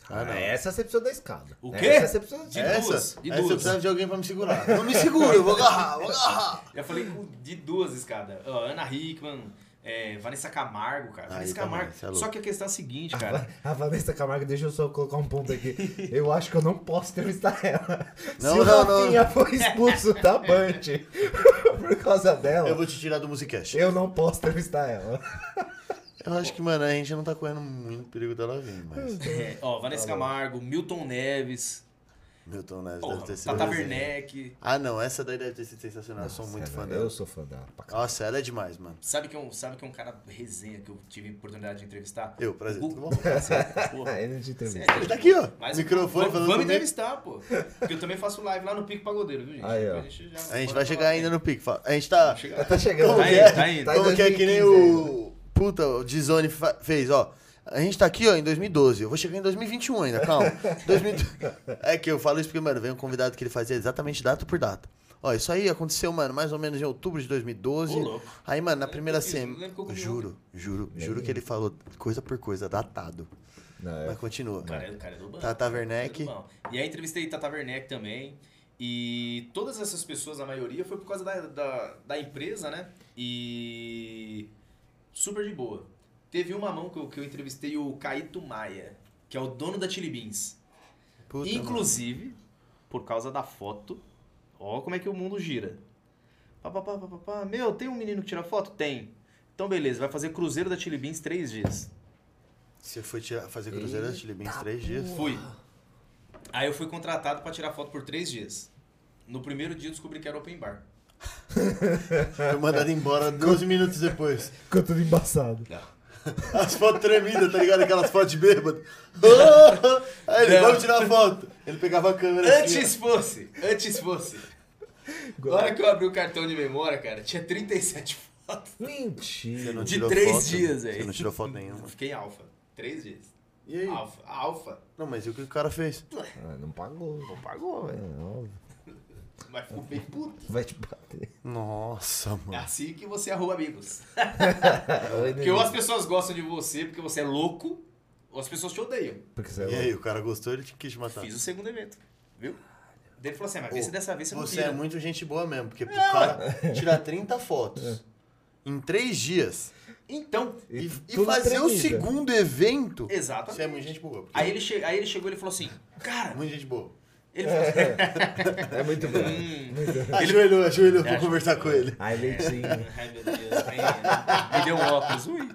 [SPEAKER 2] Ah, não.
[SPEAKER 1] essa você precisa da escada.
[SPEAKER 3] O quê?
[SPEAKER 1] Essa você precisa
[SPEAKER 3] De
[SPEAKER 2] essa,
[SPEAKER 3] duas, de
[SPEAKER 2] essa eu
[SPEAKER 3] duas.
[SPEAKER 2] precisava de alguém pra me segurar. Não me segura, eu vou agarrar, vou agarrar.
[SPEAKER 3] Já falei com, de duas escadas. Ó, Ana Hickman, é, Vanessa Camargo, cara.
[SPEAKER 2] Aí
[SPEAKER 3] Vanessa
[SPEAKER 2] também,
[SPEAKER 3] Camargo.
[SPEAKER 2] cê é.
[SPEAKER 3] Só que a questão é a seguinte, cara.
[SPEAKER 1] A Vanessa Camargo, deixa eu só colocar um ponto aqui. Eu acho que eu não posso entrevistar ela.
[SPEAKER 2] Não,
[SPEAKER 1] Se o
[SPEAKER 2] não, não.
[SPEAKER 1] Rafinha foi expulso da Band por causa dela,
[SPEAKER 2] Eu
[SPEAKER 1] eu,
[SPEAKER 2] vou te tirar do Musicast.
[SPEAKER 1] não posso entrevistar ela.
[SPEAKER 2] Eu acho que, mano, a gente não tá correndo muito perigo dela vir, mas.
[SPEAKER 3] É, ó, Vanessa Camargo, Milton Neves,
[SPEAKER 2] Milton Neves
[SPEAKER 3] porra,
[SPEAKER 2] deve ter sido.
[SPEAKER 3] Tata. Werneck.
[SPEAKER 2] Ah, não, essa daí deve ter sido sensacional. eu sou muito
[SPEAKER 1] Nossa,
[SPEAKER 2] fã dela.
[SPEAKER 1] Eu sou fã dela.
[SPEAKER 2] Nossa, ela é demais, mano.
[SPEAKER 3] Sabe que, é um, sabe que é um cara resenha que eu tive a oportunidade de entrevistar?
[SPEAKER 2] Eu, prazer,
[SPEAKER 3] O-
[SPEAKER 2] tudo bom?
[SPEAKER 3] Porra.
[SPEAKER 1] Ele não te entrevista.
[SPEAKER 3] Sério.
[SPEAKER 2] Ele tá aqui, ó.
[SPEAKER 3] Mas
[SPEAKER 2] microfone
[SPEAKER 3] vamos,
[SPEAKER 2] falando
[SPEAKER 3] vamos entrevistar, pô. Porque eu também faço live lá no Pico Pagodeiro, viu, gente?
[SPEAKER 1] Aí, ó.
[SPEAKER 3] Então já
[SPEAKER 2] A gente vai chegar ainda no pique. fala. A gente tá.
[SPEAKER 1] Tá chegando.
[SPEAKER 3] Tá
[SPEAKER 2] que
[SPEAKER 3] indo,
[SPEAKER 2] é?
[SPEAKER 3] tá indo.
[SPEAKER 1] Tá
[SPEAKER 2] Como que é que nem
[SPEAKER 1] 2015
[SPEAKER 2] o. Puta, o Dizone fez, ó. A gente tá aqui, ó, em 2012. Eu vou chegar em 2021 ainda, calma. 2000... É que eu falo isso porque, mano, vem um convidado que ele fazia exatamente data por data. Ó, isso aí aconteceu, mano, mais ou menos em outubro de 2012.
[SPEAKER 3] Ô, louco.
[SPEAKER 2] Aí, mano, na primeira semana. Juro, juro, juro que ele falou coisa por coisa, datado.
[SPEAKER 1] É-
[SPEAKER 2] Mas continua.
[SPEAKER 3] O cara, é- o cara é do banco.
[SPEAKER 2] Tata Werneck.
[SPEAKER 3] É bom. E aí entrevistei Tata Werneck também. E todas essas pessoas, a maioria, foi por causa da, da, da empresa, né? E super de boa. Teve uma mão que eu, que eu entrevistei o Caíto Maia, que é o dono da Chili Beans.
[SPEAKER 2] Puta,
[SPEAKER 3] Inclusive, por causa da foto, ó como é que o mundo gira. Pá, pá, pá, pá, pá, pá. Meu, tem um menino que tira foto? Tem. Então beleza, vai fazer cruzeiro da Chili Beans três dias.
[SPEAKER 2] Você foi tirar- fazer cruzeiro da Chili Beans três dias?
[SPEAKER 3] Fui. Aí eu fui contratado pra tirar foto por três dias. No primeiro dia eu descobri que era open bar.
[SPEAKER 2] Foi mandado embora 12 minutos depois.
[SPEAKER 1] Ficou tudo embaçado.
[SPEAKER 2] As fotos tremidas, tá ligado? Aquelas fotos de bêbado. Aí ele,
[SPEAKER 3] Não.
[SPEAKER 2] vamos tirar foto. Ele pegava a câmera assim.
[SPEAKER 3] Antes fosse, antes fosse. Na hora que eu abri o cartão de memória, cara, tinha 37 fotos.
[SPEAKER 1] Mentira.
[SPEAKER 2] não
[SPEAKER 3] De
[SPEAKER 2] tirou
[SPEAKER 3] três
[SPEAKER 2] foto?
[SPEAKER 3] dias,
[SPEAKER 2] Você
[SPEAKER 3] velho.
[SPEAKER 2] não tirou foto nenhuma.
[SPEAKER 3] Eu fiquei alfa. Três dias.
[SPEAKER 2] E aí?
[SPEAKER 3] Alfa. Alfa.
[SPEAKER 2] Não, mas e o que o cara fez?
[SPEAKER 1] Ah, não pagou.
[SPEAKER 3] Não pagou,
[SPEAKER 1] É,
[SPEAKER 3] velho.
[SPEAKER 1] óbvio.
[SPEAKER 3] Mas ficou bem puto.
[SPEAKER 1] Vai te bater.
[SPEAKER 2] Nossa,
[SPEAKER 3] É
[SPEAKER 2] mano.
[SPEAKER 3] assim que você arruma amigos. Porque ou as pessoas gostam de você porque você é louco, ou as pessoas te odeiam.
[SPEAKER 1] Porque você é
[SPEAKER 2] E aí, o cara gostou, ele quis te matar.
[SPEAKER 3] Fiz o segundo evento, viu? Daí ele falou assim, "Ah, mas vê se dessa vez você,
[SPEAKER 2] Você
[SPEAKER 3] não
[SPEAKER 2] é
[SPEAKER 3] tira.
[SPEAKER 2] muito gente boa mesmo, porque pro cara tirar 30 fotos em três dias
[SPEAKER 3] Então,
[SPEAKER 2] e, e fazer o segundo evento,
[SPEAKER 3] exatamente.
[SPEAKER 2] você é muito gente boa. porque
[SPEAKER 3] Aí ele, che... aí ele chegou e ele falou assim, cara,
[SPEAKER 2] Muita gente boa.
[SPEAKER 3] Ele falou assim,
[SPEAKER 1] É muito bom.
[SPEAKER 3] hum,
[SPEAKER 2] Ajoelhou, ajoelhou pra
[SPEAKER 3] É,
[SPEAKER 2] conversar com ele.
[SPEAKER 1] Ai, leitinho.
[SPEAKER 3] Ai, meu Deus, nem- me deu um óculos. Ui.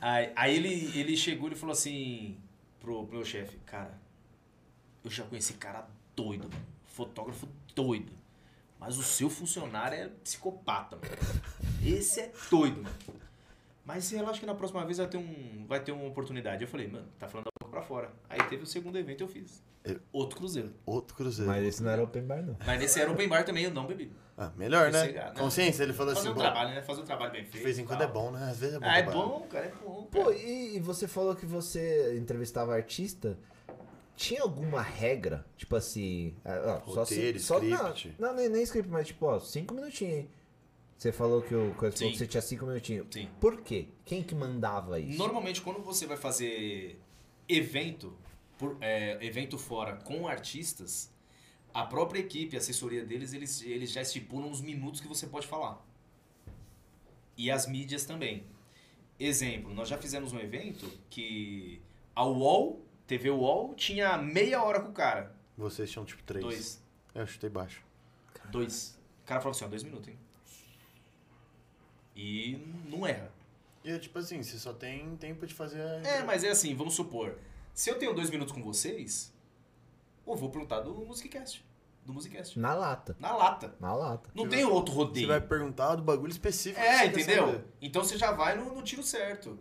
[SPEAKER 3] Aí, aí ele, ele chegou e falou assim pro, pro meu chefe, cara, eu já conheci cara doido, mano. fotógrafo doido. Mas o seu funcionário é psicopata, mano. Esse é doido, mano. Mas relaxa que na próxima vez vai ter, um, vai ter uma oportunidade. Eu falei, mano, tá falando da boca pra fora. Aí teve o segundo evento eu fiz.
[SPEAKER 2] Eu-
[SPEAKER 3] Outro cruzeiro.
[SPEAKER 2] Outro cruzeiro.
[SPEAKER 1] Mas esse não era open bar, não.
[SPEAKER 3] Mas nesse era open bar também, eu não bebi.
[SPEAKER 2] Ah, melhor, né?
[SPEAKER 3] Sossegado, né?
[SPEAKER 2] Consciência, ele falou
[SPEAKER 3] Fazer
[SPEAKER 2] assim,
[SPEAKER 3] um
[SPEAKER 2] bom,
[SPEAKER 3] trabalho, né? Fazer um trabalho bem feito.
[SPEAKER 2] de vez em quando
[SPEAKER 3] tal.
[SPEAKER 2] é bom, né? Às vezes é bom.
[SPEAKER 3] Ah, é bom, cara, é bom.
[SPEAKER 1] Pô,
[SPEAKER 3] cara.
[SPEAKER 1] e, e você falou que você entrevistava artista. Tinha alguma regra? Tipo assim. ah, ó,
[SPEAKER 2] Roteiro,
[SPEAKER 1] só,
[SPEAKER 2] script.
[SPEAKER 1] Não, não, nem, nem script, mas tipo, ó, cinco minutinhos, hein? Você falou que o coisa você tinha cinco minutinhos.
[SPEAKER 3] Sim.
[SPEAKER 1] Por quê? Quem que mandava isso?
[SPEAKER 3] Normalmente, quando você vai fazer evento, por, é, evento fora com artistas, a própria equipe, a assessoria deles, eles, eles já estipulam os minutos que você pode falar. E as mídias também. Exemplo, nós já fizemos um evento que a UOL, TV UOL, tinha meia hora com o cara.
[SPEAKER 2] Vocês tinham tipo três.
[SPEAKER 3] Dois.
[SPEAKER 2] Eu chutei baixo.
[SPEAKER 3] Dois. O cara falou assim, ó, dois minutos, hein? E não erra.
[SPEAKER 2] E é tipo assim, você só tem tempo de fazer a...
[SPEAKER 3] É, mas é assim, vamos supor. Se eu tenho dois minutos com vocês, eu vou perguntar do Musicast. Do Musicast.
[SPEAKER 1] Na lata.
[SPEAKER 3] Na lata.
[SPEAKER 1] Na lata.
[SPEAKER 3] Não
[SPEAKER 2] Você
[SPEAKER 3] tem outro
[SPEAKER 2] Você
[SPEAKER 3] rodeio.
[SPEAKER 2] vai perguntar do bagulho específico. que
[SPEAKER 3] É,
[SPEAKER 2] você
[SPEAKER 3] entendeu? Então você já vai no, no tiro certo.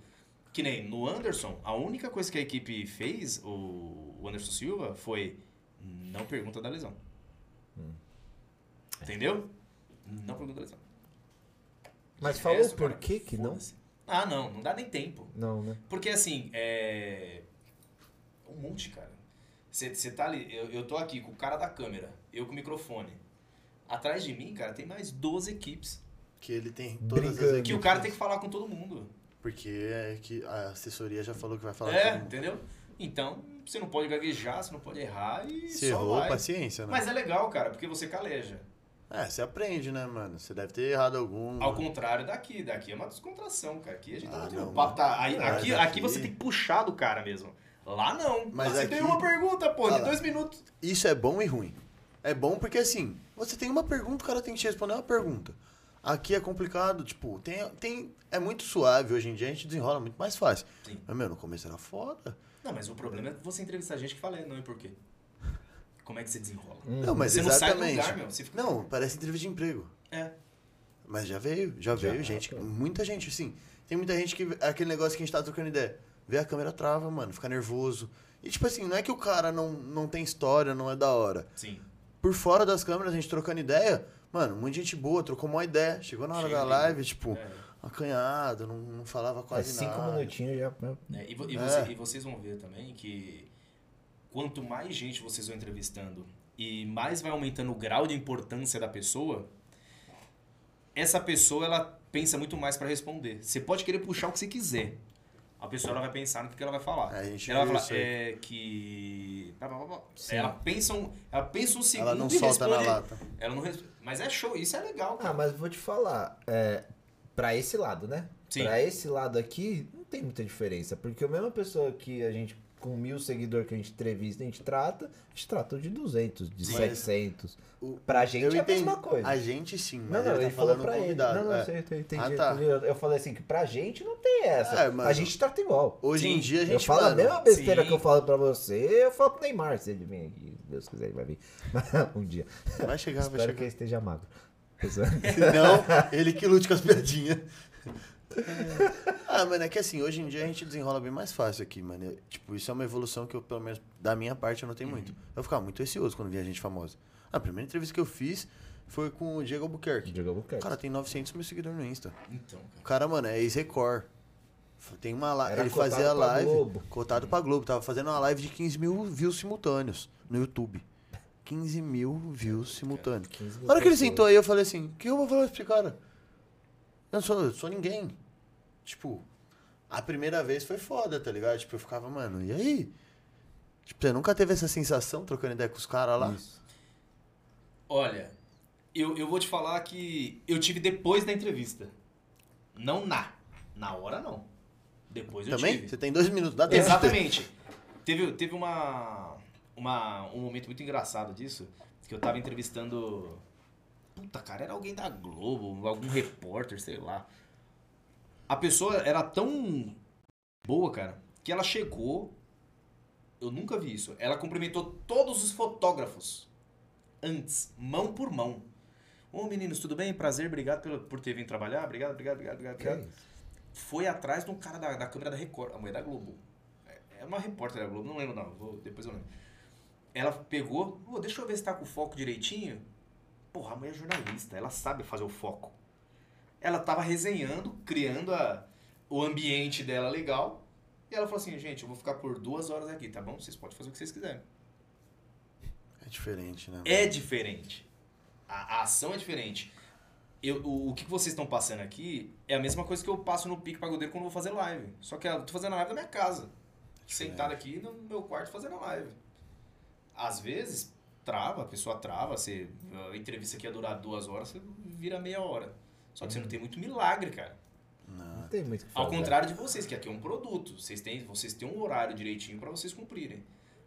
[SPEAKER 3] Que nem no Anderson, a única coisa que a equipe fez, o o Anderson Silva, foi não pergunta da lesão.
[SPEAKER 1] Hum.
[SPEAKER 3] Entendeu? Não pergunta da lesão.
[SPEAKER 1] Mas falou
[SPEAKER 3] resto,
[SPEAKER 1] por
[SPEAKER 3] cara,
[SPEAKER 1] que que não?
[SPEAKER 3] Ah, não, não dá nem tempo.
[SPEAKER 1] Não, né?
[SPEAKER 3] Porque assim, é. Um monte, cara. Você tá ali, eu, eu tô aqui com o cara da câmera, eu com o microfone. Atrás de mim, cara, tem mais 12 equipes.
[SPEAKER 2] Que ele tem todas as
[SPEAKER 1] Brigando.
[SPEAKER 3] Que
[SPEAKER 2] equipes.
[SPEAKER 3] o cara tem que falar com todo mundo.
[SPEAKER 2] Porque é que a assessoria já falou que vai falar
[SPEAKER 3] É,
[SPEAKER 2] com todo mundo.
[SPEAKER 3] entendeu? Então, você não pode gaguejar, você não pode errar e
[SPEAKER 2] Se
[SPEAKER 3] só
[SPEAKER 2] errou,
[SPEAKER 3] vai.
[SPEAKER 2] paciência, né?
[SPEAKER 3] Mas é legal, cara, porque você caleja.
[SPEAKER 2] É, você aprende, né, mano? Você deve ter errado algum.
[SPEAKER 3] Ao contrário daqui, daqui é uma descontração, cara. Aqui a gente
[SPEAKER 2] Ah,
[SPEAKER 3] não um papo, tá, aí- aqui,
[SPEAKER 2] aqui-
[SPEAKER 3] aqui você tem que puxar do cara mesmo. Lá não.
[SPEAKER 2] Mas
[SPEAKER 3] você
[SPEAKER 2] aqui-
[SPEAKER 3] tem uma pergunta, pô,
[SPEAKER 2] Ah
[SPEAKER 3] de dois minutos.
[SPEAKER 2] Isso é bom e ruim. É bom porque assim, você tem uma pergunta, o cara tem que te responder uma pergunta. Aqui é complicado, tipo, tem, tem, é muito suave hoje em dia, a gente desenrola muito mais fácil.
[SPEAKER 3] Sim.
[SPEAKER 2] Mas, meu, no começo era foda.
[SPEAKER 3] Não, mas o problema é você entrevistar gente que fala, é, não e por quê? Como é que você desenrola?
[SPEAKER 2] Não, mas
[SPEAKER 3] Você não sai do
[SPEAKER 2] exatamente.
[SPEAKER 3] lugar, meu, você fica-
[SPEAKER 2] Não, parece entrevista de emprego.
[SPEAKER 3] É.
[SPEAKER 2] Mas já veio, já,
[SPEAKER 1] Já,
[SPEAKER 2] veio, gente. Muita gente, assim. Tem muita gente que. Aquele negócio que a gente tá trocando ideia. Vê a câmera trava, mano, fica nervoso. E tipo assim, não é que o cara não, não tem história, não é da hora.
[SPEAKER 3] Sim.
[SPEAKER 2] Por fora das câmeras, a gente trocando ideia, mano, muita gente boa, trocou uma ideia. Chegou na hora
[SPEAKER 3] Chega
[SPEAKER 2] da live, tipo,
[SPEAKER 3] É.
[SPEAKER 2] acanhado, não, não falava
[SPEAKER 1] É,
[SPEAKER 2] quase
[SPEAKER 1] cinco
[SPEAKER 2] nada.
[SPEAKER 1] minutinhos já.
[SPEAKER 3] É, e, vo- e
[SPEAKER 2] É.
[SPEAKER 3] você- e vocês vão ver também que quanto mais gente vocês vão entrevistando e mais vai aumentando o grau de importância da pessoa, essa pessoa ela pensa muito mais para responder. Você pode querer puxar o que você quiser. A pessoa ela vai pensar no que ela vai falar.
[SPEAKER 2] É, a gente
[SPEAKER 3] ela vai falar é, que.
[SPEAKER 1] Sim.
[SPEAKER 3] ela pensa um, ela pensa um segundo
[SPEAKER 2] Ela não
[SPEAKER 3] e
[SPEAKER 2] solta na
[SPEAKER 3] responde.
[SPEAKER 2] lata.
[SPEAKER 3] Ela não responde. Mas é show, isso é legal,
[SPEAKER 1] Ah,
[SPEAKER 3] cara.
[SPEAKER 1] mas vou te falar, é, pra esse lado, né?
[SPEAKER 3] Sim.
[SPEAKER 1] Pra esse lado aqui, não tem muita diferença. Porque a mesma pessoa que a gente, com mil seguidores que a gente entrevista, a gente trata, a gente trata de 200, de
[SPEAKER 2] Sim.
[SPEAKER 1] 700.
[SPEAKER 2] O-
[SPEAKER 1] Pra gente
[SPEAKER 2] eu
[SPEAKER 1] é a
[SPEAKER 2] entendi.
[SPEAKER 1] mesma coisa.
[SPEAKER 2] A gente sim,
[SPEAKER 1] Não,
[SPEAKER 2] mas
[SPEAKER 1] não,
[SPEAKER 2] ele
[SPEAKER 1] ele,
[SPEAKER 2] tá
[SPEAKER 1] falou
[SPEAKER 2] falando
[SPEAKER 1] pra ele.
[SPEAKER 2] convidado.
[SPEAKER 1] Não, não,
[SPEAKER 2] é.
[SPEAKER 1] eu, eu entendi.
[SPEAKER 2] Ah, tá.
[SPEAKER 1] eu, eu falei assim, que pra gente não tem essa.
[SPEAKER 2] É, mas-
[SPEAKER 1] a gente trata igual.
[SPEAKER 2] Hoje em
[SPEAKER 3] Sim.
[SPEAKER 2] dia a
[SPEAKER 1] Eu
[SPEAKER 2] gente
[SPEAKER 1] falo a
[SPEAKER 2] mano,
[SPEAKER 1] mesma besteira
[SPEAKER 3] sim.
[SPEAKER 1] que eu falo pra você, eu falo pro Neymar, se ele vem aqui. Se Deus quiser, ele vai vir. um dia.
[SPEAKER 2] Vai chegar, vai
[SPEAKER 1] Espero
[SPEAKER 2] chegar.
[SPEAKER 1] que ele esteja magro.
[SPEAKER 2] Não, ele que lute com as piadinhas. Ah, mano, é que assim, hoje em dia a gente desenrola bem mais fácil aqui, mano. Eu- tipo, isso é uma evolução que eu, pelo menos, da minha parte, eu notei
[SPEAKER 3] Uhum.
[SPEAKER 2] muito. Eu ficava muito ansioso quando via gente famosa. A primeira entrevista que eu fiz foi com o Diego Albuquerque.
[SPEAKER 1] Diego
[SPEAKER 2] O
[SPEAKER 1] Albuquerque.
[SPEAKER 2] cara tem 900 mil seguidores no Insta.
[SPEAKER 3] Então,
[SPEAKER 2] O
[SPEAKER 3] cara.
[SPEAKER 2] cara, mano, é ex-Record. Tem uma live. Ele fazia
[SPEAKER 1] pra
[SPEAKER 2] live.
[SPEAKER 1] Globo.
[SPEAKER 2] Cotado pra Globo. Tava fazendo uma live de 15 mil views simultâneos no YouTube. 15 mil views simultâneos.
[SPEAKER 1] 15 mil
[SPEAKER 2] Na hora que ele sentou aí, eu falei assim: o que eu vou falar pra esse cara? Eu não sou, eu sou ninguém. Tipo, a primeira vez foi foda, tá ligado? Tipo, eu ficava, mano, e aí? Tipo, você nunca teve essa sensação trocando ideia com os caras lá?
[SPEAKER 1] Isso.
[SPEAKER 3] Olha, eu, eu vou te falar que eu tive depois da entrevista. Não na. Na hora, não. Depois eu
[SPEAKER 2] Também?
[SPEAKER 3] tive.
[SPEAKER 2] Você tem dois minutos, dá tempo.
[SPEAKER 3] Exatamente. Teve, teve uma, uma, um momento muito engraçado disso, que eu tava entrevistando. Puta, cara, era alguém da Globo, algum repórter, sei lá. A pessoa era tão boa, cara, que ela chegou. Eu nunca vi isso. Ela cumprimentou todos os fotógrafos. Antes, mão por mão. Ô meninos, tudo bem? Prazer, obrigado pelo, por ter vindo trabalhar. Obrigado, obrigado, obrigado, obrigado. Obrigado. Foi atrás de um cara da, da câmera da Record, a mulher da Globo. É- É uma repórter da Globo, não lembro não, vou, depois eu lembro. Ela pegou, "Ô, deixa eu ver se tá com o foco direitinho. Porra, a mulher é jornalista, ela sabe fazer o foco. Ela tava resenhando, criando a, o ambiente dela legal. E ela falou assim, gente, eu vou ficar por duas horas aqui, tá bom? Vocês podem fazer o que vocês quiserem.
[SPEAKER 2] É diferente, né?
[SPEAKER 3] É diferente. A, a ação é diferente. Eu, o, o que vocês estão passando aqui é a mesma coisa que eu passo no Pique Pagodeiro quando eu vou fazer live. Só que eu tô fazendo a live na minha casa. Sentado aqui no meu quarto fazendo a live. Às vezes, trava, a pessoa trava, você, a entrevista que ia durar duas horas, você vira meia hora. Só que você não tem muito milagre, cara.
[SPEAKER 1] Não tem muito que
[SPEAKER 3] Ao
[SPEAKER 1] fazer.
[SPEAKER 3] contrário de vocês, que aqui é um produto. Vocês têm, vocês têm um horário direitinho pra vocês cumprirem.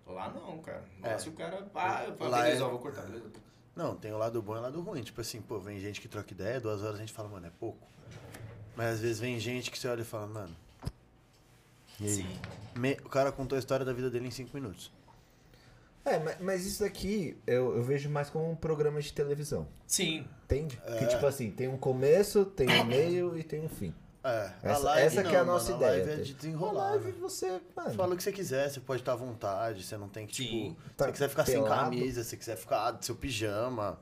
[SPEAKER 3] Lá não, cara. Lá
[SPEAKER 2] É.
[SPEAKER 3] se o cara. Ah, eu falo,
[SPEAKER 2] Lá
[SPEAKER 3] beleza,
[SPEAKER 2] é-
[SPEAKER 3] ó, vou cortar, beleza.
[SPEAKER 2] Não, tem o lado bom e o lado ruim. Tipo assim, pô, vem gente que troca ideia, duas horas a gente fala, mano, é pouco. Mas às vezes vem gente que você olha e fala, mano. E aí?
[SPEAKER 3] Sim.
[SPEAKER 2] Me- O cara contou a história da vida dele em cinco minutos.
[SPEAKER 1] É, mas, mas isso daqui eu, eu vejo mais como um programa de televisão.
[SPEAKER 3] Sim.
[SPEAKER 1] Entende?
[SPEAKER 2] É.
[SPEAKER 1] Que tipo assim, tem um começo, tem um meio e tem um fim.
[SPEAKER 2] É,
[SPEAKER 1] Essa- essa que é a
[SPEAKER 2] não,
[SPEAKER 1] nossa
[SPEAKER 2] mano,
[SPEAKER 1] ideia,
[SPEAKER 2] A live é de desenrolar.
[SPEAKER 1] live
[SPEAKER 2] né?
[SPEAKER 1] você, mano,
[SPEAKER 2] Fala o que você quiser, você pode estar à vontade, você não tem que,
[SPEAKER 3] Sim.
[SPEAKER 2] tipo, se
[SPEAKER 1] Tá
[SPEAKER 2] você quiser ficar sem
[SPEAKER 1] pelado.
[SPEAKER 2] camisa, se você quiser ficar de seu pijama.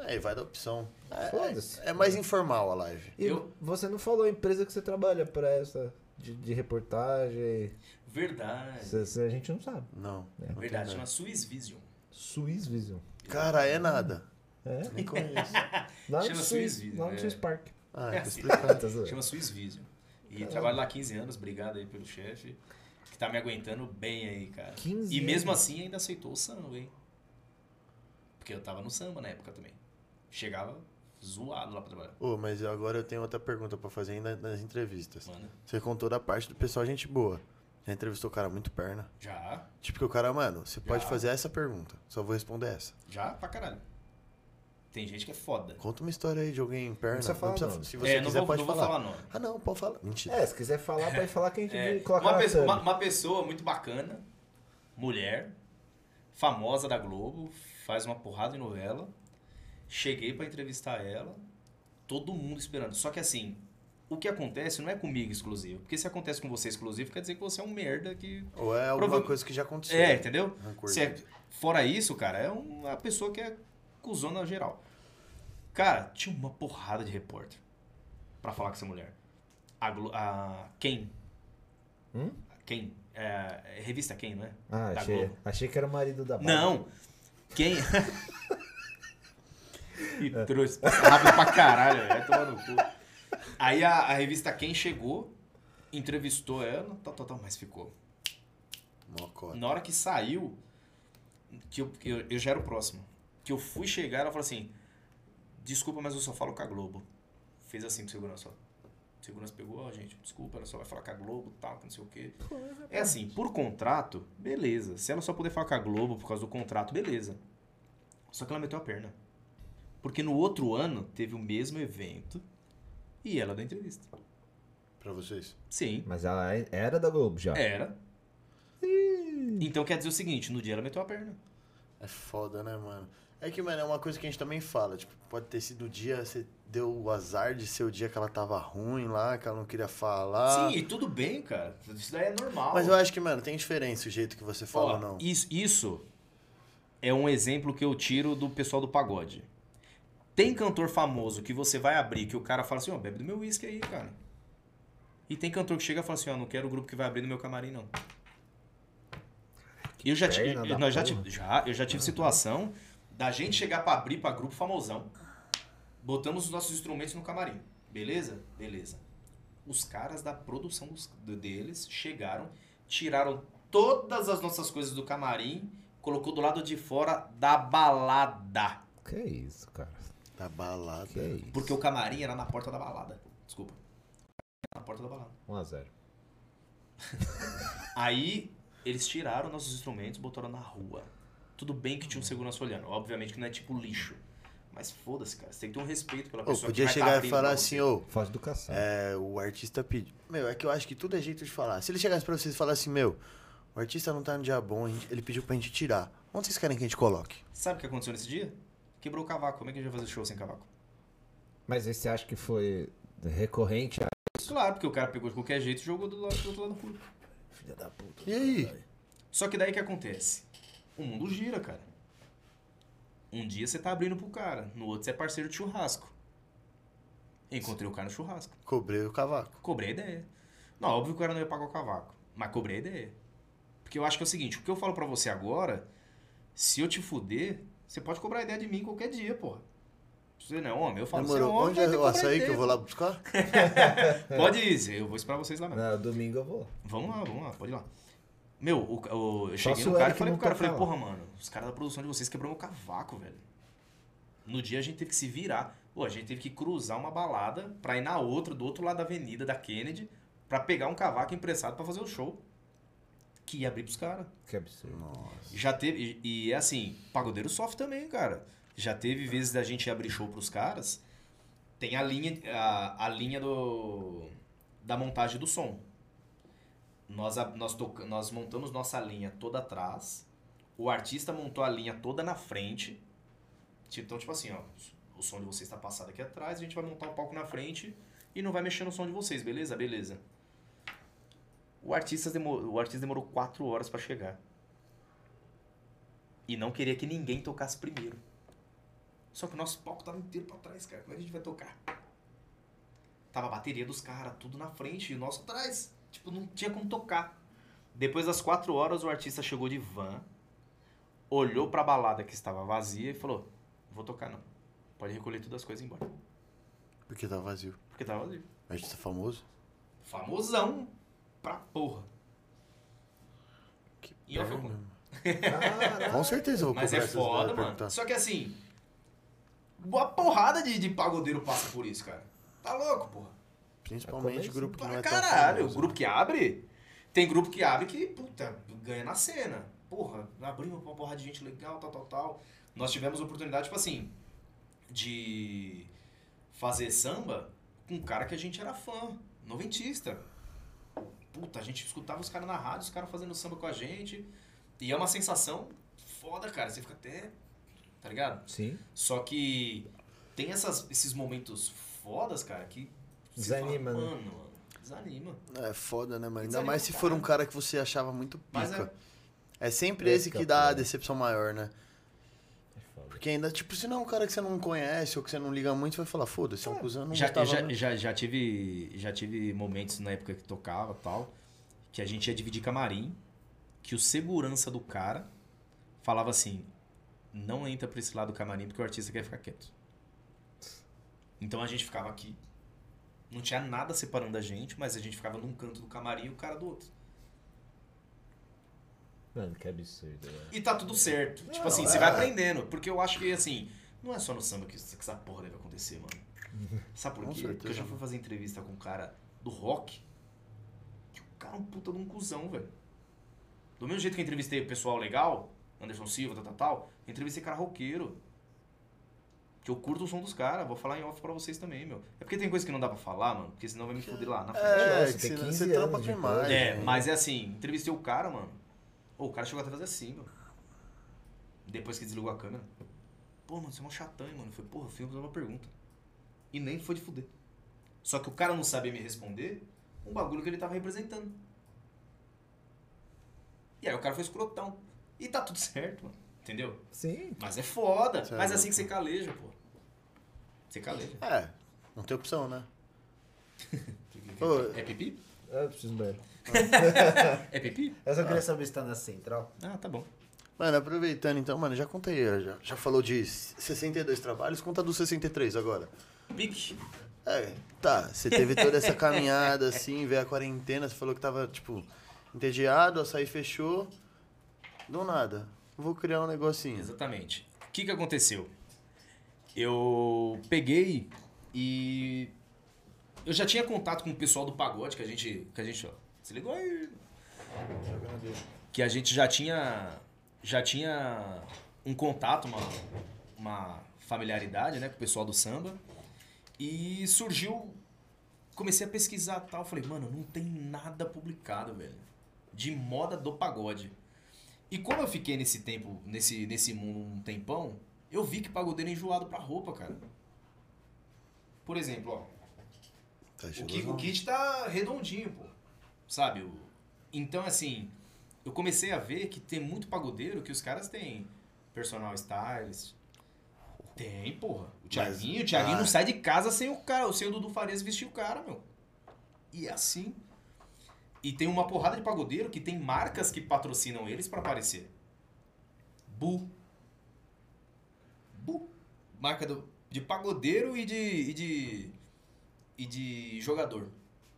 [SPEAKER 2] Aí vai da opção. É,
[SPEAKER 1] Foda-se.
[SPEAKER 2] é, é mais informal a live.
[SPEAKER 1] E
[SPEAKER 3] Eu-
[SPEAKER 1] você não falou a empresa que você trabalha pra essa de, de reportagem.
[SPEAKER 3] Verdade.
[SPEAKER 1] Cê- cê- a gente não sabe.
[SPEAKER 2] Não.
[SPEAKER 1] É.
[SPEAKER 2] não
[SPEAKER 3] Verdade, chama Swiss Vision.
[SPEAKER 1] Swiss Vision.
[SPEAKER 2] Cara, é nada.
[SPEAKER 1] É.
[SPEAKER 2] Nem conheço.
[SPEAKER 1] Lá
[SPEAKER 3] Chama Swiss
[SPEAKER 1] Swiss,
[SPEAKER 3] Vision,
[SPEAKER 1] lá no
[SPEAKER 3] é.
[SPEAKER 1] Swiss Park.
[SPEAKER 2] Ah,
[SPEAKER 3] É
[SPEAKER 2] é
[SPEAKER 3] assim.
[SPEAKER 2] explicado.
[SPEAKER 1] Tá?
[SPEAKER 3] Chama Swiss Vision. E trabalho lá há 15 anos, obrigado aí pelo chefe. Que tá me aguentando bem aí, cara.
[SPEAKER 1] 15
[SPEAKER 3] E mesmo
[SPEAKER 1] anos.
[SPEAKER 3] assim ainda aceitou o samba, hein? Porque eu tava no samba na época também. Chegava zoado lá pra trabalhar.
[SPEAKER 2] Ô, mas agora eu tenho outra pergunta pra fazer ainda nas entrevistas.
[SPEAKER 3] Mano,
[SPEAKER 2] Você contou da parte do pessoal gente boa. Já entrevistou o cara muito perna.
[SPEAKER 3] já,
[SPEAKER 2] Tipo que o cara, mano, você pode
[SPEAKER 3] Já.
[SPEAKER 2] fazer essa pergunta. Só vou responder essa.
[SPEAKER 3] já pra caralho. Tem gente que é foda.
[SPEAKER 2] Conta uma história aí de alguém perna.
[SPEAKER 1] precisa falar
[SPEAKER 2] precisa-
[SPEAKER 1] nome.
[SPEAKER 2] se você
[SPEAKER 3] é, não
[SPEAKER 2] quiser,
[SPEAKER 3] vou,
[SPEAKER 2] pode
[SPEAKER 3] não vou
[SPEAKER 2] falar.
[SPEAKER 3] falar nome.
[SPEAKER 2] Ah, não, pode falar. Mentira.
[SPEAKER 1] É, se quiser falar, pode falar que a gente
[SPEAKER 3] É,
[SPEAKER 1] coloca
[SPEAKER 3] uma, uma, uma pessoa muito bacana, mulher, famosa da Globo, faz uma porrada de novela. Cheguei pra entrevistar ela, todo mundo esperando. Só que assim, o que acontece não é comigo exclusivo. Porque se acontece com você exclusivo, quer dizer que você é um merda que.
[SPEAKER 2] Ou é alguma
[SPEAKER 3] Prova-
[SPEAKER 2] coisa que já aconteceu.
[SPEAKER 3] É, entendeu? Se é- fora isso, cara, é uma pessoa que é cuzona geral. Cara, tinha uma porrada de repórter pra falar com essa mulher. A, Glo- a quem?
[SPEAKER 1] Hum?
[SPEAKER 3] Quem? É, é revista Quem, não é?
[SPEAKER 1] Ah,
[SPEAKER 3] Da
[SPEAKER 1] achei,
[SPEAKER 3] Globo.
[SPEAKER 1] achei que era o marido da Bárbara.
[SPEAKER 3] Não! Quem? e trouxe rápido pra caralho, vai tomar no cu. Aí a, a revista Quem chegou, entrevistou ela, tal, tal, tal, mas ficou.
[SPEAKER 2] Mocota.
[SPEAKER 3] Na hora que saiu, que eu, eu, eu já era o próximo. Que eu fui chegar, ela falou assim: Desculpa, mas eu só falo com a Globo. Fez assim com o segurança. O segurança pegou, ó, gente, desculpa, ela só vai falar com a Globo tal, que não sei o quê. É assim, por contrato, beleza. Se ela só puder falar com a Globo por causa do contrato, beleza. Só que ela meteu a perna. Porque no outro ano teve o mesmo evento e ela deu entrevista.
[SPEAKER 2] Pra vocês.
[SPEAKER 3] Sim,
[SPEAKER 1] Mas ela era da Globo já.
[SPEAKER 3] era. Então quer dizer o seguinte: no dia ela meteu a perna.
[SPEAKER 2] É foda, né, mano? É que, mano, é uma coisa que a gente também fala. Tipo, pode ter sido o dia, você deu o azar de ser o dia que ela tava ruim lá, que ela não queria falar.
[SPEAKER 3] Sim, e tudo bem, cara. Isso daí é normal.
[SPEAKER 2] Mas eu acho que, mano, tem diferença o jeito que você fala
[SPEAKER 3] Ó,
[SPEAKER 2] ou não.
[SPEAKER 3] Isso, isso é um exemplo que eu tiro do pessoal do pagode. Tem cantor famoso que você vai abrir que o cara fala assim, ó, bebe do meu uísque aí, cara. E tem cantor que chega e fala assim, ó, não quero o grupo que vai abrir no meu camarim, não. Eu já tive, nós já, tive, já, eu já tive situação da gente chegar pra abrir pra grupo famosão. Botamos os nossos instrumentos no camarim. Beleza? Beleza. Os caras da produção dos- deles chegaram, tiraram todas as nossas coisas do camarim, colocou do lado de fora da balada.
[SPEAKER 1] Que isso, cara.
[SPEAKER 2] Da balada.
[SPEAKER 1] Que isso.
[SPEAKER 3] Porque o camarim era na porta da balada. Desculpa. Na porta da balada.
[SPEAKER 1] 1x0.
[SPEAKER 3] Aí eles tiraram nossos instrumentos, botaram na rua. Tudo bem que tinha um segurança olhando. Obviamente que não é tipo lixo. Mas foda-se, cara. Você tem que ter um respeito pela
[SPEAKER 2] Ô,
[SPEAKER 3] pessoa
[SPEAKER 2] podia
[SPEAKER 3] que vai tá
[SPEAKER 2] chegar e falar assim, ô,
[SPEAKER 1] Falta educação.
[SPEAKER 2] é, o artista pediu. Meu, é que eu acho que tudo é jeito de falar. Se ele chegasse pra vocês e falasse assim, meu, o artista não tá no dia bom, ele pediu pra gente tirar. Onde vocês querem que a gente coloque?
[SPEAKER 3] Sabe o que aconteceu nesse dia? Quebrou o cavaco. Como é que a gente vai fazer show sem cavaco?
[SPEAKER 1] Mas você acha que foi recorrente a.
[SPEAKER 3] Claro, porque o cara pegou de qualquer jeito e jogou do, lado, do outro lado da rua.
[SPEAKER 1] Filha da puta.
[SPEAKER 2] E aí?
[SPEAKER 3] Só que daí o que acontece? O mundo gira, cara. Um dia você tá abrindo pro cara, no outro você é parceiro de churrasco. Encontrei o cara no churrasco.
[SPEAKER 2] Cobrei o cavaco.
[SPEAKER 3] Cobrei a ideia. Não, óbvio que o cara não ia pagar o cavaco. Mas cobrei a ideia. Porque eu acho que é o seguinte, o que eu falo pra você agora, se eu te fuder, você pode cobrar a ideia de mim qualquer dia, porra. Você não é homem, eu falo,
[SPEAKER 2] Demorou.
[SPEAKER 3] é homem,
[SPEAKER 2] Onde é o açaí que eu vou lá buscar?
[SPEAKER 3] Pode ir, eu vou esperar vocês lá mesmo.
[SPEAKER 1] Não, domingo eu vou.
[SPEAKER 3] Vamos lá, vamos lá, pode ir lá. Meu, o, o- eu cheguei
[SPEAKER 1] se
[SPEAKER 3] no cara e falei pro cara, falei, porra, mano, os caras da produção de vocês quebrou meu cavaco, velho. No dia a gente teve que se virar. Pô, a gente teve que cruzar uma balada pra ir na outra, do outro lado da avenida, da Kennedy, pra pegar um cavaco emprestado pra fazer o show. Que ia abrir pros caras.
[SPEAKER 1] Que absurdo.
[SPEAKER 2] Nossa.
[SPEAKER 3] Já teve. E, e é assim, pagodeiro sofre também, cara. Já teve vezes da gente abrir show pros caras. Tem a linha, a, a linha do, da montagem do som. Nós, nós, toca- nós montamos nossa linha toda atrás. O artista montou a linha toda na frente. Tipo, Então, tipo assim, ó. O som de vocês está passado aqui atrás, a gente vai montar o palco na frente e não vai mexer no som de vocês, beleza? Beleza. O artista, demorou, o artista demorou quatro horas pra chegar. E não queria que ninguém tocasse primeiro. Só que o nosso palco tava inteiro pra trás, cara. Como é que a gente vai tocar? Tava a bateria dos caras, tudo na frente e o nosso atrás. Tipo, não tinha como tocar. Depois das quatro horas, o artista chegou de van, olhou pra balada que estava vazia e falou: Vou tocar não. Pode recolher todas as coisas e ir embora.
[SPEAKER 2] Porque tá vazio.
[SPEAKER 3] Porque tava vazio.
[SPEAKER 2] Artista famoso?
[SPEAKER 3] Famosão pra porra.
[SPEAKER 2] Que
[SPEAKER 3] E eu fui
[SPEAKER 2] perna,
[SPEAKER 3] com-
[SPEAKER 2] certeza eu vou
[SPEAKER 3] Mas é foda, mano.
[SPEAKER 2] perguntar.
[SPEAKER 3] Só que assim, uma porrada de, de pagodeiro passa por isso, cara. Tá louco, porra.
[SPEAKER 2] Principalmente
[SPEAKER 1] Começo
[SPEAKER 2] grupo que não
[SPEAKER 3] Pra
[SPEAKER 2] é tão
[SPEAKER 3] caralho,
[SPEAKER 2] famoso,
[SPEAKER 3] o grupo
[SPEAKER 2] né?
[SPEAKER 3] que abre. Tem grupo que abre que, puta, ganha na cena. Porra, abrimos pra uma porrada de gente legal, tal, tal, tal. Nós tivemos oportunidade, tipo assim, de fazer samba com um cara que a gente era fã, noventista. Puta, a gente escutava os caras na rádio, os caras fazendo samba com a gente. E é uma sensação foda, cara. Você fica até. Tá ligado?
[SPEAKER 1] Sim.
[SPEAKER 3] Só que tem essas, esses momentos fodas, cara, que. você
[SPEAKER 1] Desanima, né?
[SPEAKER 3] Fala, mano, mano, desanima.
[SPEAKER 2] É foda, né, mano? Ainda mais se for um cara que você achava muito pica.
[SPEAKER 3] é.
[SPEAKER 2] É sempre
[SPEAKER 1] Esse
[SPEAKER 2] esse
[SPEAKER 1] que
[SPEAKER 2] dá a decepção maior, né?
[SPEAKER 1] É.
[SPEAKER 2] Porque ainda, tipo, se não é um cara que você não conhece ou que você não liga muito, você vai falar, foda-se, é um cuzão, não
[SPEAKER 3] Já,
[SPEAKER 2] gostava
[SPEAKER 3] já, já, já, tive, já tive momentos na época que tocava e tal, que a gente ia dividir camarim, que o segurança do cara falava assim: não entra pra esse lado do camarim porque o artista quer ficar quieto. Então a gente ficava aqui. Não tinha nada separando a gente, mas a gente ficava num canto do camarim e o cara do outro.
[SPEAKER 1] Mano, que absurdo, velho.
[SPEAKER 3] E tá tudo certo. tipo
[SPEAKER 1] Não,
[SPEAKER 3] assim,
[SPEAKER 1] é.
[SPEAKER 3] você vai aprendendo. Porque eu acho que, assim, não é só no samba que, que essa porra deve acontecer, mano. Sabe por quê?
[SPEAKER 2] certeza.
[SPEAKER 3] Porque eu já fui fazer entrevista com um cara do rock, que o cara é um puta de um cuzão, velho. Do mesmo jeito que eu entrevistei o pessoal legal, Anderson Silva, tal, tal, tal, eu entrevistei cara roqueiro. Que eu curto o som dos caras, vou falar em off pra vocês também, meu. É porque tem coisa que não dá pra falar, mano, porque senão vai me foder lá na frente.
[SPEAKER 2] É,
[SPEAKER 1] Nossa,
[SPEAKER 2] que
[SPEAKER 1] tem
[SPEAKER 2] você,
[SPEAKER 1] 15
[SPEAKER 2] você trampa
[SPEAKER 1] anos
[SPEAKER 2] com
[SPEAKER 1] de
[SPEAKER 2] imagem.
[SPEAKER 1] coisa.
[SPEAKER 3] É,
[SPEAKER 2] né?
[SPEAKER 3] mas é assim, entrevistei o cara, mano. Ô, o cara chegou até a fazer assim, meu. Depois que desligou a câmera. Pô, mano, você é um chatão, hein, mano. Eu falei, porra, eu fiz uma pergunta. E nem foi de fuder. Só que o cara não sabia me responder um bagulho que ele tava representando. E aí o cara foi escrotão. E tá tudo certo, mano. Entendeu?
[SPEAKER 1] Sim.
[SPEAKER 3] Mas é foda.
[SPEAKER 2] Certo.
[SPEAKER 3] Mas é assim que você caleja, pô. Você caleja.
[SPEAKER 2] É, não tem opção, né?
[SPEAKER 3] É pipi?
[SPEAKER 1] Ah, Eu preciso ver.
[SPEAKER 3] É pipi?
[SPEAKER 4] Eu só queria saber se tá na central.
[SPEAKER 3] Ah, tá bom.
[SPEAKER 2] Mano, aproveitando então, mano, já contei, já, já falou de 62 trabalhos, conta dos 63 agora.
[SPEAKER 3] Pique.
[SPEAKER 2] É, tá, você teve toda essa caminhada assim, veio a quarentena, você falou que tava, tipo, entediado, açaí fechou, do nada, vou criar um negocinho.
[SPEAKER 3] Exatamente. O que, que aconteceu? Eu peguei e. Eu já tinha contato com o pessoal do pagode, que a gente. Que a gente. Ó, se ligou aí? Que a gente já tinha. já tinha um contato, uma, uma familiaridade, né, com o pessoal do samba. E surgiu. Comecei a pesquisar tal. Falei, mano, não tem nada publicado, velho. De moda do pagode. E como eu fiquei nesse tempo, nesse, nesse mundo um tempão, eu vi que pagodeiro é enjoado pra roupa, cara. Por exemplo, ó.
[SPEAKER 2] Tá
[SPEAKER 3] O, ki-
[SPEAKER 2] estilosão.
[SPEAKER 3] o kit tá redondinho, pô. Sabe? O- Então, assim, eu comecei a ver que tem muito pagodeiro que os caras têm personal stylist. Tem, porra. O Thiaguinho, o Thiaguinho
[SPEAKER 2] ah.
[SPEAKER 3] não sai de casa sem o cara, sem o Dudu Farias vestir o cara, meu. E é assim. E tem uma porrada de pagodeiro que tem marcas que patrocinam eles pra aparecer. Bu. Bu. Marca do, de pagodeiro e de, e de. E de jogador.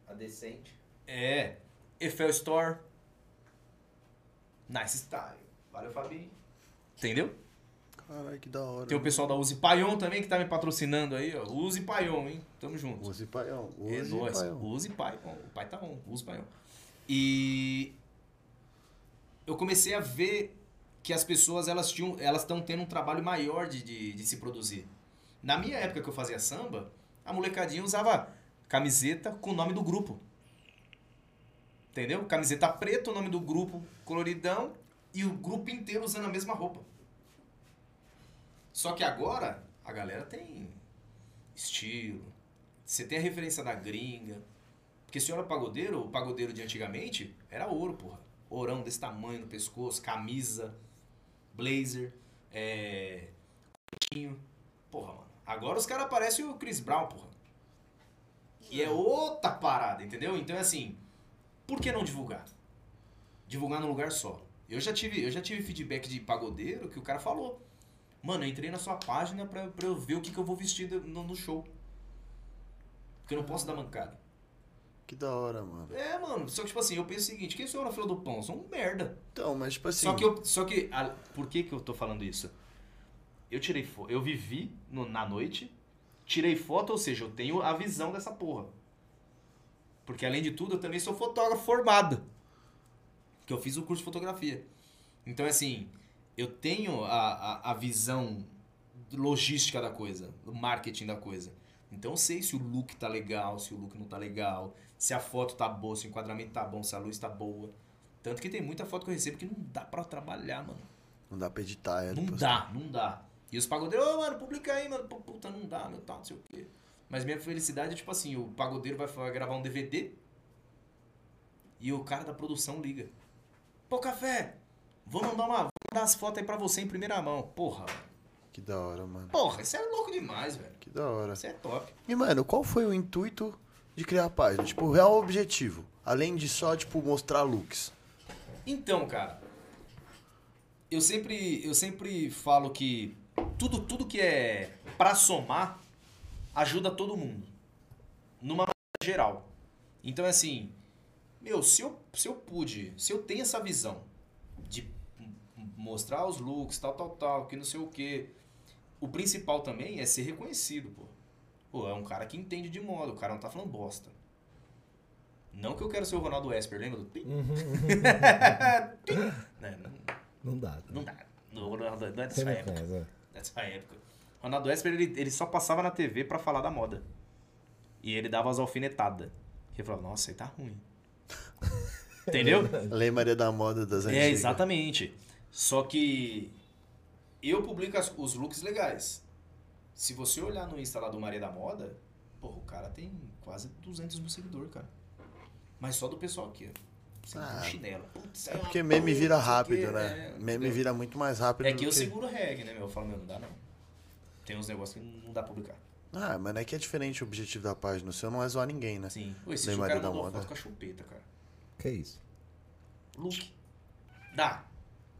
[SPEAKER 4] A decente.
[SPEAKER 3] É. Eiffel Store. Nice Style. Valeu, Fabinho. Entendeu?
[SPEAKER 2] Caralho, que da hora.
[SPEAKER 3] Tem o pessoal da Uzi Paion também que tá me patrocinando aí, ó. Uzi Paion, hein? Tamo junto.
[SPEAKER 2] Use paião.
[SPEAKER 3] É
[SPEAKER 2] Use
[SPEAKER 3] nóis.
[SPEAKER 2] paião.
[SPEAKER 3] Use pai. O pai tá on. Use pai on. E eu comecei a ver que as pessoas elas tinham, elas estão tendo um trabalho maior de, de, de se produzir. Na minha época que eu fazia samba, a molecadinha usava camiseta com o nome do grupo. Entendeu? Camiseta preta, o nome do grupo coloridão e o grupo inteiro usando a mesma roupa. Só que agora a galera tem estilo, você tem a referência da gringa. Porque se olha o pagodeiro, o pagodeiro de antigamente era ouro, porra. Ourão desse tamanho no pescoço, camisa, blazer, é. Porra, mano. Agora os caras parecem o Chris Brown, porra. E é outra parada, entendeu? Então é assim, por que não divulgar? Divulgar num lugar só. Eu já tive, eu já tive feedback de pagodeiro que o cara falou. Mano, eu entrei na sua página pra, pra eu ver o que, que eu vou vestir no, no show. Porque eu não posso dar mancada.
[SPEAKER 2] Que da hora, mano.
[SPEAKER 3] É, mano. Só que, tipo assim, eu penso o seguinte: quem sou eu na fila do pão? Eu sou um merda.
[SPEAKER 2] Então, mas tipo assim.
[SPEAKER 3] Só que, eu, só que a- por que, que eu tô falando isso? Eu tirei foto. Eu vivi no- na noite, tirei foto, ou seja, eu tenho a visão dessa porra. Porque além de tudo, eu também sou fotógrafo formado. Que eu fiz o curso de fotografia. Então, assim, eu tenho a, a, a visão logística da coisa, do marketing da coisa. Então eu sei se o look tá legal, se o look não tá legal, se a foto tá boa, se o enquadramento tá bom, se a luz tá boa. Tanto que tem muita foto que eu recebo que não dá pra trabalhar, mano.
[SPEAKER 2] Não dá pra editar, é.
[SPEAKER 3] Não
[SPEAKER 2] depois-
[SPEAKER 3] dá, não dá. E os pagodeiros, ô mano, publica aí, mano. Puta, não dá, meu tal, não sei o quê. Mas minha felicidade é tipo assim, o pagodeiro vai, vai gravar um DVD e o cara da produção liga. Pô, café, vou mandar uma. Vou mandar as fotos aí pra você em primeira mão. Porra,
[SPEAKER 2] Que da hora, mano.
[SPEAKER 3] porra, isso é louco demais, velho.
[SPEAKER 2] Que da hora.
[SPEAKER 3] Isso é top.
[SPEAKER 2] E, mano, qual foi o intuito de criar a página? Tipo, o real objetivo. Além de só, tipo, mostrar looks.
[SPEAKER 3] Então, cara, eu sempre, eu sempre falo que tudo, tudo que é pra somar ajuda todo mundo. Numa maneira geral. Então, é assim, meu, se eu, se eu pude, se eu tenho essa visão de mostrar os looks, tal, tal, tal, que não sei o quê. O principal também é ser reconhecido, pô. Pô, é um cara que entende de moda, o cara não tá falando bosta. Não que eu quero ser o Ronaldo Esper, lembra do... Tim? Né, não,
[SPEAKER 1] Não dá. Tá?
[SPEAKER 3] não dá. O Ronaldo não é dessa
[SPEAKER 1] não
[SPEAKER 3] época.
[SPEAKER 1] é.
[SPEAKER 3] Dessa época. Ronaldo Esper, ele, ele só passava na TV pra falar da moda. E ele dava as alfinetadas. Ele falava, nossa, aí tá ruim. Entendeu?
[SPEAKER 2] Lei Maria da Moda das antigas.
[SPEAKER 3] É, exatamente. Só que eu publico as- os looks legais. Se você olhar no Insta lá do Maria da Moda, porra, o cara tem quase 200 mil seguidores, cara. Mas só do pessoal aqui, ó. Sem
[SPEAKER 2] Ah,
[SPEAKER 3] chinelo. Putz,
[SPEAKER 2] É
[SPEAKER 3] uma
[SPEAKER 2] porque meme
[SPEAKER 3] porra,
[SPEAKER 2] vira rápido,
[SPEAKER 3] quê,
[SPEAKER 2] né?
[SPEAKER 3] é,
[SPEAKER 2] meme
[SPEAKER 3] entendeu?
[SPEAKER 2] vira muito mais rápido
[SPEAKER 3] É
[SPEAKER 2] do
[SPEAKER 3] que eu seguro reggae, né, meu? Eu falo, meu, não dá não. Tem uns negócios que não dá pra publicar.
[SPEAKER 2] Ah, mas é que é diferente o objetivo da página. O seu não é zoar ninguém, né?
[SPEAKER 3] Sim. Pô, esse cara
[SPEAKER 2] da
[SPEAKER 3] mandou
[SPEAKER 2] Moda.
[SPEAKER 3] foto com a chupeta, cara.
[SPEAKER 1] Que isso?
[SPEAKER 3] Look. Dá.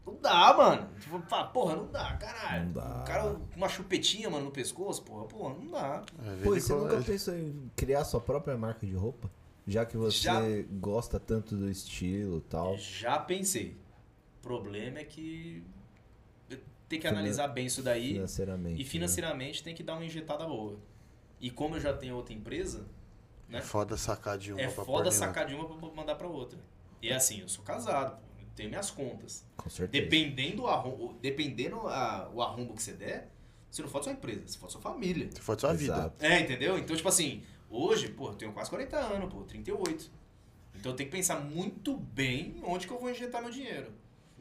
[SPEAKER 3] Não dá, mano. Tipo, fala, porra, não dá, caralho.
[SPEAKER 1] Não dá.
[SPEAKER 3] O cara com uma chupetinha, mano, no pescoço, porra, porra, não dá.
[SPEAKER 2] É,
[SPEAKER 1] Pô, e você nunca pensou em criar sua própria marca de roupa? Já que você
[SPEAKER 3] Já.
[SPEAKER 1] gosta tanto do estilo e tal.
[SPEAKER 3] Já pensei. O problema é que tem que
[SPEAKER 1] Finan-
[SPEAKER 3] analisar bem isso daí.
[SPEAKER 1] Financeiramente.
[SPEAKER 3] E
[SPEAKER 1] né?
[SPEAKER 3] financeiramente tem que dar uma injetada boa. E como eu já tenho outra empresa, né?
[SPEAKER 2] É foda sacar de uma
[SPEAKER 3] É
[SPEAKER 2] pra
[SPEAKER 3] foda sacar de uma pra mandar pra outra. E é assim, eu sou casado, pô. tenho minhas contas.
[SPEAKER 1] Com certeza.
[SPEAKER 3] Dependendo, dependendo a- o arrumbo que você der, você não fode sua empresa, você fode sua família.
[SPEAKER 2] Se for sua vida.
[SPEAKER 1] Exato.
[SPEAKER 3] É, entendeu? Então, tipo assim, hoje, pô, eu tenho quase 40 anos, pô, 38. Então eu tenho que pensar muito bem onde que eu vou injetar meu dinheiro.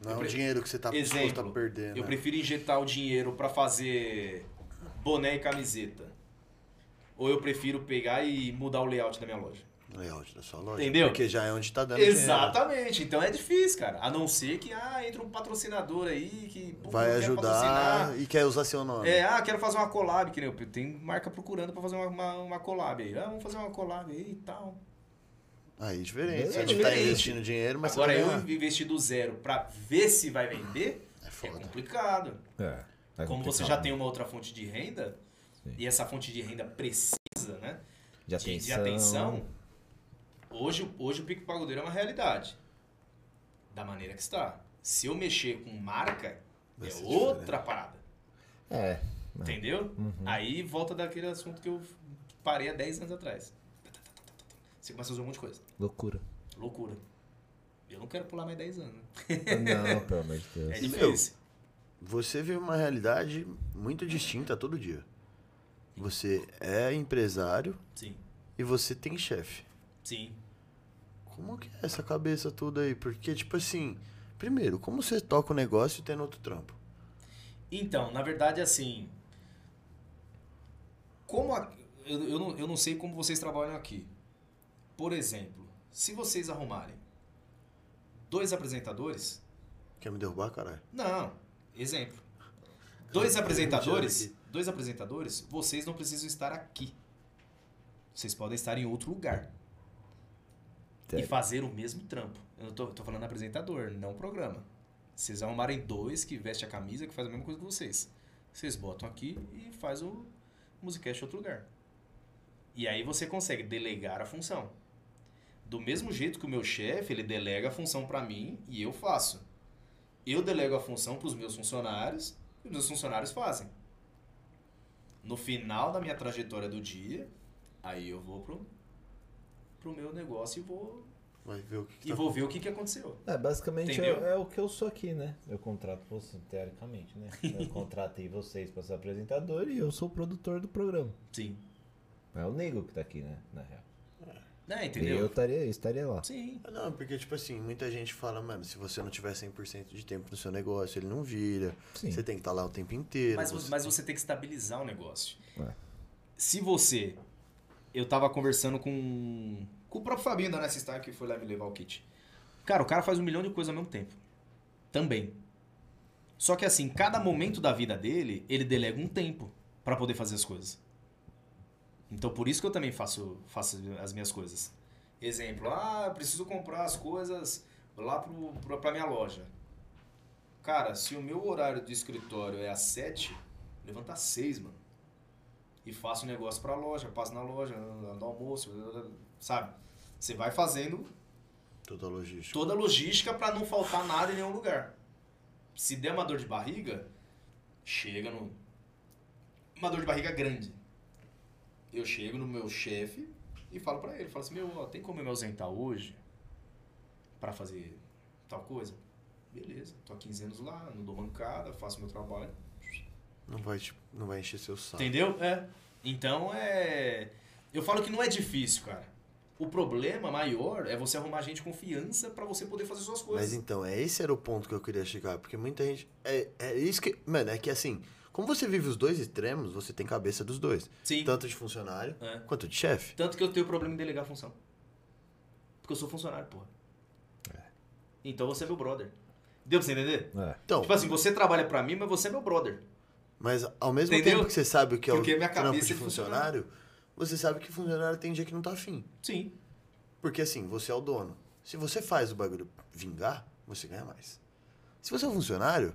[SPEAKER 2] Não é
[SPEAKER 3] Eu
[SPEAKER 2] o dinheiro que você tá disposto a perder,
[SPEAKER 3] Eu
[SPEAKER 2] né?
[SPEAKER 3] prefiro injetar o dinheiro pra fazer boné e camiseta. Ou eu prefiro pegar e mudar o layout da minha loja.
[SPEAKER 2] Layout da sua loja.
[SPEAKER 3] Entendeu?
[SPEAKER 2] Porque já é onde tá dando dinheiro.
[SPEAKER 3] Exatamente. Então é difícil, cara. A não ser que ah, entra um patrocinador aí que pô,
[SPEAKER 2] Vai ajudar
[SPEAKER 3] patrocinar.
[SPEAKER 2] e quer usar seu nome.
[SPEAKER 3] É, ah, quero fazer uma collab, que nem eu tem marca procurando pra fazer uma, uma, uma collab aí. Ah, vamos fazer uma collab aí e tal.
[SPEAKER 2] Aí é diferente.
[SPEAKER 1] É
[SPEAKER 2] Você tá
[SPEAKER 3] diferente.
[SPEAKER 2] investindo dinheiro, mas
[SPEAKER 3] Agora
[SPEAKER 2] você
[SPEAKER 3] eu investir do zero pra ver se vai vender
[SPEAKER 2] É
[SPEAKER 3] é
[SPEAKER 2] foda.
[SPEAKER 3] complicado.
[SPEAKER 1] É. é
[SPEAKER 3] Como você já tem uma outra fonte de renda,
[SPEAKER 1] Sim.
[SPEAKER 3] e essa fonte de renda precisa, né?
[SPEAKER 1] de
[SPEAKER 3] de,
[SPEAKER 1] atenção.
[SPEAKER 3] de atenção, hoje, hoje o Pico Pagodeiro é uma realidade. Da maneira que está. Se eu mexer com marca,
[SPEAKER 2] Vai
[SPEAKER 3] é outra parada.
[SPEAKER 1] É.
[SPEAKER 3] Entendeu?
[SPEAKER 1] Uhum.
[SPEAKER 3] Aí volta daquele assunto que eu parei há 10 anos atrás. Você começa a fazer um monte de coisa.
[SPEAKER 1] Loucura.
[SPEAKER 3] Loucura. Eu não quero pular mais 10 anos.
[SPEAKER 1] Não, pelo amor de Deus.
[SPEAKER 3] É
[SPEAKER 2] Meu,
[SPEAKER 3] difícil.
[SPEAKER 2] Você vive uma realidade muito distinta todo dia. Você é empresário
[SPEAKER 3] Sim.
[SPEAKER 2] e você tem chefe.
[SPEAKER 3] Sim.
[SPEAKER 2] Como que é essa cabeça toda aí? Porque, tipo assim, primeiro, como você toca o negócio tendo outro trampo?
[SPEAKER 3] Então, na verdade, assim. Como a- eu, eu, não, eu não sei como vocês trabalham aqui. Por exemplo, se vocês arrumarem dois apresentadores.
[SPEAKER 2] Quer me derrubar, caralho?
[SPEAKER 3] Não, exemplo. Dois apresentadores. Dois apresentadores, vocês não precisam estar aqui. Vocês podem estar em outro lugar. E fazer o mesmo trampo. Eu tô, tô falando apresentador, não programa. Vocês arrumarem dois que vestem a camisa, que faz a mesma coisa que vocês. Vocês botam aqui e faz o Musicast em outro lugar. E aí você consegue delegar a função. Do mesmo jeito que o meu chefe, ele delega a função para mim e eu faço. Eu delego a função para os meus funcionários e os meus funcionários fazem. No final da minha trajetória do dia, aí eu vou pro, pro meu negócio e vou,
[SPEAKER 2] Vai ver o que, que
[SPEAKER 3] e
[SPEAKER 2] tá
[SPEAKER 3] vou ver o que, que aconteceu.
[SPEAKER 1] É, basicamente é, é o que eu sou aqui, né? Eu contrato você, teoricamente, né? Eu contratei vocês pra ser apresentador e eu sou o produtor do programa.
[SPEAKER 3] Sim.
[SPEAKER 1] É o Nego que tá aqui, né? Na real.
[SPEAKER 3] É,
[SPEAKER 1] E
[SPEAKER 3] entendeu?
[SPEAKER 1] eu estaria, estaria lá.
[SPEAKER 3] Sim.
[SPEAKER 2] Ah, Não, porque, tipo assim, muita gente fala, mano, se você não tiver 100% de tempo no seu negócio, ele não vira.
[SPEAKER 1] Sim.
[SPEAKER 2] Você tem que estar lá o tempo inteiro.
[SPEAKER 3] Mas,
[SPEAKER 2] você-
[SPEAKER 3] mas você tem que estabilizar o negócio.
[SPEAKER 1] É.
[SPEAKER 3] Se você. Eu tava conversando com. Com o próprio Fabinho da Nessa Star que foi lá me levar o kit. Cara, o cara faz um milhão de coisas ao mesmo tempo. Também. Só que assim, cada momento da vida dele, ele delega um tempo pra poder fazer as coisas. Então por isso que eu também faço, faço as minhas coisas. Exemplo, ah, eu preciso comprar as coisas lá pro, pro, pra minha loja. Cara, se o meu horário de escritório é às 7, levanta às 6, mano. E faço um negócio pra loja, passo na loja, no almoço, sabe? Você vai fazendo
[SPEAKER 2] Toda a logística.
[SPEAKER 3] toda a logística pra não faltar nada em nenhum lugar. Se der uma dor de barriga, chega no. Uma dor de barriga grande. Eu chego no meu chefe e falo pra ele, falo assim, meu, ó, tem como eu me ausentar hoje pra fazer tal coisa? Beleza, tô há 15 anos lá, não dou mancada, faço meu trabalho.
[SPEAKER 2] Não vai, te- não vai encher seu saco.
[SPEAKER 3] Entendeu? É. Então é. Eu falo que não é difícil, cara. O problema maior é você arrumar gente de confiança pra você poder fazer suas coisas.
[SPEAKER 2] Mas então, é esse era o ponto que eu queria chegar. Porque muita gente. É, é isso que. Mano, é que assim, como você vive os dois extremos, você tem cabeça dos dois.
[SPEAKER 3] Sim.
[SPEAKER 2] Tanto de funcionário
[SPEAKER 3] É.
[SPEAKER 2] quanto de chefe.
[SPEAKER 3] Tanto que eu tenho problema em delegar a função. Porque eu sou funcionário, porra. Então você é meu brother. Deu pra você entender?
[SPEAKER 1] É.
[SPEAKER 2] Então,
[SPEAKER 3] Tipo assim, você trabalha pra mim, mas você é meu brother.
[SPEAKER 2] Mas ao mesmo
[SPEAKER 3] Entendeu?
[SPEAKER 2] tempo que você sabe o que é
[SPEAKER 3] Porque
[SPEAKER 2] o
[SPEAKER 3] minha
[SPEAKER 2] trampo de
[SPEAKER 3] é
[SPEAKER 2] funcionário, você sabe que funcionário tem dia que não tá afim.
[SPEAKER 3] Sim.
[SPEAKER 2] Porque assim, você é o dono. Se você faz o bagulho vingar, você ganha mais. Se você é um funcionário,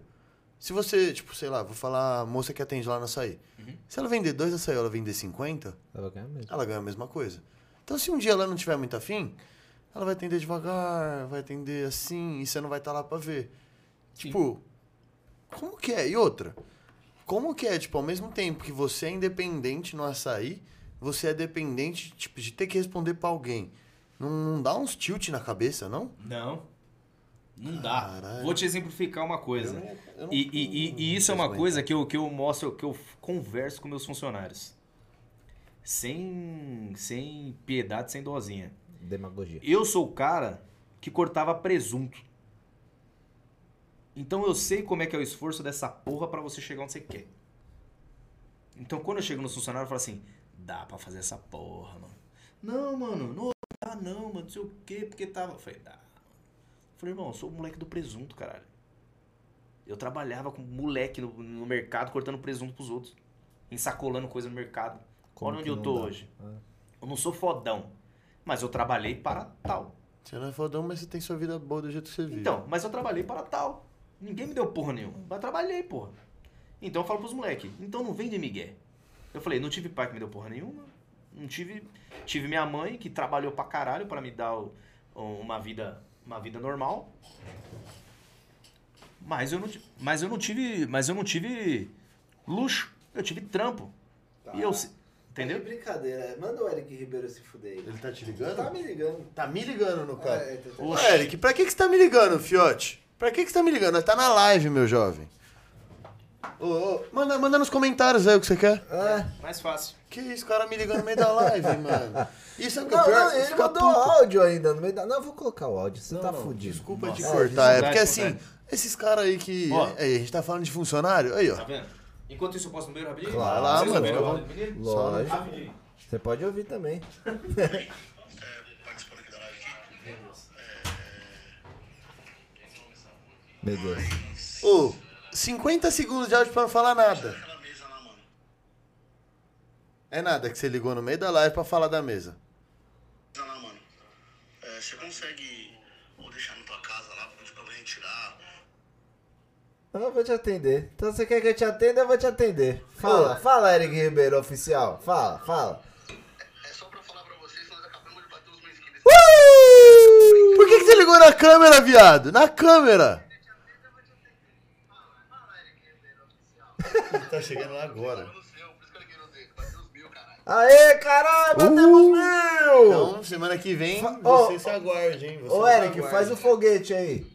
[SPEAKER 2] se você, tipo, sei lá, vou falar a moça que atende lá no açaí.
[SPEAKER 3] Uhum.
[SPEAKER 2] Se ela vender dois açaí ela vender 50,
[SPEAKER 1] Ela ganha mesmo.
[SPEAKER 2] ela ganha a mesma coisa. Então se um dia ela não tiver muito afim, ela vai atender devagar, vai atender assim, e você não vai estar lá pra ver.
[SPEAKER 3] Sim.
[SPEAKER 2] Tipo, como que é? E outra, como que é, tipo, ao mesmo tempo que você é independente no açaí, você é dependente, tipo, de ter que responder pra alguém. Não, não dá uns tilt na cabeça, não?
[SPEAKER 3] Não. Não dá.
[SPEAKER 2] Caralho.
[SPEAKER 3] Vou te exemplificar uma coisa.
[SPEAKER 2] Eu não- eu não-
[SPEAKER 3] E, e- e- e isso é uma coisa que eu, que eu mostro, que eu converso com meus funcionários. Sem, sem piedade, sem dozinha.
[SPEAKER 1] Demagogia.
[SPEAKER 3] Eu sou o cara que cortava presunto. Então eu sei como é que é o esforço dessa porra pra você chegar onde você quer. Então quando eu chego no funcionário, eu falo assim: dá pra fazer essa porra, mano. Não, mano, não dá não, mano, não sei o quê, porque tava. Eu falei, dá. Eu falei, irmão, eu sou o moleque do presunto, caralho. Eu trabalhava com moleque no, no mercado cortando presunto pros outros. Ensacolando coisa no mercado.
[SPEAKER 1] Como
[SPEAKER 3] Olha onde eu tô
[SPEAKER 1] dá?
[SPEAKER 3] hoje.
[SPEAKER 1] Ah.
[SPEAKER 3] Eu não sou fodão. Mas eu trabalhei para tal.
[SPEAKER 2] Você não é fodão, mas você tem sua vida boa do jeito que você vive.
[SPEAKER 3] Então, mas eu trabalhei para tal. Ninguém me deu porra nenhuma. Mas trabalhei, porra. Então eu falo pros moleques, então não vem de migué. Eu falei, não tive pai que me deu porra nenhuma. Não tive. Tive minha mãe que trabalhou pra caralho pra me dar o- uma vida. Uma vida normal. Mas eu não, mas eu não tive. Mas eu não tive luxo. Eu tive trampo. E eu. Entendeu?
[SPEAKER 4] brincadeira. Manda o Eric Ribeiro se fuder.
[SPEAKER 2] Ele tá te ligando?
[SPEAKER 4] Tá me ligando.
[SPEAKER 2] Tá me ligando no cara.
[SPEAKER 4] É, tá- tá-
[SPEAKER 2] Ô, Eric, pra que, que você tá me ligando, fiote? Pra que, que você tá me ligando? Tá na live, meu jovem. Ô, ô, manda, manda nos comentários aí o que você quer.
[SPEAKER 1] É.
[SPEAKER 3] Mais fácil.
[SPEAKER 2] Que isso, o cara me ligando no meio da live, mano. Isso é o que é
[SPEAKER 1] Não,
[SPEAKER 2] pior.
[SPEAKER 1] não, ele
[SPEAKER 2] fica
[SPEAKER 1] mandou
[SPEAKER 2] puto.
[SPEAKER 1] áudio ainda no meio da. Não, eu vou colocar o áudio, você
[SPEAKER 2] Não,
[SPEAKER 1] tá
[SPEAKER 2] não,
[SPEAKER 1] fudido.
[SPEAKER 2] Desculpa
[SPEAKER 3] Nossa.
[SPEAKER 2] te
[SPEAKER 3] É,
[SPEAKER 2] cortar. É,
[SPEAKER 3] desculpa,
[SPEAKER 2] porque assim, esses caras aí que.
[SPEAKER 3] Ó.
[SPEAKER 2] Aí, a gente tá falando de funcionário. Aí,
[SPEAKER 3] Tá
[SPEAKER 2] ó.
[SPEAKER 3] vendo? Enquanto isso eu posso no meio rapidinho?
[SPEAKER 1] Claro,
[SPEAKER 2] lá, mano,
[SPEAKER 3] menino?
[SPEAKER 1] Lógico. Você pode ouvir também.
[SPEAKER 5] participando aqui da live aqui.
[SPEAKER 1] Meu Deus.
[SPEAKER 2] Ô, 50 segundos de áudio pra não falar nada. É nada que você ligou no meio da live pra falar da mesa.
[SPEAKER 5] Mesa lá, mano. É, você consegue ou deixar na tua casa lá pra gente retirar?
[SPEAKER 1] Eu vou te atender. Então você quer que eu te atenda, eu vou te atender. Fala, fala, Eric Ribeiro, oficial. Fala, fala.
[SPEAKER 5] É só pra falar pra vocês, nós acabamos de bater os mil inscritos.
[SPEAKER 2] Uh! Por que, que você ligou na câmera, viado? Na câmera! Tá chegando lá agora.
[SPEAKER 1] Aê, caralho, batemos mil!
[SPEAKER 2] Então, semana que vem,
[SPEAKER 1] Fa-
[SPEAKER 2] você
[SPEAKER 1] Ô,
[SPEAKER 2] se aguarde, hein? Você
[SPEAKER 1] Ô, Eric,
[SPEAKER 2] aguarde.
[SPEAKER 1] faz o foguete aí.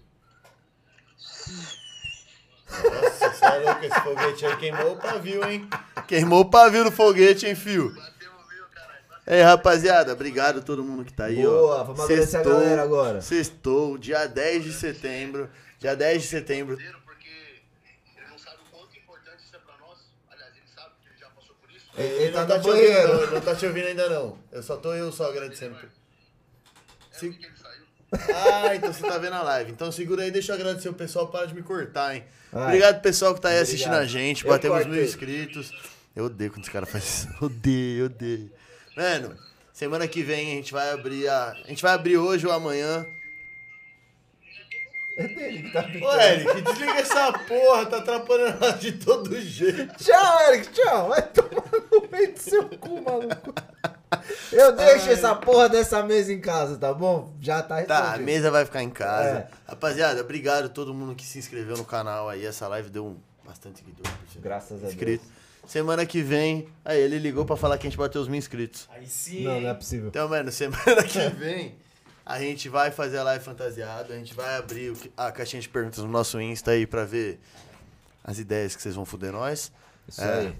[SPEAKER 2] Nossa, você é louco, esse foguete aí queimou o pavio, hein? Queimou o pavio do foguete, hein, fio?
[SPEAKER 5] Batemos mil, caralho.
[SPEAKER 2] Aí, rapaziada, obrigado a todo mundo que tá aí, ó.
[SPEAKER 1] Boa, vamos agradecer a galera agora.
[SPEAKER 2] Sextou, dia 10 de setembro. Dia 10 de setembro.
[SPEAKER 5] Ele, ele
[SPEAKER 1] tá
[SPEAKER 2] não
[SPEAKER 1] no
[SPEAKER 2] te ouvindo,
[SPEAKER 1] banheiro.
[SPEAKER 2] não, não tá te ouvindo ainda não. Eu só tô eu só agradecendo.
[SPEAKER 5] É ele saiu.
[SPEAKER 2] Ah, então você tá vendo a live. Então segura aí, deixa eu agradecer o pessoal. Para de me cortar, hein?
[SPEAKER 1] Vai.
[SPEAKER 2] Obrigado, pessoal, que tá aí
[SPEAKER 1] Obrigado.
[SPEAKER 2] assistindo a gente.
[SPEAKER 1] Eu
[SPEAKER 2] Batemos
[SPEAKER 1] cortei.
[SPEAKER 2] mil inscritos. Eu odeio quando os caras fazem isso. Odeio, odeio. Mano, semana que vem a gente vai abrir a. A gente vai abrir hoje ou amanhã.
[SPEAKER 1] É dele que tá
[SPEAKER 2] Ô,
[SPEAKER 1] picando.
[SPEAKER 2] Eric, desliga essa porra, tá atrapalhando nós de todo jeito.
[SPEAKER 1] Tchau, Eric, tchau. Vai tomar no meio do seu cu, maluco. Eu deixo essa porra dessa mesa em casa, tá bom? Já tá
[SPEAKER 2] Tá, a
[SPEAKER 1] resolvido.
[SPEAKER 2] mesa vai ficar em casa.
[SPEAKER 1] É.
[SPEAKER 2] Rapaziada, obrigado a todo mundo que se inscreveu no canal aí. Essa live deu um bastante seguidor.
[SPEAKER 1] Graças a Deus.
[SPEAKER 2] inscrito. Semana que vem, aí ele ligou pra falar que a gente bateu os mil inscritos.
[SPEAKER 3] Aí sim.
[SPEAKER 1] Não, não é possível.
[SPEAKER 2] Então, mano, semana que vem a gente vai fazer a live fantasiado, a gente vai abrir que- a caixinha de perguntas no nosso Insta aí pra ver as ideias que vocês vão foder nós.
[SPEAKER 1] Isso
[SPEAKER 2] É.
[SPEAKER 1] aí.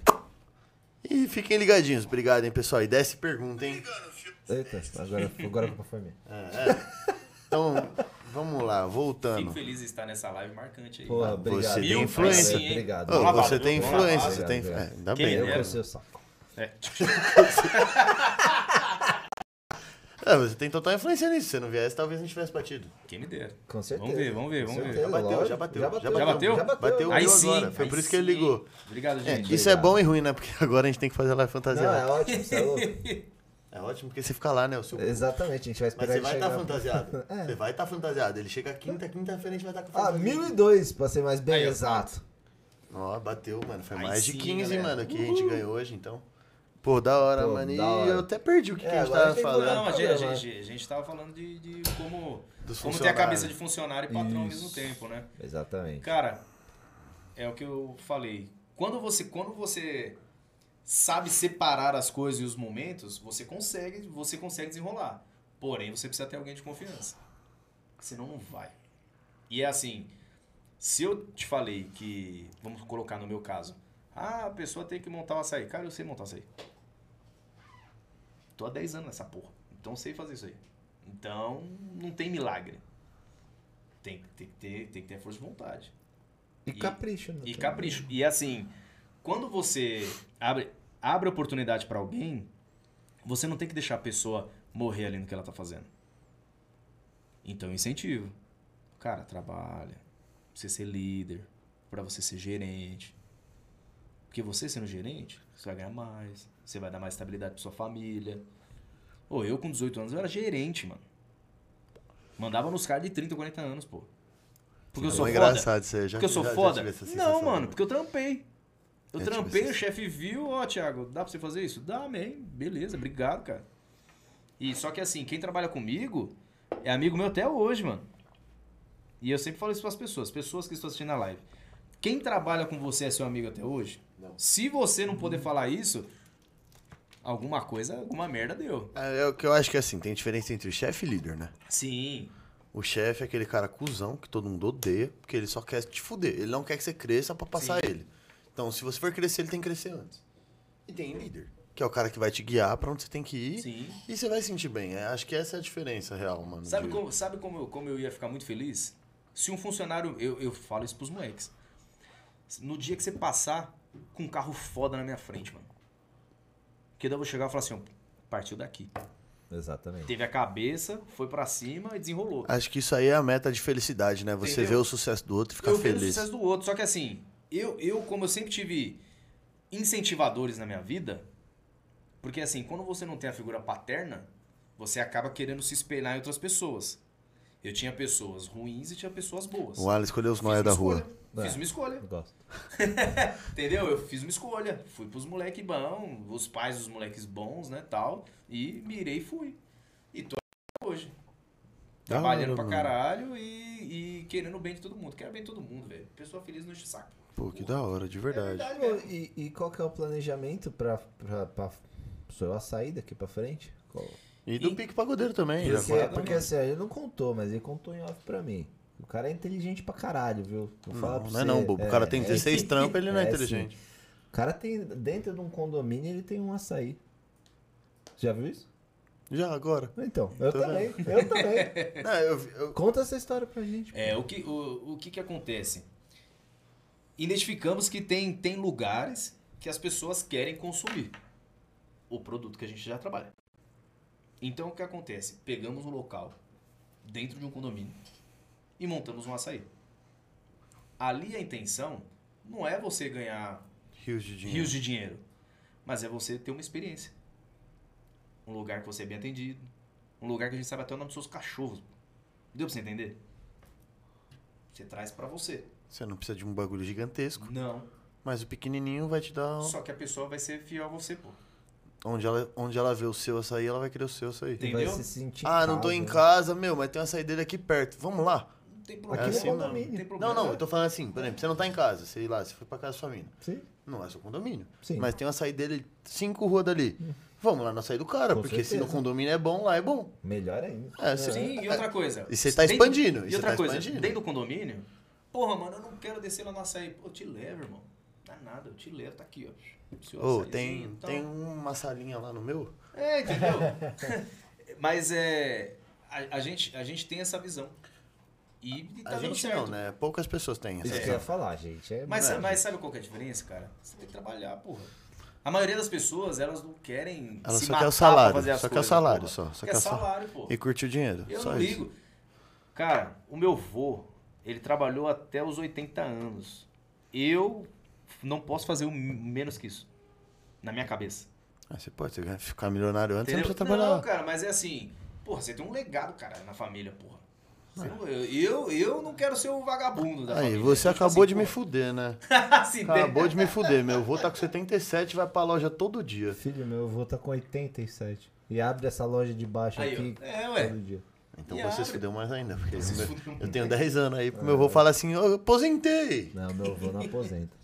[SPEAKER 2] E fiquem ligadinhos, obrigado, hein, pessoal. E desce pergunta, hein?
[SPEAKER 1] Eita, agora, agora a culpa foi minha.
[SPEAKER 2] Então, vamos lá,
[SPEAKER 3] Fico
[SPEAKER 2] voltando.
[SPEAKER 3] feliz de estar nessa live marcante aí.
[SPEAKER 1] Porra, obrigado.
[SPEAKER 2] Você tem influência.
[SPEAKER 3] sim?
[SPEAKER 1] Obrigado.
[SPEAKER 3] Lá,
[SPEAKER 2] você tem influência, você tem.
[SPEAKER 1] Obrigado,
[SPEAKER 2] É, ainda
[SPEAKER 3] Quem
[SPEAKER 2] bem.
[SPEAKER 1] Eu
[SPEAKER 3] é?
[SPEAKER 1] com o seu saco.
[SPEAKER 3] É.
[SPEAKER 2] É, você tem total influência nisso. Se você não viesse, talvez a gente tivesse batido.
[SPEAKER 3] Quem me dera.
[SPEAKER 1] Com certeza.
[SPEAKER 3] Vamos ver, vamos ver, vamos ver.
[SPEAKER 2] Já bateu, já bateu,
[SPEAKER 1] Já
[SPEAKER 2] já
[SPEAKER 1] bateu.
[SPEAKER 3] bateu.
[SPEAKER 1] Já bateu.
[SPEAKER 2] Bateu
[SPEAKER 3] Aí sim.
[SPEAKER 2] agora. Foi
[SPEAKER 3] aí
[SPEAKER 2] por isso que ele
[SPEAKER 3] sim.
[SPEAKER 2] ligou.
[SPEAKER 3] Obrigado,
[SPEAKER 2] É,
[SPEAKER 3] gente.
[SPEAKER 2] isso é bom e ruim, né? Porque agora a gente tem que fazer a live
[SPEAKER 1] Não,
[SPEAKER 2] fantasiada.
[SPEAKER 1] é ótimo, você é louco.
[SPEAKER 2] É ótimo porque você fica lá, né? O seu...
[SPEAKER 1] Exatamente, a gente vai
[SPEAKER 2] Mas
[SPEAKER 1] esperar
[SPEAKER 2] você
[SPEAKER 1] ele
[SPEAKER 2] vai estar
[SPEAKER 1] chegar.
[SPEAKER 2] fantasiado.
[SPEAKER 1] É.
[SPEAKER 2] Você vai estar fantasiado. Ele chega quinta, quinta-feira a gente vai estar com
[SPEAKER 1] Ah,
[SPEAKER 2] fantasia.
[SPEAKER 1] 1002, pra ser mais bem
[SPEAKER 3] Aí,
[SPEAKER 1] exato.
[SPEAKER 2] Ó, bateu, mano. Foi
[SPEAKER 3] Aí
[SPEAKER 2] mais de
[SPEAKER 3] sim,
[SPEAKER 2] 15,
[SPEAKER 3] galera.
[SPEAKER 2] mano, que a gente ganhou hoje, então. Pô, da hora,
[SPEAKER 1] Pô,
[SPEAKER 2] mano. E
[SPEAKER 1] da hora.
[SPEAKER 2] eu até perdi o que,
[SPEAKER 1] É,
[SPEAKER 2] que a gente tava falando.
[SPEAKER 3] Não, a gente, a, gente, a gente tava falando de, de como,
[SPEAKER 2] Dos
[SPEAKER 3] como ter a cabeça de funcionário e patrão ao
[SPEAKER 1] Isso.
[SPEAKER 3] mesmo tempo, né?
[SPEAKER 1] Exatamente.
[SPEAKER 3] Cara, é o que eu falei. Quando você, quando você sabe separar as coisas e os momentos, você consegue, você consegue desenrolar. Porém, você precisa ter alguém de confiança. Senão não vai. E é assim, se eu te falei que, vamos colocar no meu caso, ah, a pessoa tem que montar o açaí. Cara, eu sei montar açaí. Tô há 10 anos nessa porra. Então eu sei fazer isso aí. Então, não tem milagre. Tem, tem, que, ter, tem que ter força de vontade.
[SPEAKER 1] E, capricho, né?
[SPEAKER 3] E capricho. E assim, quando você abre, abre oportunidade pra alguém, você não tem que deixar a pessoa morrer ali no que ela tá fazendo. Então, incentivo. Cara, trabalha. Pra você ser líder. Pra você ser gerente. Porque você sendo gerente, você vai ganhar mais. Você vai dar mais estabilidade pra sua família. Ô, eu com 18 anos eu era gerente, mano. Mandava nos caras de 30, 40 anos, pô. Porque eu
[SPEAKER 2] É
[SPEAKER 3] sou
[SPEAKER 2] bom,
[SPEAKER 3] foda.
[SPEAKER 2] engraçado isso aí, já-
[SPEAKER 3] Porque eu sou
[SPEAKER 2] já- já
[SPEAKER 3] foda?
[SPEAKER 2] essa
[SPEAKER 3] não, mano,
[SPEAKER 2] também.
[SPEAKER 3] porque eu trampei. Eu
[SPEAKER 2] Já tive
[SPEAKER 3] trampei, o chefe viu, ó, Thiago, dá pra você fazer isso? Dá, man. Beleza, obrigado, cara. E só que assim, quem trabalha comigo é amigo meu até hoje, mano. E eu sempre falo isso pras pessoas, pessoas que estão assistindo a live. Quem trabalha com você é seu amigo até hoje?
[SPEAKER 4] Não.
[SPEAKER 3] Se você não poder falar isso, alguma coisa, alguma merda deu.
[SPEAKER 2] É, é o que eu acho que assim, tem diferença entre chefe e líder, né?
[SPEAKER 3] Sim.
[SPEAKER 2] O chefe é aquele cara cuzão que todo mundo odeia, porque ele só quer te fuder. Ele não quer que você cresça pra passar
[SPEAKER 3] Sim.
[SPEAKER 2] ele. Então, se você for crescer, ele tem que crescer antes. E tem líder, que é o cara que vai te guiar pra onde você tem que ir.
[SPEAKER 3] Sim.
[SPEAKER 2] E você vai se sentir bem. É, acho que essa é a diferença real, mano.
[SPEAKER 3] Sabe,
[SPEAKER 2] de-
[SPEAKER 3] como, sabe como, eu, como eu ia ficar muito feliz? Se um funcionário. Eu, eu falo isso pros moleques. No dia que você passar com um carro foda na minha frente, mano. Que daí eu vou chegar e falar assim, ó, partiu daqui.
[SPEAKER 1] Exatamente.
[SPEAKER 3] Teve a cabeça, foi pra cima e desenrolou.
[SPEAKER 2] Acho que isso aí é a meta de felicidade, né? Você
[SPEAKER 3] Entendeu?
[SPEAKER 2] vê o sucesso do outro e ficar
[SPEAKER 3] eu vejo o
[SPEAKER 2] feliz.
[SPEAKER 3] sucesso do outro. Só que assim, eu, eu, como eu sempre tive incentivadores na minha vida, porque assim, quando você não tem a figura paterna, você acaba querendo se espelhar em outras pessoas. Eu tinha pessoas ruins e tinha pessoas boas.
[SPEAKER 2] O Alan escolheu os
[SPEAKER 3] uma
[SPEAKER 2] da rua.
[SPEAKER 3] Escolha. Fiz
[SPEAKER 1] É.
[SPEAKER 3] uma escolha.
[SPEAKER 1] Eu gosto.
[SPEAKER 3] Entendeu? Eu fiz uma escolha. Fui pros moleques bons, os pais dos moleques bons, né, tal. E mirei e fui. E tô hoje.
[SPEAKER 2] Da
[SPEAKER 3] Trabalhando
[SPEAKER 2] hora,
[SPEAKER 3] pra
[SPEAKER 2] mano.
[SPEAKER 3] caralho e, e querendo o bem de todo mundo. Quero o bem de todo mundo, velho. Pessoa feliz não enche o saco.
[SPEAKER 2] Pô, que da hora, de verdade.
[SPEAKER 3] É verdade.
[SPEAKER 1] E, e qual que é o planejamento pra, pra, pra sou eu a sair daqui pra frente? Qual-
[SPEAKER 2] E do
[SPEAKER 3] E-
[SPEAKER 2] pique pagodeiro também.
[SPEAKER 1] Porque, assim, ele não contou, mas ele contou em off pra mim. O cara é inteligente pra caralho, viu? Vou falar
[SPEAKER 2] Não,
[SPEAKER 1] pra
[SPEAKER 2] não é não, bobo. O cara tem 16 trampas, ele não é
[SPEAKER 1] sim.
[SPEAKER 2] inteligente.
[SPEAKER 1] O cara tem, dentro de um condomínio, ele tem um açaí. Já viu isso?
[SPEAKER 2] Já, agora.
[SPEAKER 1] Então, eu
[SPEAKER 2] Tô
[SPEAKER 1] também, eu também.
[SPEAKER 2] É, eu, eu-
[SPEAKER 1] Conta essa história pra gente.
[SPEAKER 3] É, o que, o, o que que acontece? Identificamos que tem, tem lugares que as pessoas querem consumir o produto que a gente já trabalha. Então, o que acontece? Pegamos um local dentro de um condomínio e montamos um açaí. Ali a intenção não é você ganhar
[SPEAKER 2] rios de dinheiro.
[SPEAKER 3] rios de dinheiro, mas é você ter uma experiência. Um lugar que você é bem atendido. Um lugar que a gente sabe até o nome dos seus cachorros. Deu pra você entender? Você traz pra você.
[SPEAKER 2] Você não precisa de um bagulho gigantesco,
[SPEAKER 3] Não.
[SPEAKER 2] mas o pequenininho vai te dar...
[SPEAKER 3] Só que a pessoa vai ser fiel a você, pô.
[SPEAKER 2] Onde ela, onde ela vê o seu açaí, ela vai querer o seu açaí.
[SPEAKER 3] Tem.
[SPEAKER 1] Vai
[SPEAKER 3] entendeu?
[SPEAKER 1] se sentir
[SPEAKER 2] Ah, não tô em
[SPEAKER 1] casa.
[SPEAKER 2] casa, meu, mas tem uma açaí dele aqui perto. Vamos lá?
[SPEAKER 3] Não tem
[SPEAKER 1] Aqui
[SPEAKER 3] problema.
[SPEAKER 2] É
[SPEAKER 1] no
[SPEAKER 2] assim
[SPEAKER 1] condomínio.
[SPEAKER 3] Não tem problema.
[SPEAKER 2] Não, não, eu tô falando assim, por exemplo, você não tá em casa, sei lá, você foi pra casa da sua mina.
[SPEAKER 1] Sim,
[SPEAKER 2] Não é seu condomínio.
[SPEAKER 1] sim.
[SPEAKER 2] Mas tem uma açaí dele cinco ruas dali. Vamos lá na açaí do cara,
[SPEAKER 1] Com
[SPEAKER 2] porque se
[SPEAKER 1] certeza.
[SPEAKER 2] no condomínio é bom, lá é bom.
[SPEAKER 1] Melhor ainda.
[SPEAKER 2] É, você-
[SPEAKER 3] Sim, e outra coisa.
[SPEAKER 2] E você tá expandindo, e
[SPEAKER 3] E outra
[SPEAKER 2] tá
[SPEAKER 3] coisa,
[SPEAKER 2] expandindo.
[SPEAKER 3] dentro do condomínio, porra, mano, eu não quero descer lá no açaí. Pô, eu te levo, irmão. Não dá nada, eu te levo, tá aqui, ó.
[SPEAKER 2] Ô,
[SPEAKER 3] açaizinho,
[SPEAKER 2] tem,
[SPEAKER 3] então.
[SPEAKER 2] tem uma salinha lá no meu?
[SPEAKER 3] É, entendeu? Mas é. A, a gente, a gente tem essa visão. E, e tá
[SPEAKER 2] a gente
[SPEAKER 3] certo.
[SPEAKER 2] não, né? Poucas pessoas têm essa
[SPEAKER 1] Isso que eu ia falar, gente. É
[SPEAKER 3] Mas, mas sabe qual que é a diferença, cara? Você tem que trabalhar, porra. A maioria das pessoas, elas não querem
[SPEAKER 2] Ela
[SPEAKER 3] se
[SPEAKER 2] só
[SPEAKER 3] matar
[SPEAKER 2] quer o
[SPEAKER 3] pra
[SPEAKER 2] salário,
[SPEAKER 3] fazer as
[SPEAKER 2] só quer o
[SPEAKER 3] coisas,
[SPEAKER 2] salário,
[SPEAKER 3] porra.
[SPEAKER 2] só, só
[SPEAKER 3] quer
[SPEAKER 2] quer sal-
[SPEAKER 3] salário, pô.
[SPEAKER 2] E curte o dinheiro.
[SPEAKER 3] Eu
[SPEAKER 2] só
[SPEAKER 3] não
[SPEAKER 2] isso.
[SPEAKER 3] ligo. Cara, o meu vô, ele trabalhou até os 80 anos. Eu não posso fazer o menos que isso. Na minha cabeça.
[SPEAKER 2] Ah, você pode, você quer ficar milionário antes,
[SPEAKER 3] Entendeu?
[SPEAKER 2] você não precisa trabalhar.
[SPEAKER 3] Não, cara, mas é assim. Porra, você tem um legado, cara, na família, porra. Eu, eu, eu não quero ser o vagabundo da
[SPEAKER 2] Aí,
[SPEAKER 3] família.
[SPEAKER 2] você
[SPEAKER 3] Tipo
[SPEAKER 2] acabou
[SPEAKER 3] assim,
[SPEAKER 2] de me fuder, né?
[SPEAKER 3] Assim,
[SPEAKER 2] Acabou de me fuder. Meu avô tá com 77 e vai pra loja todo dia.
[SPEAKER 1] Filho, meu avô tá com 87. E abre essa loja de baixo
[SPEAKER 3] Aí,
[SPEAKER 1] aqui.
[SPEAKER 3] É, ué.
[SPEAKER 1] todo dia.
[SPEAKER 2] Então
[SPEAKER 3] E
[SPEAKER 2] você se
[SPEAKER 3] abre.
[SPEAKER 2] fudeu mais ainda. Porque
[SPEAKER 3] fudeu
[SPEAKER 2] eu tenho 10 anos aí. Meu avô fala assim: "Ô, eu aposentei.
[SPEAKER 1] Não, meu avô não aposenta.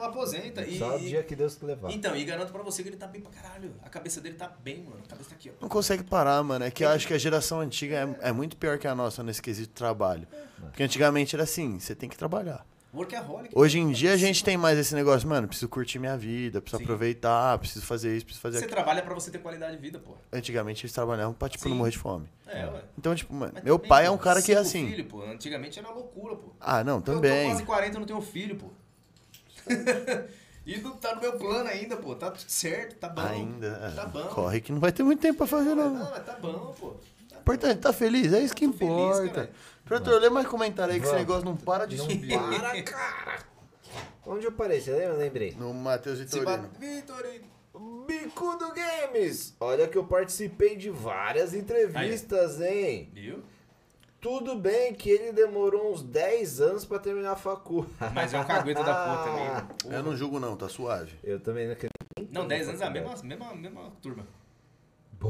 [SPEAKER 3] Não aposenta. E,
[SPEAKER 1] Só o dia que Deus te levar.
[SPEAKER 3] Então, e garanto pra você que ele tá bem pra caralho. A cabeça dele tá bem, mano. A cabeça tá aqui, ó.
[SPEAKER 2] Não consegue parar, mano. É que eu acho que a geração antiga é, é muito pior que a nossa nesse quesito de trabalho. Porque antigamente era assim, você tem que trabalhar.
[SPEAKER 3] Workaholic.
[SPEAKER 2] Hoje em dia a gente tem mais esse negócio, mano, preciso curtir minha vida, preciso
[SPEAKER 3] Sim.
[SPEAKER 2] aproveitar, preciso fazer isso, preciso fazer
[SPEAKER 3] Você
[SPEAKER 2] aquilo.
[SPEAKER 3] trabalha pra você ter qualidade de vida, pô.
[SPEAKER 2] Antigamente eles trabalhavam pra, tipo, não
[SPEAKER 3] Sim.
[SPEAKER 2] morrer de fome.
[SPEAKER 3] É, ué.
[SPEAKER 2] Então, tipo, mano,
[SPEAKER 3] Mas
[SPEAKER 2] meu
[SPEAKER 3] também,
[SPEAKER 2] pai é
[SPEAKER 3] pô,
[SPEAKER 2] um cara que é
[SPEAKER 3] cinco
[SPEAKER 2] assim.
[SPEAKER 3] Filho, pô. Antigamente era loucura, pô.
[SPEAKER 2] Ah, não,
[SPEAKER 3] Eu tô
[SPEAKER 2] também.
[SPEAKER 3] quase 40 e não tenho filho, pô. e não tá no meu plano ainda, pô. Tá tudo certo, tá bom.
[SPEAKER 2] Ainda.
[SPEAKER 3] Tá bom.
[SPEAKER 2] Corre que não vai ter muito tempo pra fazer, não.
[SPEAKER 3] Não, mas tá bom, pô. Tá
[SPEAKER 2] Importante, tá feliz? É isso que
[SPEAKER 3] feliz,
[SPEAKER 2] importa.
[SPEAKER 3] caralho.
[SPEAKER 2] Produtor, lê mais comentário aí que esse
[SPEAKER 1] Vamos.
[SPEAKER 2] negócio não para de
[SPEAKER 1] Não
[SPEAKER 2] subir.
[SPEAKER 1] para, cara. Onde eu parei? Você lembra? Eu lembrei.
[SPEAKER 2] No Matheus Vitorino.
[SPEAKER 3] bate- Vitorino.
[SPEAKER 1] Bicudo Games. Olha que eu participei de várias entrevistas, hein?
[SPEAKER 3] Viu?
[SPEAKER 1] Tudo bem que ele demorou uns 10 anos pra terminar a facu.
[SPEAKER 3] Mas é um cagueta da puta também.
[SPEAKER 2] Eu não julgo, não, tá suave.
[SPEAKER 1] Eu também não acredito.
[SPEAKER 3] Não, 10 anos é a mesma, mesma, mesma turma.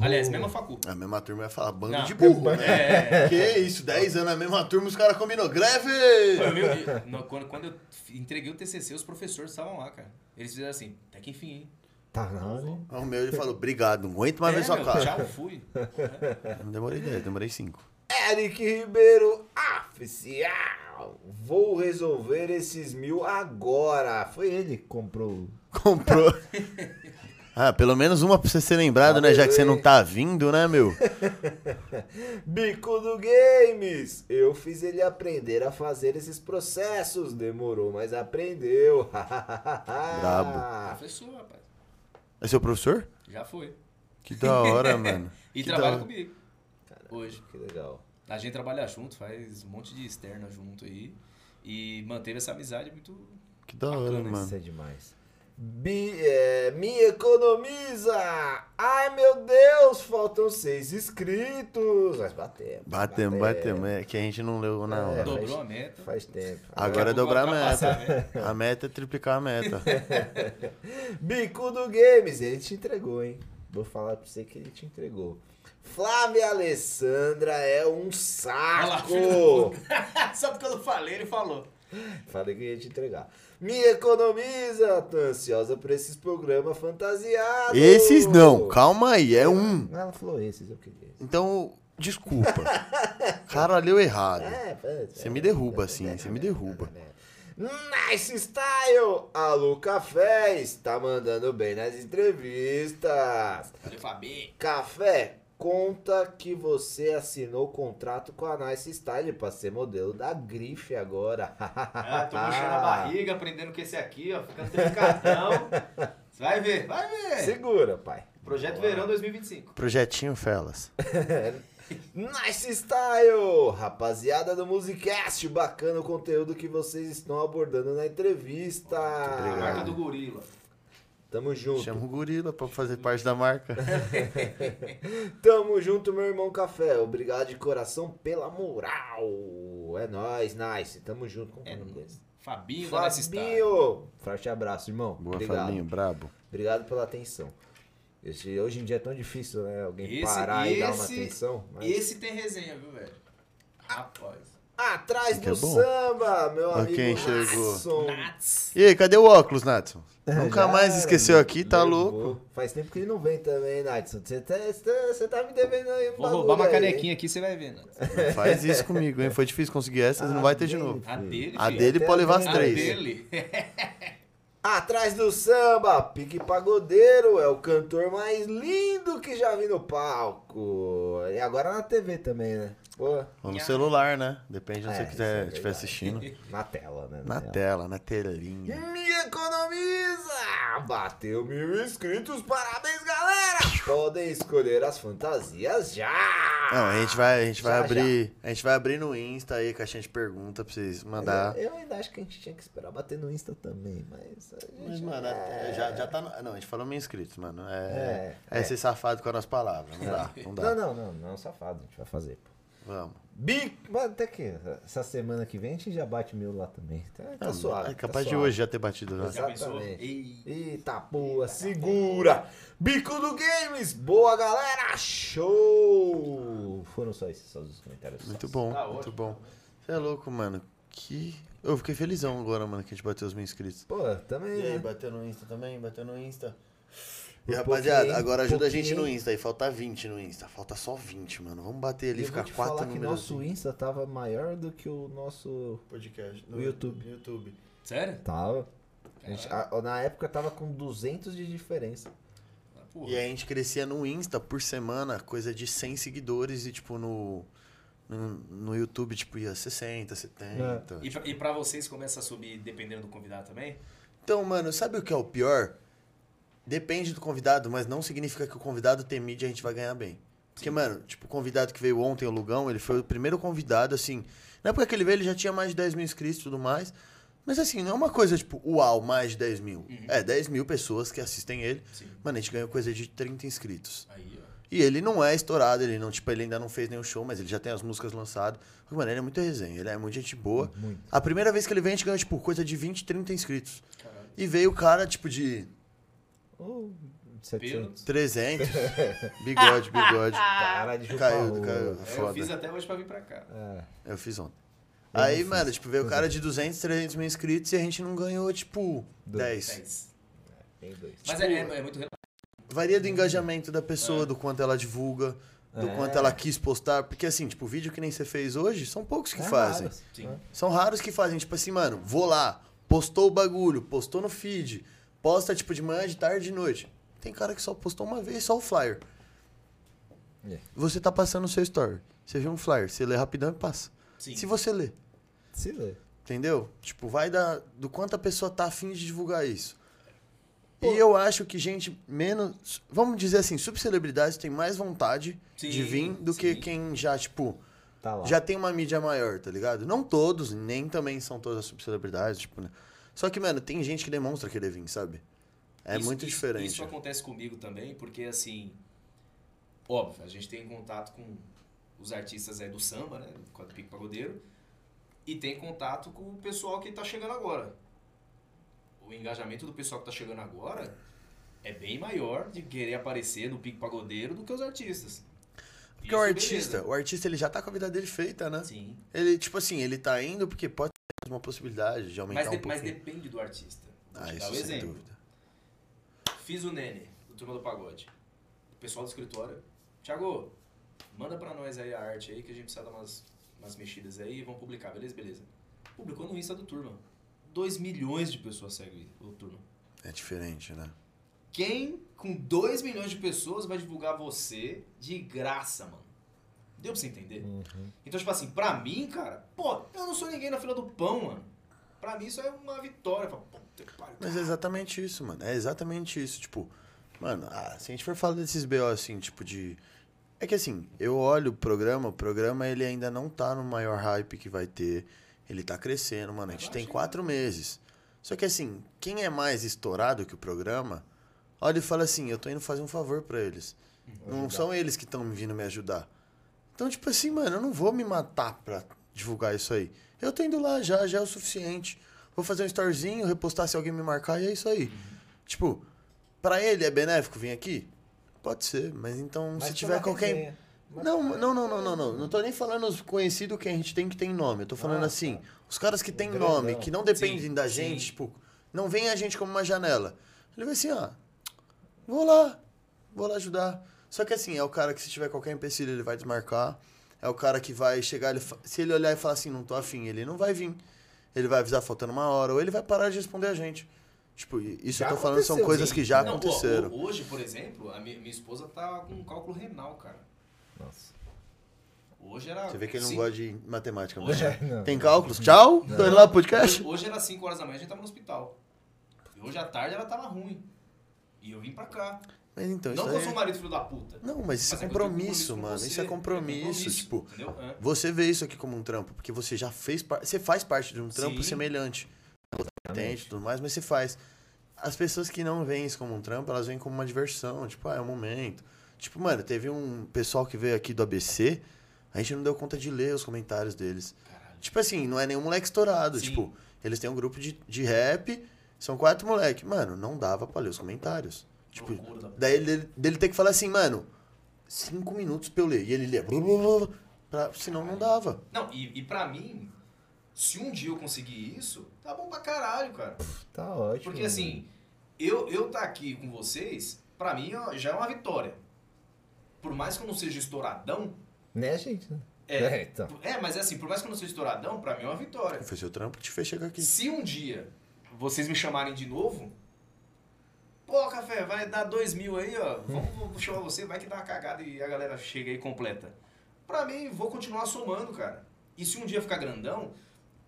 [SPEAKER 3] Aliás, mesma facu.
[SPEAKER 2] A mesma turma vai falar bando
[SPEAKER 3] Não.
[SPEAKER 2] de burro.
[SPEAKER 3] É.
[SPEAKER 2] Que isso, 10 anos a mesma turma, os caras combinam greve!
[SPEAKER 3] Foi, meu, no- quando, quando eu entreguei o TCC, os professores estavam lá, cara. Eles fizeram assim, até que enfim, hein?
[SPEAKER 1] Tá hora, hein?
[SPEAKER 2] O meu ele falou, obrigado, não aguento mais
[SPEAKER 3] É,
[SPEAKER 2] ver sua
[SPEAKER 3] meu,
[SPEAKER 2] cara.
[SPEAKER 3] Tchau, fui.
[SPEAKER 2] Não demorei 10, demorei 5.
[SPEAKER 1] Eric Ribeiro, oficial. Vou resolver esses mil agora. Foi ele que comprou.
[SPEAKER 2] Comprou. Ah, pelo menos uma pra você ser lembrado, né? Já que você não tá vindo, né, meu?
[SPEAKER 1] Bico do Games. Eu fiz ele aprender a fazer esses processos. Demorou, mas aprendeu.
[SPEAKER 2] Brabo.
[SPEAKER 3] Professor, rapaz.
[SPEAKER 2] É seu professor?
[SPEAKER 3] Já foi.
[SPEAKER 2] Que da hora, mano.
[SPEAKER 3] E
[SPEAKER 2] Que
[SPEAKER 3] trabalha
[SPEAKER 2] hora.
[SPEAKER 3] comigo. Hoje.
[SPEAKER 1] Que legal.
[SPEAKER 3] A gente trabalha junto, faz um monte de externa junto aí. E manteve essa amizade muito.
[SPEAKER 2] Que da hora,
[SPEAKER 3] Bacana,
[SPEAKER 1] Isso
[SPEAKER 2] mano.
[SPEAKER 1] é demais. Bi, é, me economiza! Ai meu Deus, faltam seis inscritos. Nós batemos.
[SPEAKER 2] Batemos, batemos. É que a gente não leu na
[SPEAKER 1] É,
[SPEAKER 2] hora.
[SPEAKER 3] Dobrou
[SPEAKER 1] faz-
[SPEAKER 3] a meta.
[SPEAKER 1] Faz tempo.
[SPEAKER 2] Agora é dobrar a
[SPEAKER 3] ultrapassar
[SPEAKER 2] meta. A meta é triplicar a meta.
[SPEAKER 1] Bico do Games, ele te entregou, hein? Vou falar pra você que ele te entregou. Flávia Alessandra é um
[SPEAKER 3] lá,
[SPEAKER 1] saco!
[SPEAKER 3] puta. Só porque eu não falei, ele falou.
[SPEAKER 1] Falei que ia te entregar. Me economiza, tô ansiosa por esses programas fantasiados.
[SPEAKER 2] Esses não, calma aí, é um.
[SPEAKER 1] Ela falou esses, eu queria.
[SPEAKER 2] Então, desculpa. Cara, leu errado.
[SPEAKER 1] É,
[SPEAKER 2] Você
[SPEAKER 1] é,
[SPEAKER 2] me derruba assim, você me derruba.
[SPEAKER 1] Nice Style! Alô Café está mandando bem nas entrevistas.
[SPEAKER 3] Valeu, Fabi.
[SPEAKER 1] Café, conta que você assinou contrato com a Nice Style pra ser modelo da Grife agora.
[SPEAKER 3] Ah, tô puxando a barriga, aprendendo com esse aqui, ó. Ficando trincadão. Você vai ver, vai ver.
[SPEAKER 1] Segura, pai.
[SPEAKER 3] Projeto Verão 2025.
[SPEAKER 2] Projetinho Felas.
[SPEAKER 1] Nice Style! Rapaziada do Musicast, bacana o conteúdo que vocês estão abordando na entrevista.
[SPEAKER 2] obrigado.
[SPEAKER 3] Marca do gorila.
[SPEAKER 1] Tamo junto.
[SPEAKER 2] Chama o gorila pra fazer parte da marca.
[SPEAKER 1] Tamo junto, meu irmão Café. Obrigado de coração pela moral. É nóis, Nice. Tamo junto. Como é desse?
[SPEAKER 3] Fabinho.
[SPEAKER 1] Fabinho! Forte abraço, irmão.
[SPEAKER 2] Boa,
[SPEAKER 1] Obrigado.
[SPEAKER 2] Fabinho, brabo.
[SPEAKER 1] Obrigado pela atenção. Esse- hoje em dia é tão difícil, né? Alguém
[SPEAKER 3] Esse-
[SPEAKER 1] parar e dar uma
[SPEAKER 3] esse-
[SPEAKER 1] atenção. mas-
[SPEAKER 3] Esse tem resenha, viu, velho? Rapaz.
[SPEAKER 1] Atrás
[SPEAKER 2] Esse
[SPEAKER 1] do
[SPEAKER 2] é
[SPEAKER 1] samba, meu amigo.
[SPEAKER 2] quem chegou.
[SPEAKER 1] Natson.
[SPEAKER 3] Nats.
[SPEAKER 2] E aí, cadê o óculos, Natson? Nunca
[SPEAKER 1] Já
[SPEAKER 2] mais esqueceu aqui, tá
[SPEAKER 1] levou.
[SPEAKER 2] louco.
[SPEAKER 1] Faz tempo que ele não vem também, Natson. Você tá, você tá me devendo aí um
[SPEAKER 3] Vou roubar uma
[SPEAKER 1] aí,
[SPEAKER 3] canequinha aqui, você vai ver.
[SPEAKER 2] Não faz isso comigo, hein? Foi difícil conseguir essa, não
[SPEAKER 1] Ah,
[SPEAKER 2] vai ter de
[SPEAKER 1] dele,
[SPEAKER 2] novo.
[SPEAKER 3] A dele,
[SPEAKER 2] A dele
[SPEAKER 1] até
[SPEAKER 2] pode levar
[SPEAKER 1] a
[SPEAKER 2] as
[SPEAKER 3] A
[SPEAKER 2] três.
[SPEAKER 3] dele.
[SPEAKER 1] Atrás do samba, Pique Pagodeiro é o cantor mais lindo que já vi no palco. E agora na TV também, né? Pô,
[SPEAKER 2] Ou no celular, né? Depende de onde
[SPEAKER 1] É,
[SPEAKER 2] você quiser
[SPEAKER 1] é
[SPEAKER 2] estiver assistindo.
[SPEAKER 1] na tela, né?
[SPEAKER 2] Na tela, na telinha.
[SPEAKER 1] Me economiza! Bateu mil inscritos, parabéns, galera! Podem escolher as fantasias já!
[SPEAKER 2] Não, a gente vai, a gente vai
[SPEAKER 1] Já,
[SPEAKER 2] abrir. A gente vai abrir no Insta aí, caixinha de pergunta pra vocês mandar.
[SPEAKER 1] Eu, eu ainda acho que a gente tinha que esperar bater no Insta também, mas. A gente,
[SPEAKER 2] Mas, mano,
[SPEAKER 1] é...
[SPEAKER 2] já, já tá. No... Não, a gente falou mil inscritos, mano. É,
[SPEAKER 1] É,
[SPEAKER 2] é, ser safado com as palavras. Não dá, não dá.
[SPEAKER 1] Não, não, não, não, safado, a gente vai fazer, pô.
[SPEAKER 2] Vamos.
[SPEAKER 1] Bico, até que essa semana que vem a gente já bate mil lá também. Tá, tá
[SPEAKER 2] Não,
[SPEAKER 1] suave.
[SPEAKER 2] É
[SPEAKER 1] tá
[SPEAKER 2] capaz de
[SPEAKER 1] suave.
[SPEAKER 2] hoje já ter batido lá.
[SPEAKER 3] Pensou?
[SPEAKER 1] Exatamente.
[SPEAKER 3] Ei.
[SPEAKER 1] Eita porra, segura! Bico do Games, boa galera, show! Foram só esses só os comentários.
[SPEAKER 2] Muito
[SPEAKER 1] só.
[SPEAKER 2] bom,
[SPEAKER 3] Tá
[SPEAKER 2] muito
[SPEAKER 3] ótimo.
[SPEAKER 2] bom. Você é louco, mano. Que Eu fiquei felizão agora, mano, que a gente bateu os mil inscritos.
[SPEAKER 1] Pô, também,
[SPEAKER 2] E aí,
[SPEAKER 1] né?
[SPEAKER 2] bateu no Insta também? Bateu no Insta. E rapaziada, agora ajuda a gente no Insta aí. Falta 20 no Insta. Falta só 20, mano. Vamos bater ali,
[SPEAKER 1] Eu
[SPEAKER 2] ficar quatro
[SPEAKER 1] falar que
[SPEAKER 2] números.
[SPEAKER 1] nosso Insta tava maior do que o nosso
[SPEAKER 2] podcast.
[SPEAKER 1] no YouTube.
[SPEAKER 2] YouTube.
[SPEAKER 3] Sério?
[SPEAKER 1] Tava. A gente- a- na época tava com 200 de diferença.
[SPEAKER 3] Ah, porra.
[SPEAKER 2] E aí a gente crescia no Insta por semana, coisa de 100 seguidores e, tipo, no, no, no YouTube, tipo, ia 60, 70.
[SPEAKER 3] E, pra, e pra vocês começa a subir dependendo do convidado também?
[SPEAKER 2] Então, mano, sabe o que é o pior? Depende do convidado, mas não significa que o convidado tem mídia e a gente vai ganhar bem. Porque, mano, tipo, o convidado que veio ontem, o Lugão, ele foi o primeiro convidado, assim. Na época que ele veio, ele já tinha mais de 10 mil inscritos e tudo mais. Mas, assim, não é uma coisa, tipo, uau, mais de 10 mil. É, 10 mil pessoas que assistem ele.
[SPEAKER 3] Sim.
[SPEAKER 2] Mano, a gente ganhou coisa de 30 inscritos.
[SPEAKER 3] Aí, ó.
[SPEAKER 2] E ele não é estourado, ele não, tipo, ele ainda não fez nenhum show, mas ele já tem as músicas lançadas. Mano, ele é muito resenha, ele é muito gente boa.
[SPEAKER 1] Muito.
[SPEAKER 2] A primeira vez que ele veio, a gente ganhou, tipo, coisa de 20, 30 inscritos.
[SPEAKER 3] Caralho.
[SPEAKER 2] E veio o cara, tipo, de
[SPEAKER 1] Oh, 700.
[SPEAKER 2] 300. bigode, bigode.
[SPEAKER 1] Cara de
[SPEAKER 2] Caiu, caiu.
[SPEAKER 3] É, eu fiz até hoje pra vir pra cá.
[SPEAKER 1] É.
[SPEAKER 2] Eu fiz ontem.
[SPEAKER 1] Eu
[SPEAKER 2] Aí, mano,
[SPEAKER 1] fiz.
[SPEAKER 2] tipo, veio o cara
[SPEAKER 1] é.
[SPEAKER 2] de 200, 300 mil inscritos e a gente não ganhou, tipo,
[SPEAKER 1] Dois.
[SPEAKER 2] 10.
[SPEAKER 3] Dez.
[SPEAKER 1] Tem dois.
[SPEAKER 3] Mas
[SPEAKER 2] Tipo,
[SPEAKER 3] é, é, é muito relativo.
[SPEAKER 2] Varia do engajamento da pessoa,
[SPEAKER 3] É.
[SPEAKER 2] do quanto ela divulga, do
[SPEAKER 1] É.
[SPEAKER 2] quanto ela quis postar. Porque, assim, tipo, o vídeo que nem você fez hoje, são poucos que
[SPEAKER 1] É
[SPEAKER 2] fazem.
[SPEAKER 1] raro,
[SPEAKER 3] Sim.
[SPEAKER 1] né?
[SPEAKER 2] São raros que fazem, tipo assim, mano, vou lá, postou o bagulho, postou no feed, posta, tipo, de manhã, de tarde, de noite. Tem cara que só postou uma vez, só o flyer.
[SPEAKER 1] É.
[SPEAKER 2] Você tá passando o seu story. Você vê um flyer, você lê rapidão e passa.
[SPEAKER 3] Sim.
[SPEAKER 2] Se você lê,
[SPEAKER 1] Se lê.
[SPEAKER 2] entendeu? Tipo, vai da, do quanto a pessoa tá afim de divulgar isso.
[SPEAKER 1] Pô.
[SPEAKER 2] E eu acho que gente menos. Vamos dizer assim, subcelebridades têm mais vontade de
[SPEAKER 3] Sim,
[SPEAKER 2] vir do que
[SPEAKER 3] sim.
[SPEAKER 2] quem já, tipo,
[SPEAKER 1] Tá lá.
[SPEAKER 2] já tem uma mídia maior, tá ligado? Não todos, nem também são todas subcelebridades, tipo, né? Só que, mano, tem gente que demonstra querer vir, sabe? É
[SPEAKER 3] Isso-
[SPEAKER 2] muito
[SPEAKER 3] isso-
[SPEAKER 2] diferente.
[SPEAKER 3] Isso acontece comigo também, porque assim, óbvio, a gente tem contato com os artistas aí do samba, né, do Pico Pagodeiro, e tem contato com o pessoal que tá chegando agora. O engajamento do pessoal que tá chegando agora é bem maior de querer aparecer no Pico Pagodeiro do que os artistas.
[SPEAKER 2] Porque
[SPEAKER 3] Isso,
[SPEAKER 2] o
[SPEAKER 3] beleza.
[SPEAKER 2] artista, o artista ele já tá com a vida dele feita, né?
[SPEAKER 3] Sim.
[SPEAKER 2] Ele, tipo assim, ele tá indo porque pode ter uma possibilidade de aumentar
[SPEAKER 3] Mas,
[SPEAKER 2] um
[SPEAKER 3] mas
[SPEAKER 2] pouquinho.
[SPEAKER 3] depende do artista. Vou
[SPEAKER 2] Ah, isso
[SPEAKER 3] o
[SPEAKER 2] sem
[SPEAKER 3] exemplo.
[SPEAKER 2] dúvida.
[SPEAKER 3] Fiz o Nene, do Turma do Pagode. O pessoal do escritório. Thiago, manda pra nós aí a arte aí, que a gente precisa dar umas, umas mexidas aí e vamos publicar, beleza? Beleza. Publicou no Insta do Turma. 2 milhões de pessoas seguem o Turma.
[SPEAKER 2] É diferente, né?
[SPEAKER 3] Quem com 2 milhões de pessoas vai divulgar você de graça, mano? Deu pra você entender?
[SPEAKER 1] Uhum.
[SPEAKER 3] Então, tipo assim, pra mim, cara, pô, eu não sou ninguém na fila do pão, mano. Pra mim isso é uma vitória. Eu falo, puta que pariu,
[SPEAKER 2] Mas é exatamente isso, mano. É exatamente isso. Tipo, mano, ah, se a gente for falar desses BO assim, tipo de. É que assim, eu olho o programa, o programa ele ainda não tá no maior hype que vai ter. Ele tá crescendo, mano. A gente tem quatro meses. Só que assim, quem é mais estourado que o programa, olha e fala assim, eu tô indo fazer um favor pra eles. Não são eles que estão vindo me ajudar. Então, tipo assim, mano, eu não vou me matar pra divulgar isso aí. Eu tô indo lá já, já é o suficiente. Vou fazer um storyzinho, repostar se alguém me marcar e é isso aí. Tipo, pra ele é benéfico vir aqui? Pode ser, mas então
[SPEAKER 1] Mas
[SPEAKER 2] se tiver qualquer. Não, não, não, não, não, não. Não tô nem falando os conhecidos que a gente tem que tem nome. Eu tô falando
[SPEAKER 1] Ah,
[SPEAKER 2] assim,
[SPEAKER 1] tá.
[SPEAKER 2] os caras que têm
[SPEAKER 1] grandão.
[SPEAKER 2] nome, que não dependem
[SPEAKER 3] Sim,
[SPEAKER 2] da
[SPEAKER 3] sim.
[SPEAKER 2] gente, tipo, não vem a gente como uma janela. Ele vai assim, ó, vou lá, vou lá ajudar. Só que assim, é o cara que se tiver qualquer empecilho, ele vai desmarcar. É o cara que vai chegar, ele, se ele olhar e falar assim, não tô afim, ele não vai vir. Ele vai avisar faltando uma hora, ou ele vai parar de responder a gente. Tipo, isso
[SPEAKER 1] Já
[SPEAKER 2] eu tô falando são coisas que já
[SPEAKER 3] Não,
[SPEAKER 2] aconteceram.
[SPEAKER 3] ho- hoje, por exemplo, a minha, minha esposa tá com um cálculo renal, cara.
[SPEAKER 1] Nossa.
[SPEAKER 3] Hoje era.
[SPEAKER 2] Você vê que ele não
[SPEAKER 3] cinco-
[SPEAKER 2] gosta de matemática, mano.
[SPEAKER 1] É, não.
[SPEAKER 2] Tem cálculos? Tchau, tô indo lá pro podcast.
[SPEAKER 3] Hoje, hoje era 5 horas da manhã, a gente tava no hospital. E hoje à tarde ela tava ruim. E eu vim pra cá.
[SPEAKER 2] Mas então,
[SPEAKER 3] não que eu sou marido filho da puta.
[SPEAKER 2] Não, mas isso
[SPEAKER 3] Mas
[SPEAKER 2] é
[SPEAKER 3] é eu tenho
[SPEAKER 2] compromisso,
[SPEAKER 3] com
[SPEAKER 2] mano.
[SPEAKER 3] você.
[SPEAKER 2] Isso é compromisso. Tipo,
[SPEAKER 3] Entendeu? É.
[SPEAKER 2] você vê isso aqui como um trampo, porque você já fez parte. Você faz parte de um trampo
[SPEAKER 3] Sim.
[SPEAKER 2] semelhante. Entende tudo mais, mas você faz. As pessoas que não veem isso como um trampo, elas veem como uma diversão. Tipo, ah, é um momento. Tipo, mano, teve um pessoal que veio aqui do ABC, a gente não deu conta de ler os comentários deles.
[SPEAKER 3] Caralho.
[SPEAKER 2] Tipo assim, não é nenhum moleque estourado.
[SPEAKER 3] Sim.
[SPEAKER 2] Tipo, eles têm um grupo de, de rap, são quatro moleques. Mano, não dava pra ler os comentários. Tipo,
[SPEAKER 3] Loucura da-
[SPEAKER 2] daí ele, dele ter que falar assim, mano, cinco minutos pra eu ler. E ele lia, blá, blá, blá, pra, senão não dava.
[SPEAKER 3] Não, e, e pra mim, Se um dia eu conseguir isso, tá bom pra caralho, cara.
[SPEAKER 1] Tá ótimo.
[SPEAKER 3] Porque assim, eu eu tá aqui com vocês, pra mim ó, já é uma vitória. Por mais que eu não seja estouradão,
[SPEAKER 1] Né, gente?
[SPEAKER 3] é,
[SPEAKER 1] É, então.
[SPEAKER 3] é, mas é assim, por mais que eu não seja estouradão, pra mim é uma vitória.
[SPEAKER 2] Foi seu trampo que te fez chegar aqui.
[SPEAKER 3] Se um dia vocês me chamarem de novo, pô, café, vai dar dois mil aí, ó. Vamos, vamos chamar você, vai que dá uma cagada e a galera chega aí e completa. Pra mim, vou continuar somando, cara. E se um dia ficar grandão,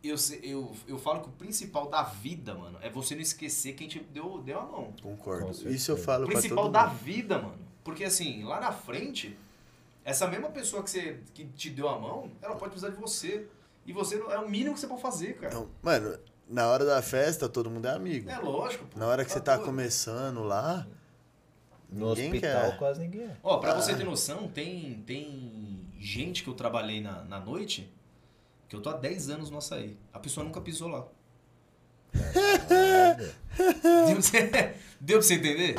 [SPEAKER 3] eu, eu, eu falo que o principal da vida, mano, é você não esquecer quem te deu, deu a mão.
[SPEAKER 2] Concordo. Isso eu falo
[SPEAKER 3] O
[SPEAKER 2] pra
[SPEAKER 3] principal
[SPEAKER 2] todo
[SPEAKER 3] da
[SPEAKER 2] mundo.
[SPEAKER 3] vida, mano. Porque assim, lá na frente, essa mesma pessoa que, você, que te deu a mão, ela pode precisar de você. E você não- é o mínimo que você pode fazer, cara.
[SPEAKER 2] Não, mano, na hora da festa, todo mundo é amigo.
[SPEAKER 3] É lógico. pô.
[SPEAKER 2] Na hora que você tá começando lá,
[SPEAKER 1] No
[SPEAKER 2] Ninguém
[SPEAKER 1] hospital
[SPEAKER 2] quer.
[SPEAKER 1] quase ninguém é.
[SPEAKER 3] Ó, pra
[SPEAKER 2] Ah.
[SPEAKER 3] você ter noção, tem, tem gente que eu trabalhei na, na noite que eu tô há 10 anos no açaí. A pessoa nunca pisou lá. Deu pra você, deu pra você entender?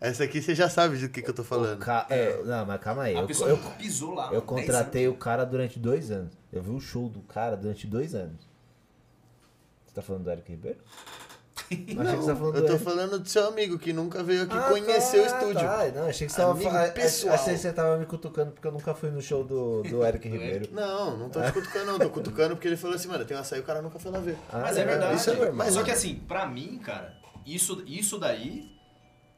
[SPEAKER 2] essa aqui você já sabe do que, que eu tô falando.
[SPEAKER 1] ca- é, não, mas calma aí.
[SPEAKER 3] A
[SPEAKER 1] Eu,
[SPEAKER 3] pessoa
[SPEAKER 1] eu,
[SPEAKER 3] nunca pisou lá.
[SPEAKER 1] eu
[SPEAKER 3] mano, 10
[SPEAKER 1] contratei o cara durante dois anos. Eu vi o show do cara durante dois anos. Você tá falando do Eric Ribeiro? Achei que você tá falando
[SPEAKER 2] Eu tô falando do seu amigo que nunca veio aqui
[SPEAKER 1] Ah,
[SPEAKER 2] conhecer o
[SPEAKER 1] tá,
[SPEAKER 2] estúdio.
[SPEAKER 1] Tá. Não, achei que você tava
[SPEAKER 2] Amigo
[SPEAKER 1] falando.
[SPEAKER 2] pessoal.
[SPEAKER 1] Achei que você tava me cutucando porque eu nunca fui no show do, do Eric Ribeiro.
[SPEAKER 2] Não, não tô te cutucando, não. Tô cutucando porque ele falou assim, mano, tem um açaí, o cara nunca foi lá ver.
[SPEAKER 1] Ah,
[SPEAKER 3] Mas é verdade.
[SPEAKER 2] isso é normal.
[SPEAKER 3] Só que assim, pra mim, cara, isso, isso daí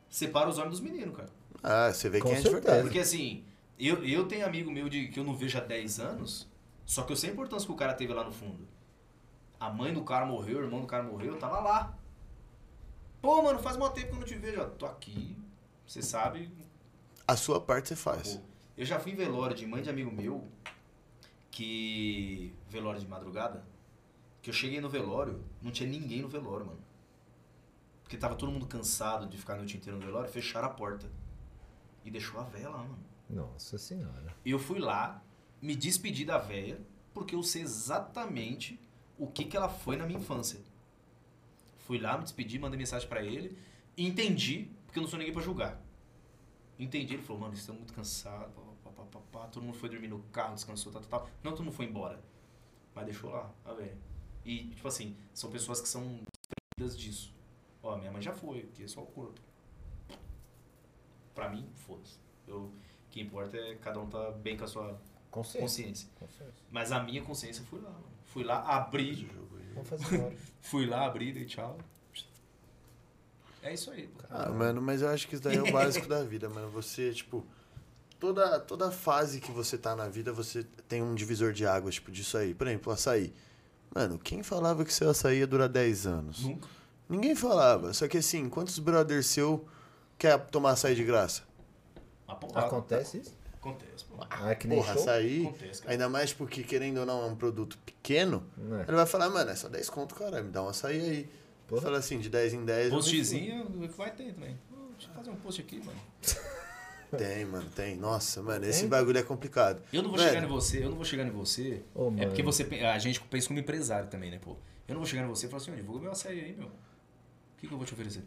[SPEAKER 3] separa os homens dos meninos, cara.
[SPEAKER 2] Ah, você vê
[SPEAKER 1] Com
[SPEAKER 2] quem é de verdade.
[SPEAKER 3] Porque assim, eu, eu tenho amigo meu de, que eu não vejo há 10 anos, só que eu sei a importância que o cara teve lá no fundo. A mãe do cara morreu, o irmão do cara morreu, eu tava lá. Pô, mano, faz mó tempo que eu não te vejo. Ó, tô aqui, você sabe.
[SPEAKER 2] A sua parte você faz.
[SPEAKER 3] Pô, eu já fui em velório de mãe de amigo meu, que. velório de madrugada, que eu cheguei no velório, não tinha ninguém no velório, mano. Porque tava todo mundo cansado de ficar a noite inteira no velório, fecharam a porta. E deixou a véia lá, mano.
[SPEAKER 1] Nossa senhora.
[SPEAKER 3] Eu fui lá, me despedi da véia, porque eu sei exatamente o que, que ela foi na minha infância. Fui lá, me despedi, mandei mensagem pra ele, entendi, porque eu não sou ninguém pra julgar. Entendi, ele falou, mano, estamos muito cansados, pá, pá, pá, pá, todo mundo foi dormir no carro, descansou, tal, tal, tal. Não, todo mundo foi embora. Mas deixou lá, a véia. E, tipo assim, são pessoas que são desprendidas disso. Ó, minha mãe já foi, porque é só o corpo. Pra mim, foda-se. Eu, o que importa é cada um tá bem com a sua
[SPEAKER 1] Consciência.
[SPEAKER 3] consciência.
[SPEAKER 1] Consciência.
[SPEAKER 3] Mas a minha consciência fui lá, mano. Fui lá, abri,
[SPEAKER 1] Vamos fazer agora.
[SPEAKER 3] fui lá, abri, dei tchau. É isso aí. pô.
[SPEAKER 2] Ah, mano, mas eu acho que isso daí é o básico da vida, mano. Você, tipo, toda, toda fase que você tá na vida, você tem um divisor de águas, tipo, disso aí. Por exemplo, açaí. Mano, quem falava que seu açaí ia durar 10 anos?
[SPEAKER 3] Nunca.
[SPEAKER 2] Ninguém falava. Só que assim, quantos brothers seu quer tomar açaí de graça?
[SPEAKER 1] Acontece isso?
[SPEAKER 3] Acontece, pô.
[SPEAKER 1] Ah, que nem
[SPEAKER 2] Porra,
[SPEAKER 1] show?
[SPEAKER 2] açaí,
[SPEAKER 3] Acontece, cara.
[SPEAKER 2] ainda mais porque, querendo ou não, é um produto pequeno,
[SPEAKER 1] é.
[SPEAKER 2] ele vai falar, mano, é só 10 conto, cara, me dá um açaí aí.
[SPEAKER 1] Porra.
[SPEAKER 2] Fala assim, de 10 em 10. eu me
[SPEAKER 3] Postzinho é que vai ter também. Pô, Deixa eu fazer um post aqui, mano.
[SPEAKER 2] Tem, mano, tem. Nossa, mano, esse
[SPEAKER 1] Tem?
[SPEAKER 2] bagulho é complicado.
[SPEAKER 3] Eu não vou
[SPEAKER 2] Velho,
[SPEAKER 3] chegar em você, eu não vou chegar em você.
[SPEAKER 1] Ô,
[SPEAKER 3] é
[SPEAKER 1] mano.
[SPEAKER 3] porque você, pe- a gente pensa como empresário também, né, pô? Eu não vou chegar em você e falar assim, ó, divulga meu açaí aí, meu. O que, que eu vou te oferecer?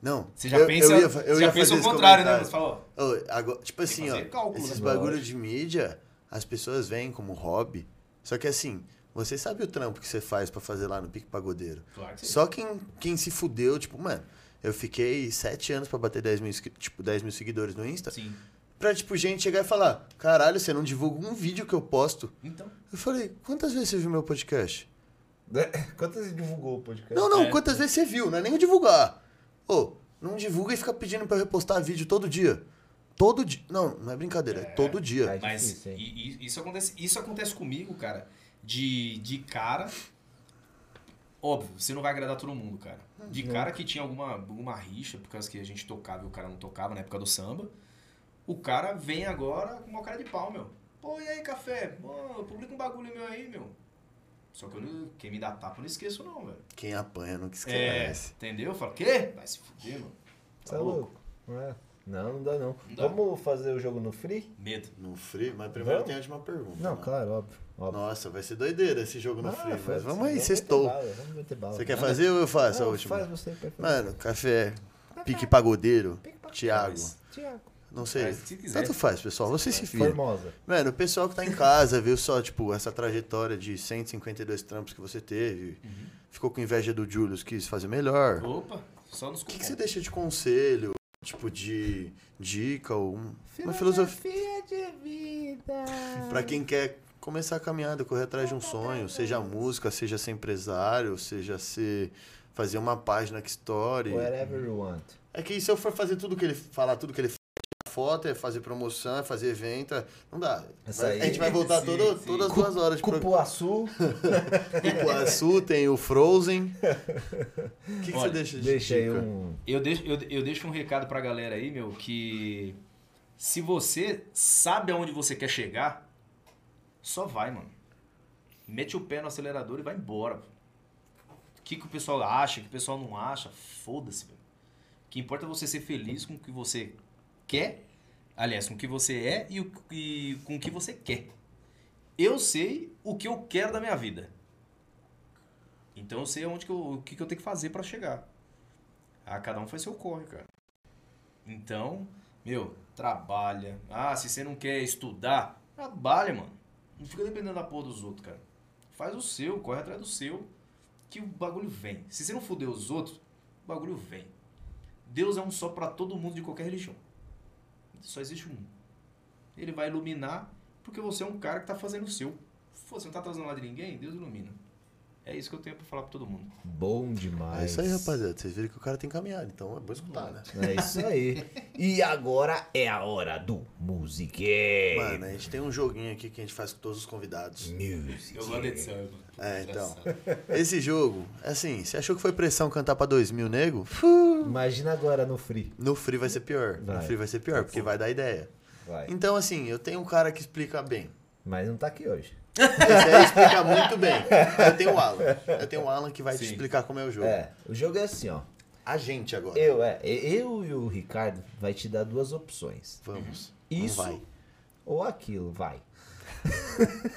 [SPEAKER 2] Não.
[SPEAKER 3] Você já
[SPEAKER 2] eu,
[SPEAKER 3] pensa,
[SPEAKER 2] eu ia, eu
[SPEAKER 3] já pensa
[SPEAKER 2] fazer
[SPEAKER 3] o contrário, né? Você fala, ó,
[SPEAKER 2] Ô, agora, tipo assim, ó,
[SPEAKER 3] cálculo,
[SPEAKER 2] esses
[SPEAKER 3] né?
[SPEAKER 2] bagulho
[SPEAKER 1] Lógico.
[SPEAKER 2] de mídia, as pessoas veem como hobby. Só que assim, você sabe o trampo que você faz pra fazer lá no Pique Pagodeiro.
[SPEAKER 3] claro que sim.
[SPEAKER 2] Só quem, quem se fudeu, tipo, mano, eu fiquei sete anos pra bater 10 mil, tipo, 10 mil seguidores no Insta.
[SPEAKER 3] Sim.
[SPEAKER 2] Pra, tipo, gente chegar e falar, caralho, você não divulga um vídeo que eu posto.
[SPEAKER 3] Então,
[SPEAKER 2] Eu falei, quantas vezes você viu meu podcast?
[SPEAKER 1] Quantas você divulgou o podcast?
[SPEAKER 2] Não, não,
[SPEAKER 3] É.
[SPEAKER 2] quantas vezes você viu, não é nem divulgar. Ô, não divulga e fica pedindo pra eu repostar vídeo todo dia. Todo dia. Não, não é brincadeira, é,
[SPEAKER 3] É.
[SPEAKER 2] todo dia.
[SPEAKER 1] É
[SPEAKER 3] Mas
[SPEAKER 1] difícil,
[SPEAKER 3] isso, acontece, isso acontece comigo, cara, de, de cara. Óbvio, você não vai agradar todo mundo, cara. De cara que tinha alguma, alguma rixa, por causa que a gente tocava e o cara não tocava na época do samba. O cara vem agora com uma cara de pau, meu. Pô, e aí, café? Pô, publica um bagulho meu aí, meu. Só que eu não- quem me dá tapa eu não esqueço, não, velho.
[SPEAKER 2] Quem apanha nunca
[SPEAKER 3] É,
[SPEAKER 2] esquece.
[SPEAKER 3] entendeu? Eu falo, quê? Vai se fuder, mano.
[SPEAKER 1] Tá louco? Não, é. não, não dá não.
[SPEAKER 3] Não dá.
[SPEAKER 1] Vamos fazer o jogo no free?
[SPEAKER 3] Medo.
[SPEAKER 2] No free, mas primeiro
[SPEAKER 1] Vamos?
[SPEAKER 2] tem a última pergunta.
[SPEAKER 1] Não,
[SPEAKER 2] mano.
[SPEAKER 1] claro, óbvio. óbvio.
[SPEAKER 2] Nossa, vai ser doideira esse jogo no
[SPEAKER 1] Ah,
[SPEAKER 2] free. Mas vamos aí, sextou.
[SPEAKER 1] bala, Vamos meter bala.
[SPEAKER 2] Você quer fazer ou eu faço a
[SPEAKER 1] Não,
[SPEAKER 2] última?
[SPEAKER 1] Faz você, pai.
[SPEAKER 2] Mano, café, pique pagodeiro,
[SPEAKER 1] Pique pagodeiro.
[SPEAKER 2] Thiago.
[SPEAKER 1] Tiago.
[SPEAKER 2] Não sei.
[SPEAKER 3] Faz, se quiser.
[SPEAKER 2] Tanto faz, pessoal. Você se vira.
[SPEAKER 1] Formosa.
[SPEAKER 2] Mano, o pessoal que tá em casa viu só, tipo, essa trajetória de 152 trampos que você teve.
[SPEAKER 3] Uhum.
[SPEAKER 2] Ficou com inveja do Julius, quis fazer melhor. O
[SPEAKER 3] Opa, só nos
[SPEAKER 2] que, que você deixa de conselho? Tipo, de dica ou um- uma filosofia
[SPEAKER 1] de vida.
[SPEAKER 2] pra quem quer começar a caminhada, correr atrás de um sonho, seja música, seja ser empresário, seja ser fazer uma página que story.
[SPEAKER 1] Whatever you want.
[SPEAKER 2] É que se eu for fazer tudo que ele falar, tudo que ele faz, foto, é fazer promoção, é fazer evento, é- não dá.
[SPEAKER 1] Aí-
[SPEAKER 2] a gente vai voltar
[SPEAKER 3] Sim,
[SPEAKER 2] todo,
[SPEAKER 3] sim.
[SPEAKER 2] todas as duas horas de.
[SPEAKER 1] Cupuaçu.
[SPEAKER 2] Cupuaçu, tem o Frozen. O que, que você
[SPEAKER 3] Olha,
[SPEAKER 2] deixa de
[SPEAKER 1] Deixa aí
[SPEAKER 2] dica?
[SPEAKER 1] um.
[SPEAKER 3] Eu deixo, eu, eu deixo um recado pra galera aí, meu, que se você sabe aonde você quer chegar, só vai, mano. Mete o pé no acelerador e vai embora. O que, que o pessoal acha, o que o pessoal não acha, foda-se, velho. O que importa é você ser feliz com o que você quer, aliás, com o que você é e, o, e com o que você quer. Eu sei o que eu quero da minha vida. Então eu sei onde que eu, o que, que eu tenho que fazer pra chegar. Ah, cada um faz seu corre, cara. Então, meu, trabalha. Ah, se você não quer estudar, trabalha, mano. Não fica dependendo da porra dos outros, cara. Faz o seu, corre atrás do seu, que o bagulho vem. Se você não fuder os outros, o bagulho vem. Deus é um só pra todo mundo de qualquer religião. Só existe um. Ele vai iluminar porque você é um cara que tá fazendo o seu. Se você não tá trazendo lá de ninguém, Deus ilumina. É isso que eu tenho pra falar pra todo mundo.
[SPEAKER 1] Bom demais.
[SPEAKER 2] É isso aí, rapaziada. Vocês viram que o cara tem caminhado, então é bom escutar, né?
[SPEAKER 1] É isso aí. E agora é a hora do Music.
[SPEAKER 2] Mano, a gente tem um joguinho aqui que a gente faz com todos os convidados.
[SPEAKER 1] Music.
[SPEAKER 3] Eu gosto de samba.
[SPEAKER 2] É, então. Esse jogo, assim, você achou que foi pressão cantar pra 2 mil, nego?
[SPEAKER 1] Imagina agora no free.
[SPEAKER 2] No free vai ser pior.
[SPEAKER 1] Vai.
[SPEAKER 2] No free vai ser pior, porque vai dar ideia.
[SPEAKER 1] Vai.
[SPEAKER 2] Então, assim, eu tenho um cara que explica bem.
[SPEAKER 1] Mas não tá aqui hoje.
[SPEAKER 2] Esse aí explica muito bem. Eu tenho o Alan. Eu tenho o Alan que vai te
[SPEAKER 3] Sim.
[SPEAKER 2] explicar como é o jogo.
[SPEAKER 1] É, o jogo é assim, ó.
[SPEAKER 2] A gente agora.
[SPEAKER 1] Eu, é, eu e o Ricardo vai te dar duas opções.
[SPEAKER 2] Vamos.
[SPEAKER 1] Isso
[SPEAKER 2] vai.
[SPEAKER 1] ou aquilo, vai.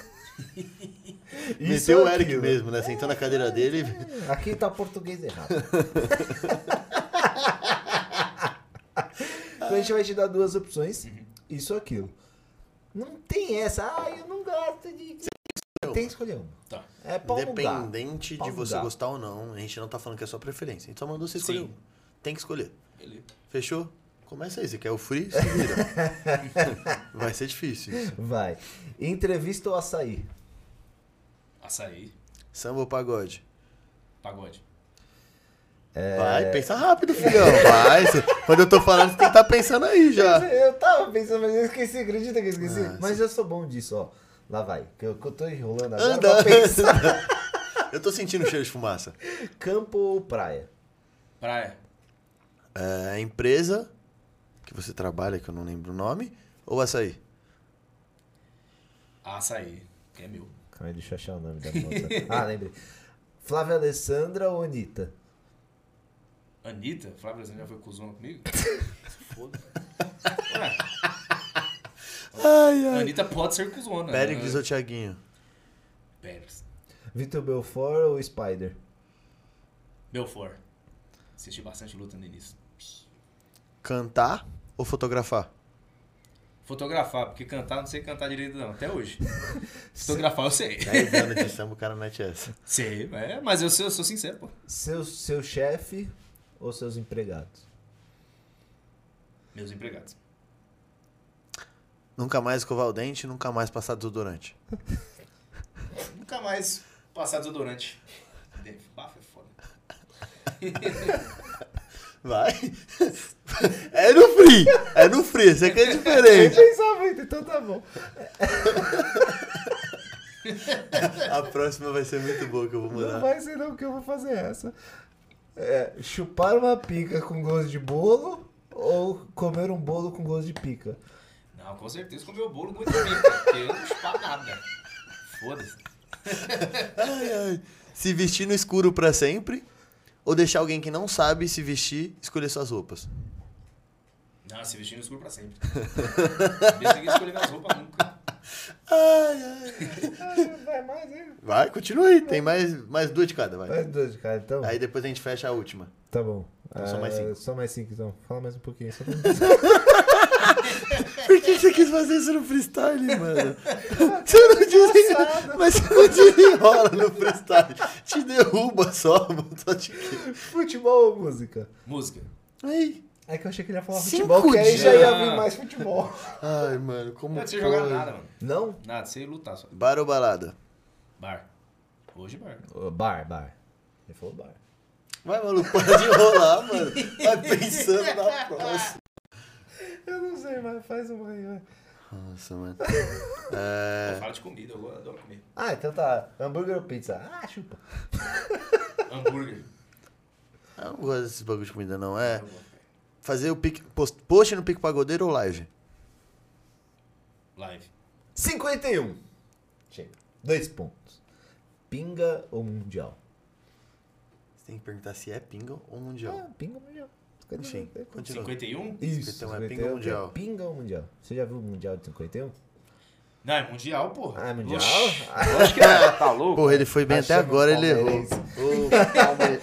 [SPEAKER 2] Meteu
[SPEAKER 1] ou
[SPEAKER 2] o Eric
[SPEAKER 1] aquilo.
[SPEAKER 2] mesmo, né? Sentou na cadeira dele.
[SPEAKER 1] Aqui tá português errado. então a gente vai te dar duas opções, isso ou aquilo. Não tem essa, ah, eu não gosto de. Tem que escolher uma.
[SPEAKER 3] Tá.
[SPEAKER 1] É pau.
[SPEAKER 2] Independente de você
[SPEAKER 1] gato.
[SPEAKER 2] gostar ou não, a gente não tá falando que é sua preferência. A gente só mandou você escolher
[SPEAKER 3] Sim.
[SPEAKER 2] um. Tem que escolher.
[SPEAKER 3] Beleza.
[SPEAKER 2] Fechou? Começa aí. Você quer o free? Se vira. Vai ser difícil. isso.
[SPEAKER 1] Vai. Entrevista ou açaí?
[SPEAKER 3] Açaí,
[SPEAKER 2] Samba ou pagode?
[SPEAKER 3] pagode.
[SPEAKER 1] É.
[SPEAKER 2] Vai, pensa rápido, filhão. Vai. Cê- Quando eu tô falando, você tem que estar pensando aí já.
[SPEAKER 1] Eu tava pensando, mas eu esqueci, acredita que eu esqueci?
[SPEAKER 2] Ah,
[SPEAKER 1] mas eu sou bom disso, ó. Lá vai. Que eu, que eu tô enrolando agora
[SPEAKER 2] Anda. Eu tô sentindo cheiro de fumaça.
[SPEAKER 1] Campo ou praia?
[SPEAKER 3] Praia.
[SPEAKER 2] É, empresa que você trabalha, que eu não lembro o nome, ou açaí?
[SPEAKER 3] Açaí, que é meu.
[SPEAKER 1] Calma aí, deixa eu achar o nome da moça. ah, lembrei. Flávia Alessandra ou Anitta?
[SPEAKER 3] Anitta? Flávia Alessandra já foi cuzona comigo? Foda. Ué,
[SPEAKER 2] Ai,
[SPEAKER 3] Anitta pode ser cuzona.
[SPEAKER 2] Péricles
[SPEAKER 3] né?
[SPEAKER 2] ou Thiaguinho?
[SPEAKER 3] Péricles.
[SPEAKER 1] Vitor Belfort ou Spider?
[SPEAKER 3] Belfort. Assisti bastante luta no início.
[SPEAKER 2] Cantar ou fotografar?
[SPEAKER 3] Fotografar, porque cantar não sei cantar direito não, até hoje. Fotografar eu sei.
[SPEAKER 2] 10 anos de samba, o cara mete essa.
[SPEAKER 3] Sei, é, mas eu sou, eu sou sincero, pô.
[SPEAKER 1] Seu, seu chefe ou seus empregados?
[SPEAKER 3] Meus empregados.
[SPEAKER 2] Nunca mais escovar o dente, nunca mais passar desodorante.
[SPEAKER 3] Nunca mais passar desodorante. Bafo é foda.
[SPEAKER 2] Vai. É no free. É no free. Isso aqui é diferente.
[SPEAKER 1] pensava muito, então tá bom.
[SPEAKER 2] A próxima vai ser muito boa que eu vou
[SPEAKER 1] Não
[SPEAKER 2] mudar.
[SPEAKER 1] vai ser não que eu vou fazer essa. É, chupar uma pica com gosto de bolo ou comer um bolo com gosto de pica?
[SPEAKER 3] Não, com certeza comeu o bolo muito bem, porque eu não chupar nada. Foda-se.
[SPEAKER 2] Ai, ai. Se vestir no escuro pra sempre ou deixar alguém que não sabe se vestir escolher suas roupas?
[SPEAKER 3] Não, se vestir no escuro pra sempre. Não deixa ninguém escolher minhas roupas nunca.
[SPEAKER 2] Ai, ai.
[SPEAKER 1] Vai mais, hein?
[SPEAKER 2] Vai, continua aí. Tem mais, mais duas de cada, vai.
[SPEAKER 1] Mais dois de cara, então.
[SPEAKER 2] Aí depois a gente fecha a última.
[SPEAKER 1] Tá bom.
[SPEAKER 2] Então só mais cinco.
[SPEAKER 1] Só mais cinco, então. Fala mais um pouquinho. Só pra...
[SPEAKER 2] Por que você quis fazer isso no freestyle, mano? Você não desenrola, mas você não desenrola no freestyle. Te derruba só, só te
[SPEAKER 1] Futebol ou música?
[SPEAKER 3] Música.
[SPEAKER 2] Aí.
[SPEAKER 1] É que eu achei que ele ia falar
[SPEAKER 2] Cinco
[SPEAKER 1] futebol, que aí já ia vir mais futebol.
[SPEAKER 2] Ai, mano, como
[SPEAKER 3] Não tinha jogado
[SPEAKER 2] pode?
[SPEAKER 3] nada, mano.
[SPEAKER 1] Não?
[SPEAKER 3] Nada, você ia lutar só.
[SPEAKER 2] Bar ou balada?
[SPEAKER 3] Bar. Hoje bar.
[SPEAKER 1] Ô, Bar, bar. Ele falou bar.
[SPEAKER 2] Vai, maluco, para de enrolar, mano. Vai pensando na próxima.
[SPEAKER 1] Eu não sei, mas faz uma aí, vai.
[SPEAKER 2] Nossa, mano.
[SPEAKER 3] Eu
[SPEAKER 2] É...
[SPEAKER 3] falo de comida, eu adoro comer.
[SPEAKER 1] Ah, então tá. Hambúrguer ou pizza? Ah, chupa.
[SPEAKER 3] Hambúrguer.
[SPEAKER 2] Eu não gosto desse bagulho de comida, não. É
[SPEAKER 3] Eu.
[SPEAKER 2] Fazer o pique, post, post no Pique Pagodeiro ou live?
[SPEAKER 3] Live.
[SPEAKER 1] 51. Chega. Dois pontos. Pinga ou mundial?
[SPEAKER 2] Você tem que perguntar se é pinga ou mundial.
[SPEAKER 1] Ah, pinga ou mundial.
[SPEAKER 2] Enfim, continua.
[SPEAKER 3] 51?
[SPEAKER 1] Isso.
[SPEAKER 2] 51 é
[SPEAKER 1] 51
[SPEAKER 2] pinga ou mundial?
[SPEAKER 1] Pinga ou mundial? Você já viu o mundial de 51?
[SPEAKER 3] Não, é mundial, porra.
[SPEAKER 1] Ah, é mundial?
[SPEAKER 3] Oxi. Acho que é. Tá louco?
[SPEAKER 2] Porra, ele foi bem até
[SPEAKER 1] Achamos
[SPEAKER 2] agora, ele errou.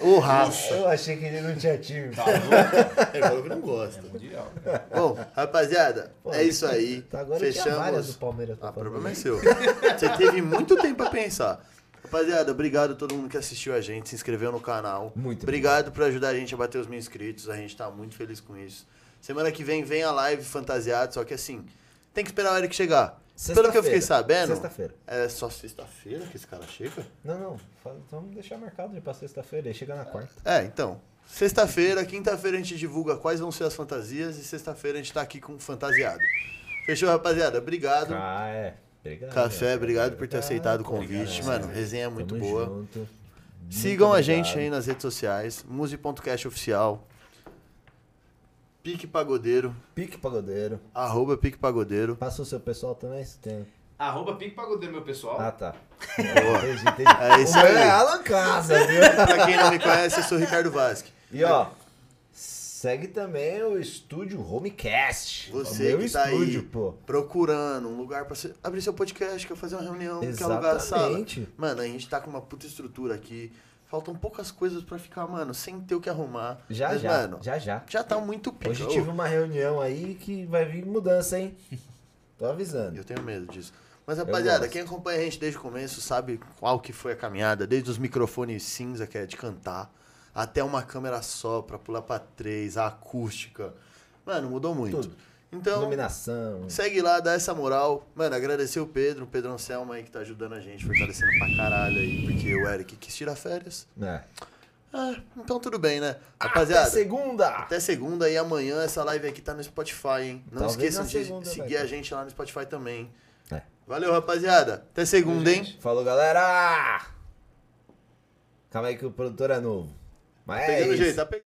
[SPEAKER 2] Ô, Ô, raça.
[SPEAKER 1] eu achei que ele não tinha time.
[SPEAKER 3] Tá louco?
[SPEAKER 2] Ele falou que não gosta.
[SPEAKER 3] É mundial.
[SPEAKER 2] Bom, rapaziada,
[SPEAKER 1] Pô,
[SPEAKER 2] é isso aí.
[SPEAKER 1] Tá, agora várias do
[SPEAKER 2] Fechamos.
[SPEAKER 1] Palmeiras
[SPEAKER 2] Ah, o problema é seu. Você teve muito tempo pra pensar. Rapaziada, obrigado a todo mundo que assistiu a gente, se inscreveu no canal.
[SPEAKER 1] Muito
[SPEAKER 2] Obrigado por ajudar a gente a bater os mil inscritos. A gente tá muito feliz com isso. Semana que vem vem a live fantasiado, só que assim, tem que esperar o Eric chegar. Pelo que eu fiquei sabendo,
[SPEAKER 1] Sexta-feira.
[SPEAKER 2] é só sexta-feira que esse cara chega?
[SPEAKER 1] Não, não. fala- Vamos deixar marcado já pra sexta-feira. Ele chega na quarta.
[SPEAKER 2] É, então. Sexta-feira, quinta-feira a gente divulga quais vão ser as fantasias e sexta-feira a gente tá aqui com fantasiado. Fechou, rapaziada? Obrigado.
[SPEAKER 1] Ah, é. Obrigado.
[SPEAKER 2] Café, obrigado por ter aceitado o
[SPEAKER 1] Obrigado,
[SPEAKER 2] convite.
[SPEAKER 1] né?
[SPEAKER 2] Mano, resenha é muito
[SPEAKER 1] Tamo
[SPEAKER 2] boa.
[SPEAKER 1] junto. Muito
[SPEAKER 2] Sigam a
[SPEAKER 1] obrigado.
[SPEAKER 2] gente aí nas redes sociais. Muse.cast oficial. Pique Pagodeiro.
[SPEAKER 1] Pique Pagodeiro.
[SPEAKER 2] Arroba Pique Pagodeiro.
[SPEAKER 1] Passa o seu pessoal também, se tem.
[SPEAKER 3] Arroba Pique Pagodeiro, meu pessoal.
[SPEAKER 1] Ah, tá.
[SPEAKER 2] Boa.
[SPEAKER 1] Entendi, entendi.
[SPEAKER 2] É isso
[SPEAKER 1] o meu
[SPEAKER 2] aí.
[SPEAKER 1] é Alan Casa, viu?
[SPEAKER 2] pra quem não me conhece, eu sou o Ricardo Vasque.
[SPEAKER 1] E ó, segue também o estúdio Homecast.
[SPEAKER 2] Você
[SPEAKER 1] o meu
[SPEAKER 2] que tá
[SPEAKER 1] estúdio,
[SPEAKER 2] aí
[SPEAKER 1] pô.
[SPEAKER 2] procurando um lugar pra você abrir seu podcast, quer fazer uma reunião, quer alugar a sala.
[SPEAKER 1] Exatamente.
[SPEAKER 2] Mano, a gente tá com uma puta estrutura aqui. Faltam poucas coisas pra ficar, mano, sem ter o que arrumar.
[SPEAKER 1] Já,
[SPEAKER 2] Mas,
[SPEAKER 1] já,
[SPEAKER 2] mano,
[SPEAKER 1] já, já.
[SPEAKER 2] já tá muito pica.
[SPEAKER 1] Hoje tive uma reunião aí que vai vir mudança, hein? Tô avisando.
[SPEAKER 2] Eu tenho medo disso. Mas, rapaziada, quem acompanha a gente desde o começo sabe qual que foi a caminhada. Desde os microfones cinza, que é de cantar, até uma câmera só pra pular pra três, a acústica. Mano, mudou muito.
[SPEAKER 1] Tudo.
[SPEAKER 2] Então,
[SPEAKER 1] Iluminação.
[SPEAKER 2] segue lá, dá essa moral. Mano, agradecer o Pedro, o Pedro Anselmo aí que tá ajudando a gente, fortalecendo pra caralho aí, porque o Eric quis tirar férias.
[SPEAKER 1] É.
[SPEAKER 2] Ah, então tudo bem, né? Rapaziada,
[SPEAKER 1] Até segunda!
[SPEAKER 2] até segunda e amanhã essa live aqui tá no Spotify, hein? Não
[SPEAKER 1] Talvez
[SPEAKER 2] esqueçam de
[SPEAKER 1] segunda,
[SPEAKER 2] seguir
[SPEAKER 1] vai.
[SPEAKER 2] a gente lá no Spotify também.
[SPEAKER 1] É.
[SPEAKER 2] Valeu, rapaziada. Até segunda, hein?
[SPEAKER 1] Falou, galera! Calma aí que o produtor é novo. Mas é
[SPEAKER 2] Pegando
[SPEAKER 1] isso.
[SPEAKER 2] jeito, tá pegando.